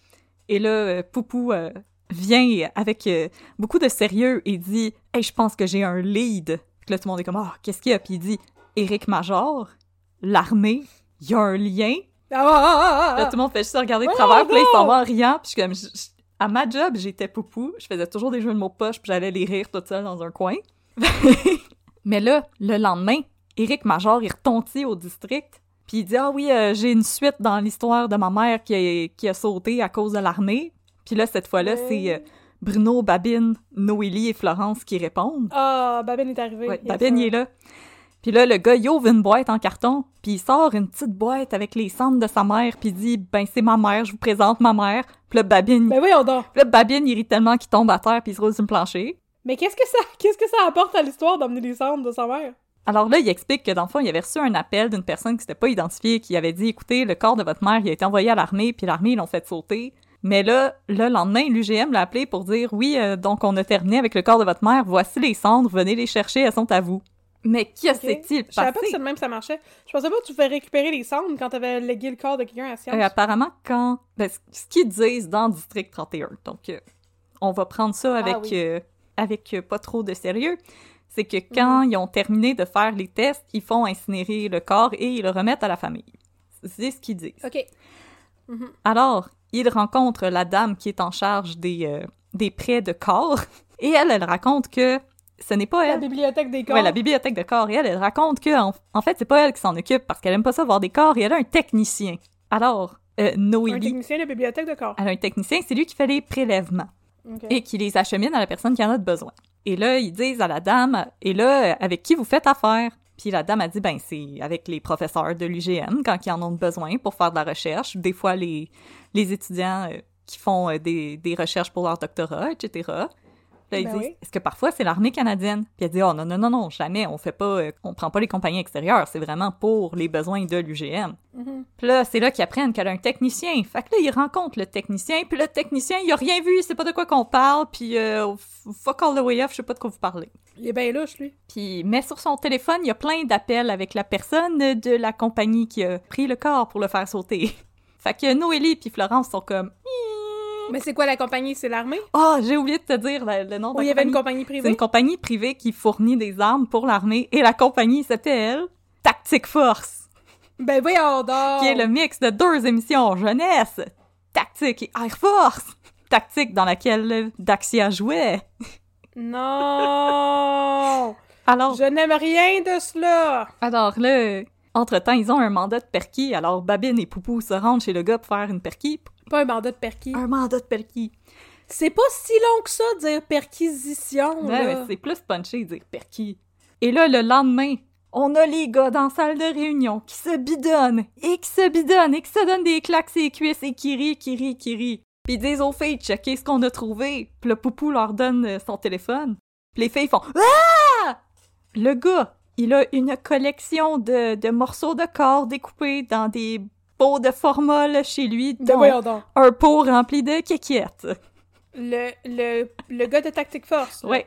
Et là, euh, Poupou vient avec beaucoup de sérieux et dit « Hey, je pense que j'ai un lead. » Puis là, tout le monde est comme « Ah, qu'est-ce qu'il y a? » Puis il dit « Éric Major, l'armée, il y a un lien. Ah, ah, ah, » Là, ah, tout le monde fait juste regarder de Ouais, travers, puis là, ils s'en vont en riant. Puis je suis comme... je- je- à ma job, j'étais Poupou. Je faisais toujours des jeux de mots de poche, puis j'allais les rire toute seule dans un coin. Mais là, le lendemain, Éric Major, il retontit au district, puis il dit « Ah oui, euh, j'ai une suite dans l'histoire de ma mère qui a, qui a sauté à cause de l'armée. » Puis là, cette fois-là, Ouais. c'est euh, Bruno, Babine, Noélie et Florence qui répondent. Ah, Babine est arrivé. Ouais, Babine, il est là. Puis là, le gars, il ouvre une boîte en carton, puis il sort une petite boîte avec les cendres de sa mère, puis il dit « Ben, c'est ma mère, je vous présente ma mère. » Puis là, Babine, Ben voyons donc. puis là, Babine, il rit tellement qu'il tombe à terre, puis il se roule sur le plancher. Mais qu'est-ce que ça, qu'est-ce que ça apporte à l'histoire d'emmener les cendres de sa mère? Alors là, il explique que dans le fond, il avait reçu un appel d'une personne qui s'était pas identifiée, qui avait dit écoutez, le corps de votre mère, il a été envoyé à l'armée, puis l'armée, ils l'ont fait sauter. Mais là, le lendemain, l'UGM l'a appelé pour dire oui, euh, donc on a terminé avec le corps de votre mère, voici les cendres, venez les chercher, elles sont à vous. Mais que s'est-il Je savais pas que c'est de même que ça marchait. Je pensais pas que tu pouvais récupérer les cendres quand t'avais légué le corps de quelqu'un à science. Euh, apparemment, quand. Ben, ce qu'ils disent dans District 31, donc euh, on va prendre ça avec, oui. Avec euh, pas trop de sérieux, c'est que quand ils ont terminé de faire les tests, ils font incinérer le corps et ils le remettent à la famille. C'est ce qu'ils disent. Ok. Alors, ils rencontrent la dame qui est en charge des, euh, des prêts de corps et elle, elle raconte que ce n'est pas La elle. bibliothèque des corps. Ouais, la bibliothèque de corps. Et elle, elle raconte que, en, en fait, c'est pas elle qui s'en occupe parce qu'elle aime pas ça voir des corps et elle a un technicien. Alors, euh, Un Noélie, technicien de bibliothèque de corps. elle a un technicien, c'est lui qui fait les prélèvements Et qui les achemine à la personne qui en a besoin. Et là, ils disent à la dame, et là, avec qui vous faites affaire? Puis la dame a dit, ben, c'est avec les professeurs de l'UGM quand ils en ont besoin pour faire de la recherche. Des fois, les, étudiants euh, qui font euh, des recherches pour leur doctorat, etc. Là, ils Ben disent, oui. est-ce que parfois c'est l'armée canadienne? Puis elle dit, oh non, non, non, non, jamais, on fait pas, euh, on prend pas les compagnies extérieures, c'est vraiment pour les besoins de l'UGM. Mhm. Puis là, c'est là qu'ils apprennent qu'elle a un technicien. Fait que là, ils rencontrent le technicien, puis le technicien, il a rien vu, il sait pas de quoi qu'on parle, puis euh, fuck all the way off, je sais pas de quoi vous parlez. Il est bien louche, lui. Puis, mais sur son téléphone, il y a plein d'appels avec la personne de la compagnie qui a pris le corps pour le faire sauter. fait que Noélie puis Florence sont comme Mais c'est quoi la compagnie? C'est l'armée? Oh, j'ai oublié de te dire le, le nom de Ou la il y avait une compagnie. compagnie C'est une privée? compagnie privée qui fournit des armes pour l'armée et la compagnie s'appelle Tactic Force. Ben voyons donc! qui est le mix de deux émissions jeunesse, Tactique et Air Force. Tactique dans laquelle Daxia jouait. Non! Alors, Je n'aime rien de cela! alors là, entre-temps, ils ont un mandat de perquis, alors Babine et Poupou se rendent chez le gars pour faire une perquis. Pas un mandat de perquis. Un mandat de perquis. C'est pas si long que ça, dire perquisition, Ouais, là. ouais, c'est plus punché dire perquis. Et là, le lendemain, on a les gars dans la salle de réunion qui se bidonnent, et qui se bidonnent, et qui se donnent des claques ses cuisses, et qui rient, qui rient, qui rient. Puis ils disent aux filles, checker ce qu'on a trouvé. Puis le poupou leur donne euh, son téléphone. Puis les filles font Ah! Le gars, il a une collection de, de morceaux de corps découpés dans des pot de formol chez lui, Ben dont donc. un pot rempli de kékiettes. Le, le, le gars de Tactic Force. Ouais.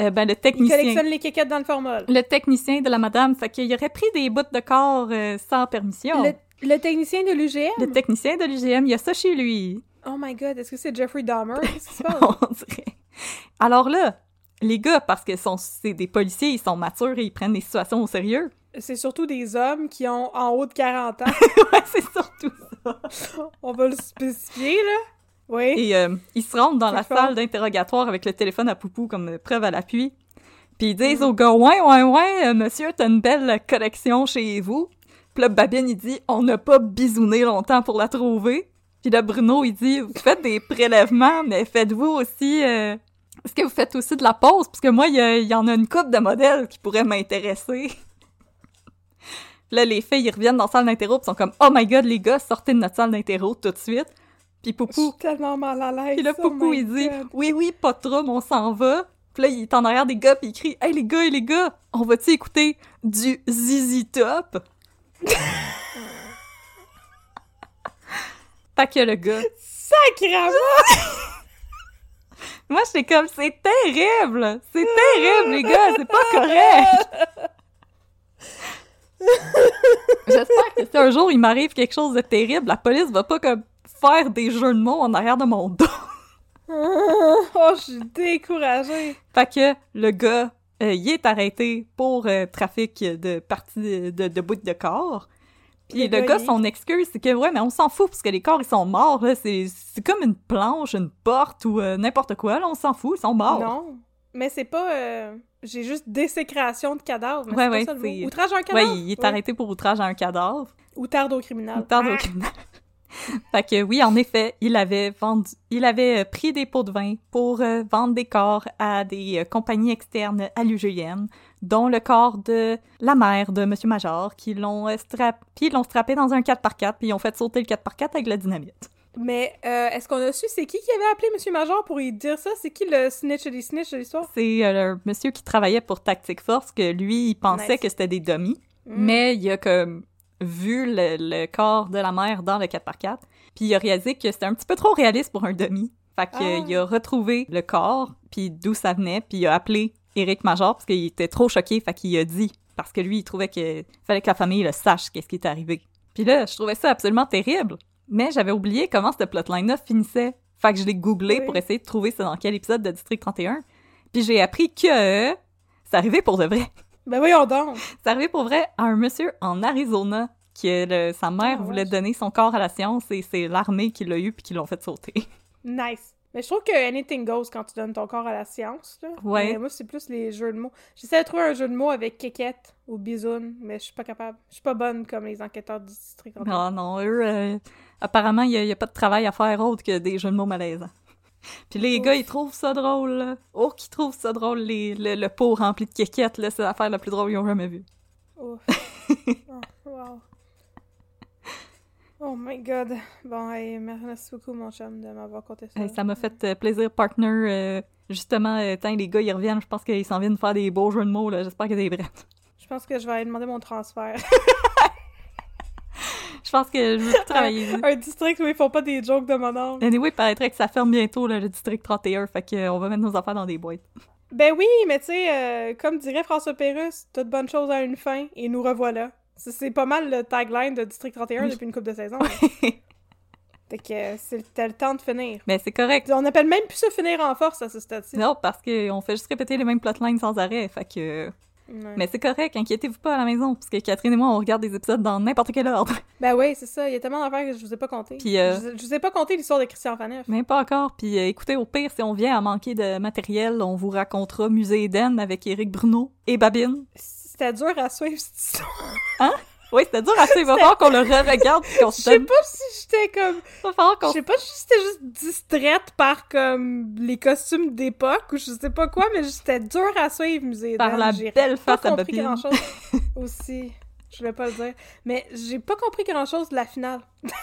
Euh, ben, le Il technicien. collectionne les kékettes dans le formol. Le technicien de la madame, fait qu'il aurait pris des bouts de corps euh, sans permission. Le, le technicien de l'UGM? Le technicien de l'UGM, il y a ça chez lui. Oh my god, est-ce que c'est Jeffrey Dahmer? On dirait. Alors là, les gars, parce que c'est des policiers, ils sont matures et ils prennent les situations au sérieux. C'est surtout des hommes qui ont en haut de 40 ans. ouais, c'est surtout ça. On va le spécifier, là. Oui. Et euh, ils se rendent dans la fort. salle d'interrogatoire avec le téléphone à poupou comme preuve à l'appui. Puis ils disent au gars, ouais, ouais, ouais, euh, monsieur, t'as une belle collection chez vous. Puis là, Babine, il dit, on n'a pas bisouné longtemps pour la trouver. Puis là, Bruno, il dit, vous faites des prélèvements, mais faites-vous aussi... euh, Est-ce que vous faites aussi de la pause? Parce que moi, il y, a- il y en a une coupe de modèles qui pourraient m'intéresser. Puis là, les filles, ils reviennent dans la salle d'interro, puis sont comme, oh my god, les gars, sortez de notre salle d'interro tout de suite. Puis Poupou, tellement mal à l'aise. puis là, oh Poupou, il dit God. Oui, oui, pas de trouble, on s'en va. Puis là, il est en arrière des gars, puis il crie Hey, les gars, les gars, on va-tu écouter du Zizi Top? Fait que le gars. Sacrément! Moi, j'étais comme C'est terrible C'est terrible, les gars, c'est pas correct J'espère que si un jour il m'arrive quelque chose de terrible, la police va pas comme faire des jeux de mots en arrière de mon dos. oh, je suis découragée. Fait que le gars, euh, il est arrêté pour euh, trafic de parties de, de bouts de corps. Puis Le le, gars, son excuse, c'est que ouais, mais on s'en fout parce que les corps, ils sont morts, là. C'est comme une planche, une porte ou euh, n'importe quoi, là. On s'en fout, ils sont morts. Non. Mais c'est pas. J'ai juste désécration de cadavres. Mais Ouais, ouais, pas ça le c'est- mot. Outrage à un Ouais, cadavre? il est arrêté pour outrage à un cadavre. Ou tarde au criminel. Il tarde au Ah. criminel. fait que oui, en effet, il avait vendu, il avait euh, pris des pots de vin pour euh, vendre des corps à des euh, compagnies externes à l'UGM, dont le corps de la mère de Monsieur Major, qui l'ont euh, strap- puis ils l'ont strappé dans un 4x4, puis ils ont fait sauter le 4x4 avec la dynamite. Mais euh, est-ce qu'on a su c'est qui qui avait appelé Monsieur Major pour lui dire ça? C'est qui le snitch des snitch de l'histoire? C'est euh, le monsieur qui travaillait pour Tactic Force, que lui, il pensait Nice. que c'était des dummies. Mm. Mais il a comme vu le, le corps de la mère dans le 4x4, puis il a réalisé que c'était un petit peu trop réaliste pour un demi. Fait Ah. qu'il a retrouvé le corps, puis d'où ça venait, puis il a appelé Eric Major parce qu'il était trop choqué, fait qu'il a dit parce que lui il trouvait qu'il fallait que la famille le sache qu'est-ce qui est arrivé. Puis là, je trouvais ça absolument terrible, mais j'avais oublié comment cette plotline-là finissait. Fait que je l'ai googlé Oui. pour essayer de trouver c'est dans quel épisode de District 31. Puis j'ai appris que c'est arrivé pour de vrai. Ben voyons donc! C'est arrivé pour vrai à un monsieur en Arizona que le- sa mère Ah, voulait donner son corps à la science et c'est l'armée qui l'a eu puis qui l'ont fait sauter. Nice. Mais je trouve que anything goes quand tu donnes ton corps à la science. Là. Ouais. Mais moi, c'est plus les jeux de mots. J'essaie de trouver un jeu de mots avec kékette ou bisoune, mais je suis pas capable. Je suis pas bonne comme les enquêteurs du district. Non, non, eux, euh, apparemment, il n'y a, pas de travail à faire autre que des jeux de mots malaisants. Puis les Ouf. gars, ils trouvent ça drôle, là. Oh, qu'ils trouvent ça drôle, les, le, le pot rempli de kékettes, là, c'est l'affaire la plus drôle qu'ils ont jamais vue. Ouf. oh, wow. Oh my god. Bon, hey, merci beaucoup, mon chum, de m'avoir conté ça. Hey, ça m'a fait euh, plaisir, partner. euh, justement, euh, tant les gars, ils reviennent, je pense qu'ils s'en viennent faire des beaux jeux de mots, là. J'espère a des brettes. Je pense que je vais aller demander mon transfert. Je pense que je veux travailler. un district où ils font pas des jokes de mon oncle. Anyway, il paraîtrait que ça ferme bientôt, là, le district 31, fait que, euh, on va mettre nos affaires dans des boîtes. Ben oui, mais tu sais, euh, comme dirait François Pérusse, toute bonne chose a une fin, et nous revoilà. C'est- C'est pas mal le tagline de District 31 Oui. depuis une couple de saisons. Fait que euh, c'était le temps de finir. Mais c'est correct. On appelle même plus ça finir en force à ce stade-ci. Non, parce qu'on fait juste répéter les mêmes plotlines sans arrêt, fait que... Ouais. Mais c'est correct, inquiétez-vous pas à la maison, parce que Catherine et moi, on regarde des épisodes dans n'importe quel ordre. Ben oui, c'est ça. Il y a tellement d'affaires que je vous ai pas compté. Puis, euh, je, je vous ai pas compté l'histoire de Christian Faneuf. Mais pas encore, puis euh, écoutez, au pire, si on vient à manquer de matériel, on vous racontera Musée Eden avec Éric Bruno et Babine. C'était dur à suivre cette histoire. Oui, c'était dur à suivre, il va falloir qu'on le re-regarde, Je sais pas si j'étais comme. Il va falloir Je qu'on sais pas si j'étais juste distraite par comme les costumes d'époque ou je sais pas quoi, mais c'était dur à suivre, musée. par la belle face à compris grand chose aussi. Je vais pas le dire. Mais j'ai pas compris grand chose de la finale.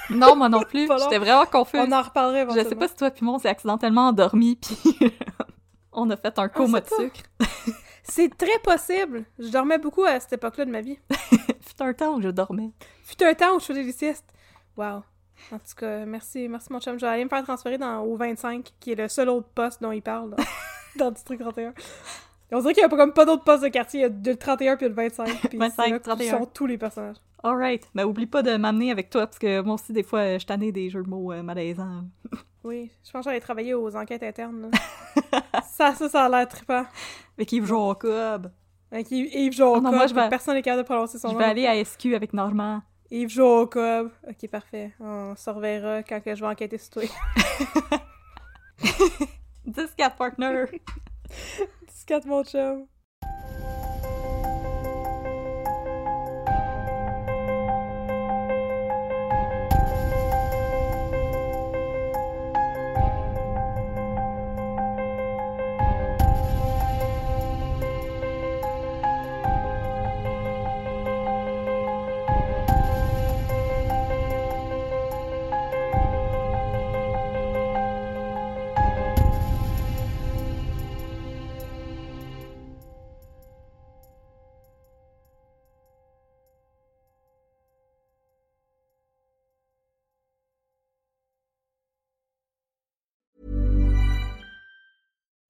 Non, moi non plus, j'étais vraiment confuse. On en reparlerait Je sais pas si toi puis moi, on s'est accidentellement endormi, puis on a fait un coma de sucre. C'est très possible. Je dormais beaucoup à cette époque-là de ma vie. Fut un temps où je dormais. Fut un temps où je faisais des siestes. Wow. En tout cas, merci, merci mon chum. Je vais aller me faire transférer dans, au 25, qui est le seul autre poste dont il parle dans, le district 31. Et on dirait qu'il n'y a pas, comme pas d'autres postes de quartier. Il y a le 31 puis le 25. Puis 25, c'est là 31. sont tous les personnages. Alright. Mais oublie pas de m'amener avec toi, parce que moi aussi, des fois, je tannais des jeux de mots euh, malaisants. Oui, je pense que j'allais travailler aux enquêtes internes. ça, ça, ça a l'air trippant. Avec Yves Jacob. Avec Yves, Jacob. Ah non, moi, je vais- Personne n'est capable de prononcer son Je nom. vais aller à SQ avec Normand. Yves Jacob. Ok, parfait. On se reverra quand je vais enquêter sur toi. 10-4 partner. 14 mon chum.